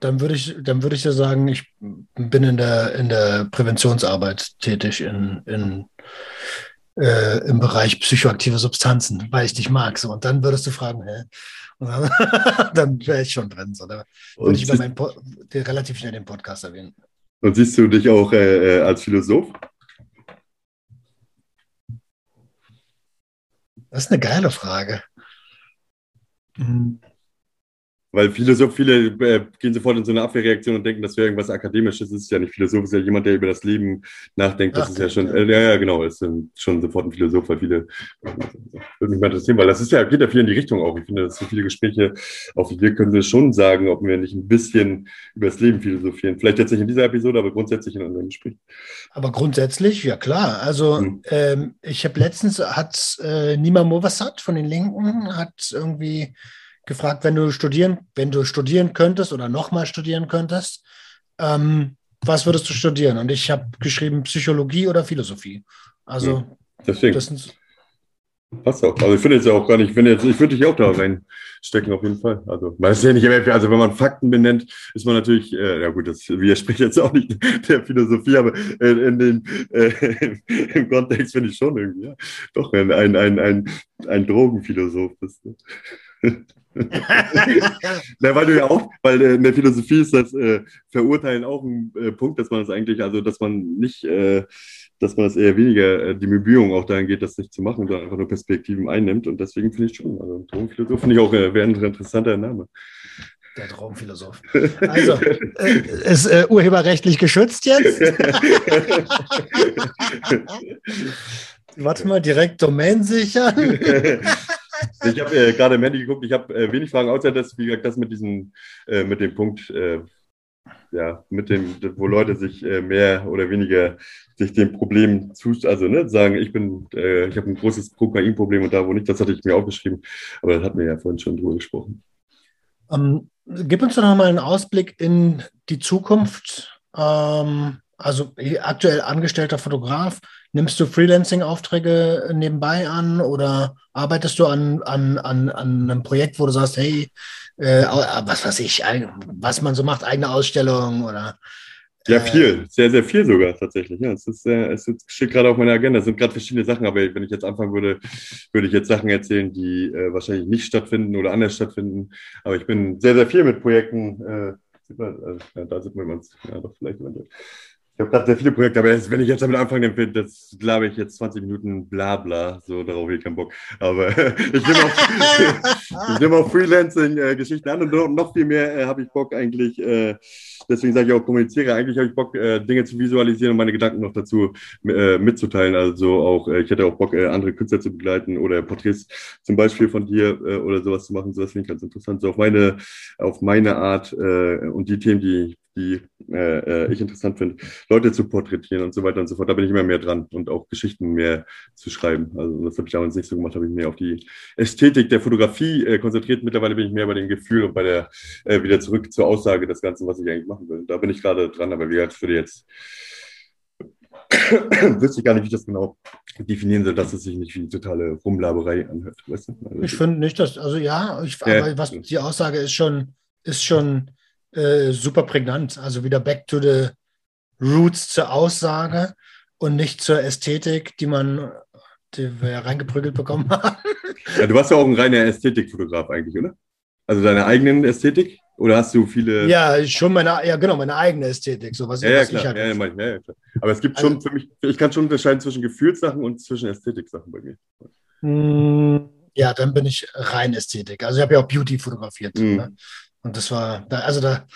Dann würde ich, dann würde ich ja sagen, ich bin in der, in der Präventionsarbeit tätig in, in, äh, im Bereich psychoaktive Substanzen, weil ich dich mag. So. Und dann würdest du fragen, hä? Und dann, dann wäre ich schon drin. So. Da würde ich über meinen po relativ schnell den Podcast erwähnen. Und siehst du dich auch äh, äh als Philosoph? Das ist eine geile Frage. Mhm. Weil viele, so viele äh, gehen sofort in so eine Abwehrreaktion und denken, das wäre irgendwas Akademisches. Das ist ja nicht Philosoph, ist ja jemand, der über das Leben nachdenkt. Das Ach, ist ja schon, äh, ja, ja, genau, ist schon sofort ein Philosoph, weil viele, würde mich mal interessieren, weil das ist ja, geht ja viel in die Richtung auch. Ich finde, dass so viele Gespräche, auch wir können wir schon sagen, ob wir nicht ein bisschen über das Leben philosophieren. Vielleicht jetzt nicht in dieser Episode, aber grundsätzlich in anderen Gesprächen. Aber grundsätzlich, ja klar. Also hm. ähm, ich habe letztens, hat äh, Nima Movassat von den Linken, hat irgendwie gefragt, wenn du studieren, wenn du studieren könntest oder nochmal studieren könntest, ähm, was würdest du studieren? Und ich habe geschrieben Psychologie oder Philosophie. Also ja, deswegen. Das sind, Passt auch. Also ich finde jetzt auch gar nicht, ich, jetzt, ich würde dich auch da reinstecken, auf jeden Fall. Also man ist ja nicht, also wenn man Fakten benennt, ist man natürlich, äh, ja gut, das widerspricht jetzt auch nicht der Philosophie, aber äh, in den, äh, im Kontext finde ich schon irgendwie, ja, doch ein, ein, ein, ein, ein Drogenphilosoph bist. Ne? Na, weil du ja auch, weil äh, in der Philosophie ist das äh, Verurteilen auch ein äh, Punkt, dass man das eigentlich, also dass man nicht, äh, dass man es eher weniger äh, die Bemühung auch dahin geht, das nicht zu machen, sondern einfach nur Perspektiven einnimmt. Und deswegen finde ich schon, also Drogenphilosoph finde ich auch äh, wäre ein interessanter Name. Der Traumphilosoph. Also, äh, ist äh, urheberrechtlich geschützt jetzt? Warte mal, direkt Domain sichern. Ich habe äh, gerade im Handy geguckt, ich habe äh, wenig Fragen, außer das, wie gesagt, das mit diesem, äh, mit dem Punkt, äh, ja, mit dem, wo Leute sich äh, mehr oder weniger sich dem Problem zu, also ne, sagen, ich bin, äh, ich habe ein großes Kokainproblem und da wo nicht, das hatte ich mir aufgeschrieben, aber das hatten wir ja vorhin schon drüber gesprochen. Ähm, gib uns doch nochmal einen Ausblick in die Zukunft. Ähm, also aktuell angestellter Fotograf, nimmst du Freelancing-Aufträge nebenbei an oder arbeitest du an, an, an, an einem Projekt, wo du sagst, hey, äh, was weiß ich, was man so macht, eigene Ausstellung oder ja, äh, viel, sehr, sehr viel sogar tatsächlich. Ja, es, ist, äh, es steht gerade auf meiner Agenda. Es sind gerade verschiedene Sachen, aber wenn ich jetzt anfangen würde, würde ich jetzt Sachen erzählen, die äh, wahrscheinlich nicht stattfinden oder anders stattfinden. Aber ich bin sehr, sehr viel mit Projekten. Äh, da sieht man uns ja, doch vielleicht Ich habe gerade sehr viele Projekte, aber wenn ich jetzt damit anfange, dann das glaube ich jetzt 20 Minuten Blabla, so darauf habe ich keinen Bock. Aber ich nehme auch, nehm auch Freelancing-Geschichten an und noch viel mehr äh, habe ich Bock eigentlich. Äh, deswegen sage ich auch kommuniziere. Eigentlich habe ich Bock, äh, Dinge zu visualisieren und meine Gedanken noch dazu äh, mitzuteilen. Also auch, äh, ich hätte auch Bock, äh, andere Künstler zu begleiten oder Porträts zum Beispiel von dir oder sowas zu machen. So, das finde ich ganz interessant. So auf meine, auf meine Art und die Themen, die die äh, äh, ich interessant finde, Leute zu porträtieren und so weiter und so fort. Da bin ich immer mehr dran und auch Geschichten mehr zu schreiben. Also das habe ich damals nicht so gemacht, habe ich mehr auf die Ästhetik der Fotografie äh, konzentriert. Mittlerweile bin ich mehr bei dem Gefühl und bei der äh, wieder zurück zur Aussage des Ganzen, was ich eigentlich machen will. Da bin ich gerade dran, aber wie gesagt, für jetzt wüsste ich gar nicht, wie ich das genau definieren soll, dass es sich nicht wie eine totale Rumlaberei anhört. Weißt du? also ich finde nicht, dass, also ja, ich, aber was die Aussage ist schon, ist schon äh, super prägnant. Also wieder back to the roots zur Aussage und nicht zur Ästhetik, die man die wir reingeprügelt bekommen haben. Ja, du warst ja auch ein reiner Ästhetikfotograf eigentlich, oder? Also deine eigenen Ästhetik? Oder hast du viele. Ja, schon meine, ja, genau, meine eigene Ästhetik. So, was, ja, ja, klar. Halt ja, ja, ja, klar. Aber es gibt also, schon für mich, ich kann schon unterscheiden zwischen Gefühlssachen und zwischen Ästhetik-Sachen bei mir. Hm, ja, dann bin ich rein Ästhetik. Also ich habe ja auch Beauty fotografiert. Mhm. Ne? Und das war, da, also da.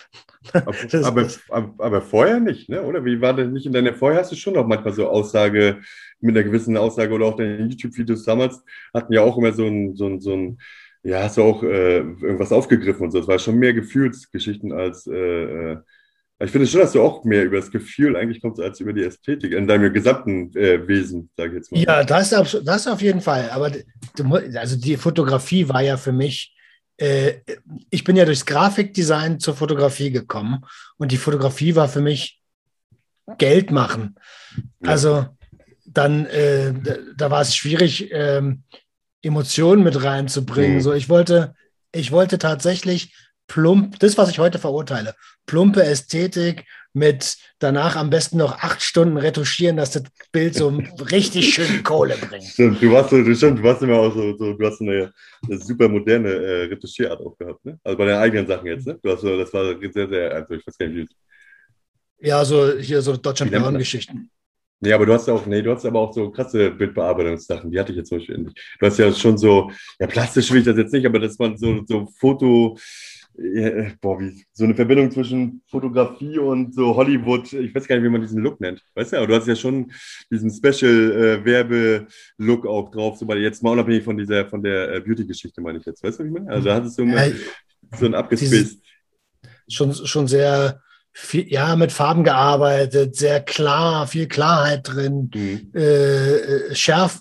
aber, das, aber, aber, vorher nicht, ne? oder? Wie war denn nicht in deiner, vorher hast du schon noch manchmal so Aussage, mit einer gewissen Aussage oder auch deine YouTube-Videos damals hatten ja auch immer so ein, so ein, so ein ja, hast du auch äh, irgendwas aufgegriffen und so. Das war schon mehr Gefühlsgeschichten als, äh, äh, ich finde schon, dass du auch mehr über das Gefühl eigentlich kommst als über die Ästhetik in deinem gesamten äh, Wesen, sage ich jetzt mal. Ja, das, das auf jeden Fall. Aber also die Fotografie war ja für mich äh, ich bin ja durchs Grafikdesign zur Fotografie gekommen und die Fotografie war für mich Geld machen. Also dann, äh, da, da, war es schwierig, ähm, Emotionen mit reinzubringen. Mhm. So, ich wollte, ich wollte tatsächlich plump, das, was ich heute verurteile, plumpe Ästhetik mit danach am besten noch acht Stunden retuschieren, dass das Bild so richtig schön Kohle bringt. Stimmt, du warst, du, stimmt, du warst immer auch so, so du hast eine, eine super moderne äh, Retuschierart auch gehabt, ne? Also bei den eigenen Sachen jetzt, ne? Du hast so, das war sehr, sehr einfach, ich weiß gar nicht, wie Ja, so hier so Deutschland-Geschichten. Nee, aber du hast ja auch, nee, du hast aber auch so krasse Bildbearbeitungssachen, die hatte ich jetzt zum Beispiel nicht. Du hast ja schon so, ja, plastisch will ich das jetzt nicht, aber das waren so, so Foto, ja, boah, wie, so eine Verbindung zwischen Fotografie und so Hollywood, ich weiß gar nicht, wie man diesen Look nennt. Weißt du, aber du hast ja schon diesen Special-Werbe-Look äh, auch drauf, so weil jetzt mal unabhängig von dieser, von der äh, Beauty-Geschichte, meine ich jetzt. Weißt du, was ich meine? Also da hattest du immer ja, so ein abgespaced. Schon, schon sehr, viel, ja, mit Farben gearbeitet, sehr klar, viel Klarheit drin, mhm. äh, äh Schärf,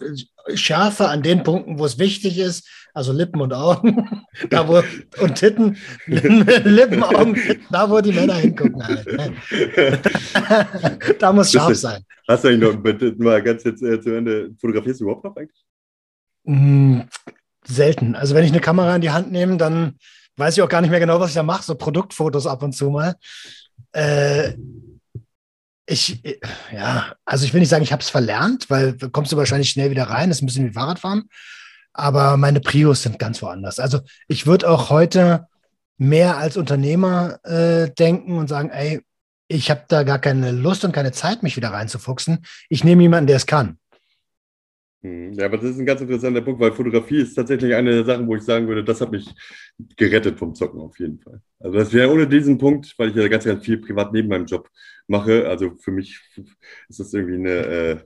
Schärfe an den Punkten, wo es wichtig ist, also Lippen und Augen, da wo, und Titten, Lippen, Augen, Titten, da wo die Männer hingucken halt. Ne? da muss scharf sein. Hast du eigentlich noch, mal ganz jetzt äh, zu Ende, fotografierst du überhaupt noch eigentlich? Mm, selten. Also wenn ich eine Kamera in die Hand nehme, dann weiß ich auch gar nicht mehr genau, was ich da mache, so Produktfotos ab und zu mal. Äh, ich, ja, also ich will nicht sagen, ich habe es verlernt, weil kommst du wahrscheinlich schnell wieder rein, das ist ein bisschen wie Fahrradfahren aber meine Prios sind ganz woanders. Also ich würde auch heute mehr als Unternehmer äh, denken und sagen, ey, ich habe da gar keine Lust und keine Zeit, mich wieder reinzufuchsen. Ich nehme jemanden, der es kann. Hm, ja, aber das ist ein ganz interessanter Punkt, weil Fotografie ist tatsächlich eine der Sachen, wo ich sagen würde, das hat mich gerettet vom Zocken auf jeden Fall. Also das wäre ohne diesen Punkt, weil ich ja ganz, ganz viel privat neben meinem Job mache. Also für mich ist das irgendwie eine,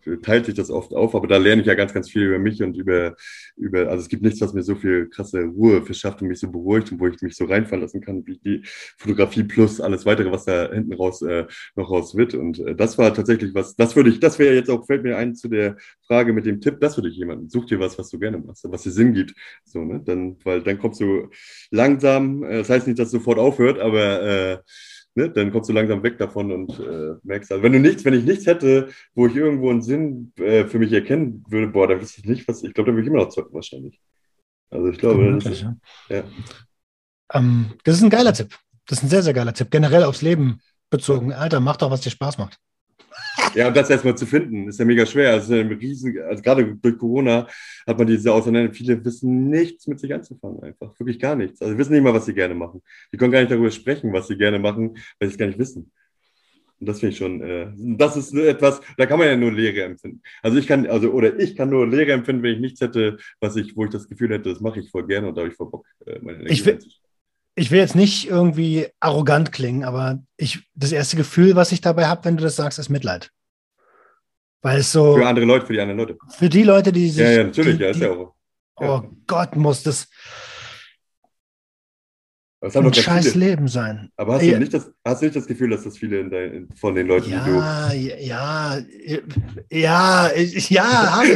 äh, teilt sich das oft auf, aber da lerne ich ja ganz, ganz viel über mich und über, über, also es gibt nichts, was mir so viel krasse Ruhe verschafft und mich so beruhigt und wo ich mich so reinfallen lassen kann, wie die Fotografie plus alles weitere, was da hinten raus äh, noch raus wird. Und äh, das war tatsächlich was, das würde ich, das wäre jetzt auch, fällt mir ein zu der Frage mit dem Tipp, das würde ich jemanden, such dir was, was du gerne machst, was dir Sinn gibt. So, ne? Dann, weil dann kommst du langsam, äh, das heißt nicht, dass es sofort aufhört, aber äh, ne, dann kommst du langsam weg davon und äh, merkst, also wenn du nichts, wenn ich nichts hätte, wo ich irgendwo einen Sinn äh, für mich erkennen würde, boah, da wüsste ich nicht, was, ich glaube, da würde ich immer noch zocken wahrscheinlich. Also ich glaube, das ist, ja. Ähm, das ist ein geiler Tipp. Das ist ein sehr, sehr geiler Tipp. Generell aufs Leben bezogen. Alter, mach doch, was dir Spaß macht. Ja, und das erstmal zu finden, ist ja mega schwer. Also, riesen, also gerade durch Corona hat man diese Auseinander. Viele wissen nichts mit sich anzufangen, einfach. Wirklich gar nichts. Also, wissen nicht mal, was sie gerne machen. Die können gar nicht darüber sprechen, was sie gerne machen, weil sie es gar nicht wissen. Und das finde ich schon, äh, das ist etwas, da kann man ja nur Leere empfinden. Also ich kann, also, oder ich kann nur Leere empfinden, wenn ich nichts hätte, was ich, wo ich das Gefühl hätte, das mache ich voll gerne und da habe ich voll Bock, äh, meine Energie ich will, ich will jetzt nicht irgendwie arrogant klingen, aber ich, das erste Gefühl, was ich dabei habe, wenn du das sagst, ist Mitleid. Weil es so. Für andere Leute, für die anderen Leute. Für die Leute, die sich. Ja, ja, natürlich, die, ja, ist ja auch. Ja. Oh Gott, muss das ein scheiß viele. Leben sein. Aber hast du, nicht das, hast du nicht das Gefühl, dass das viele dein, von den Leuten, ja, die du... Ja, ja, ja, habe ich.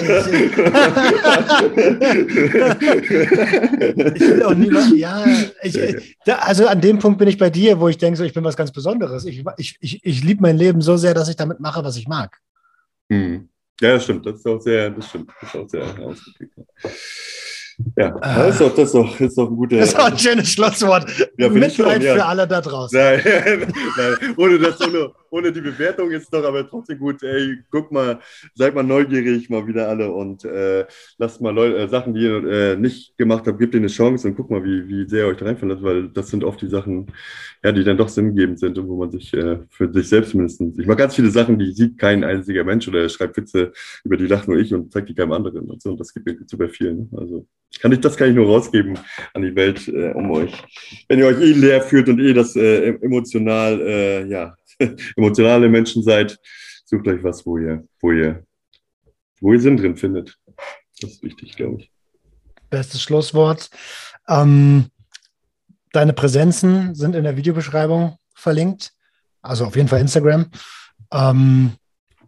ich will auch niemand, ja, ich, da, also an dem Punkt bin ich bei dir, wo ich denke, so, ich bin was ganz Besonderes. Ich, ich, ich, ich liebe mein Leben so sehr, dass ich damit mache, was ich mag. Hm. Ja, das stimmt. Das ist auch sehr, das stimmt. Das ist auch sehr ausgeprägt. Ja, das ist doch, das ist doch, ist doch ein guter. Das ist doch ein schönes Schlusswort. Ja, Mitleid ja. für alle da draußen. Nein, nein, ohne, das, ohne, ohne die Bewertung ist es doch aber trotzdem gut. Ey, guck mal, seid mal neugierig mal wieder alle und äh, lasst mal Leute, äh, Sachen, die ihr äh, nicht gemacht habt, gebt ihnen eine Chance und guck mal, wie, wie sehr ihr euch da reinfindet, weil das sind oft die Sachen, ja, die dann doch sinngebend sind und wo man sich äh, für sich selbst mindestens. Ich mache ganz viele Sachen, die sieht kein einziger Mensch oder schreibt Witze, über die lacht nur ich und zeigt die keinem anderen und so. Und das gibt mir super viel. Ne? Also kann ich, das kann ich nur rausgeben an die Welt äh, um euch. Wenn ihr euch eh leer fühlt und eh das äh, emotional, äh, ja, emotionale Menschen seid, sucht euch was, wo ihr, wo ihr, wo ihr Sinn drin findet. Das ist wichtig, glaube ich. Bestes Schlusswort. Ähm, deine Präsenzen sind in der Videobeschreibung verlinkt. Also auf jeden Fall Instagram. Ähm,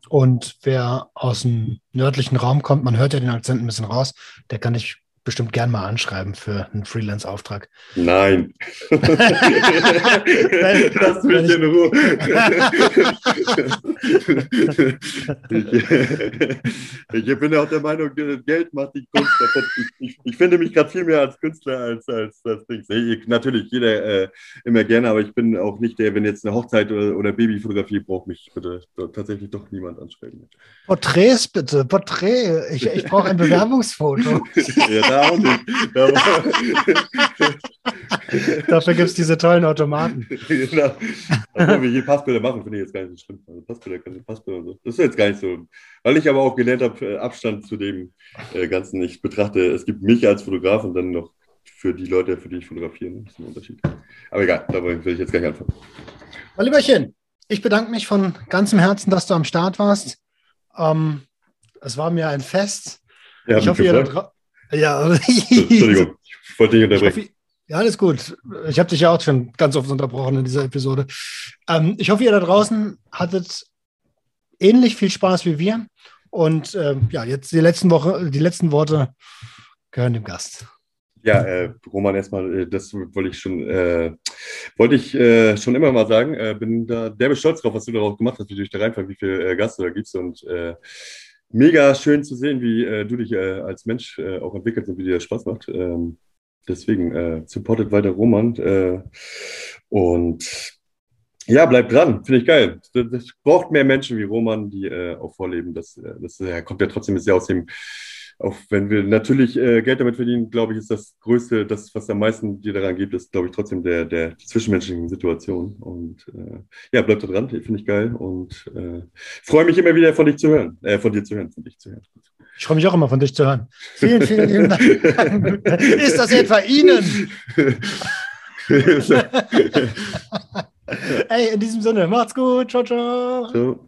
und wer aus dem nördlichen Raum kommt, man hört ja den Akzent ein bisschen raus, der kann dich bestimmt gern mal anschreiben für einen Freelance-Auftrag. Nein. Lass mich in Ruhe. ich, ich, bin auch der Meinung, Geld macht die Kunst. Ich, ich, ich finde mich gerade viel mehr als Künstler als, als das Ding. natürlich, jeder äh, immer gerne, aber ich bin auch nicht der, wenn jetzt eine Hochzeit oder, oder Babyfotografie braucht mich bitte tatsächlich doch niemand anschreiben. Porträts bitte, Porträt. Ich, ich brauche ein Bewerbungsfoto. ja, auch nicht. Dafür gibt es diese tollen Automaten. genau. Also, wir hier Passbilder machen, finde ich jetzt gar nicht so schlimm. Also Passbilder, Passbilder so. Das ist jetzt gar nicht so. Weil ich aber auch gelernt habe, äh, Abstand zu dem äh, Ganzen. Ich betrachte, es gibt mich als Fotograf und dann noch für die Leute, für die ich fotografiere. Das ist ein Unterschied. Aber egal, da will ich jetzt gar nicht anfangen. Mein Lieberchen, ich bedanke mich von ganzem Herzen, dass du am Start warst. Ähm, es war mir ein Fest. Ja, ich hoffe, ihr da, ja. Entschuldigung, ich wollte dich unterbrechen. Hoffe, ja, alles gut. Ich habe dich ja auch schon ganz oft unterbrochen in dieser Episode. Ähm, ich hoffe, ihr da draußen hattet ähnlich viel Spaß wie wir. Und ähm, ja, jetzt die letzten Woche, die letzten Worte gehören dem Gast. Ja, äh, Roman, erstmal, äh, das wollte ich schon, äh, wollte ich äh, schon immer mal sagen. Äh, bin da derbe stolz drauf, was du darauf gemacht hast, wie du dich da reinfällst, wie viel äh, Gast du da gibst und mega schön zu sehen, wie äh, du dich äh, als Mensch äh, auch entwickelst und wie dir das Spaß macht. Ähm, deswegen äh, supportet weiter Roman. Äh, und ja, bleibt dran, finde ich geil. Das, braucht mehr Menschen wie Roman, die äh, auch vorleben. Das, das kommt ja trotzdem sehr aus dem auch wenn wir natürlich äh, Geld damit verdienen, glaube ich, ist das Größte, das, was am meisten dir daran gibt, ist, glaube ich, trotzdem der, der die zwischenmenschlichen Situation. Und äh, ja, bleib da dran, finde ich geil. Und äh, freue mich immer wieder von dich zu hören, äh, von dir zu hören, von dich zu hören. Ich freue mich auch immer von dich zu hören. Vielen, vielen lieben Dank. ist das etwa Ihnen? Ey, in diesem Sinne, macht's gut. Ciao, ciao. ciao.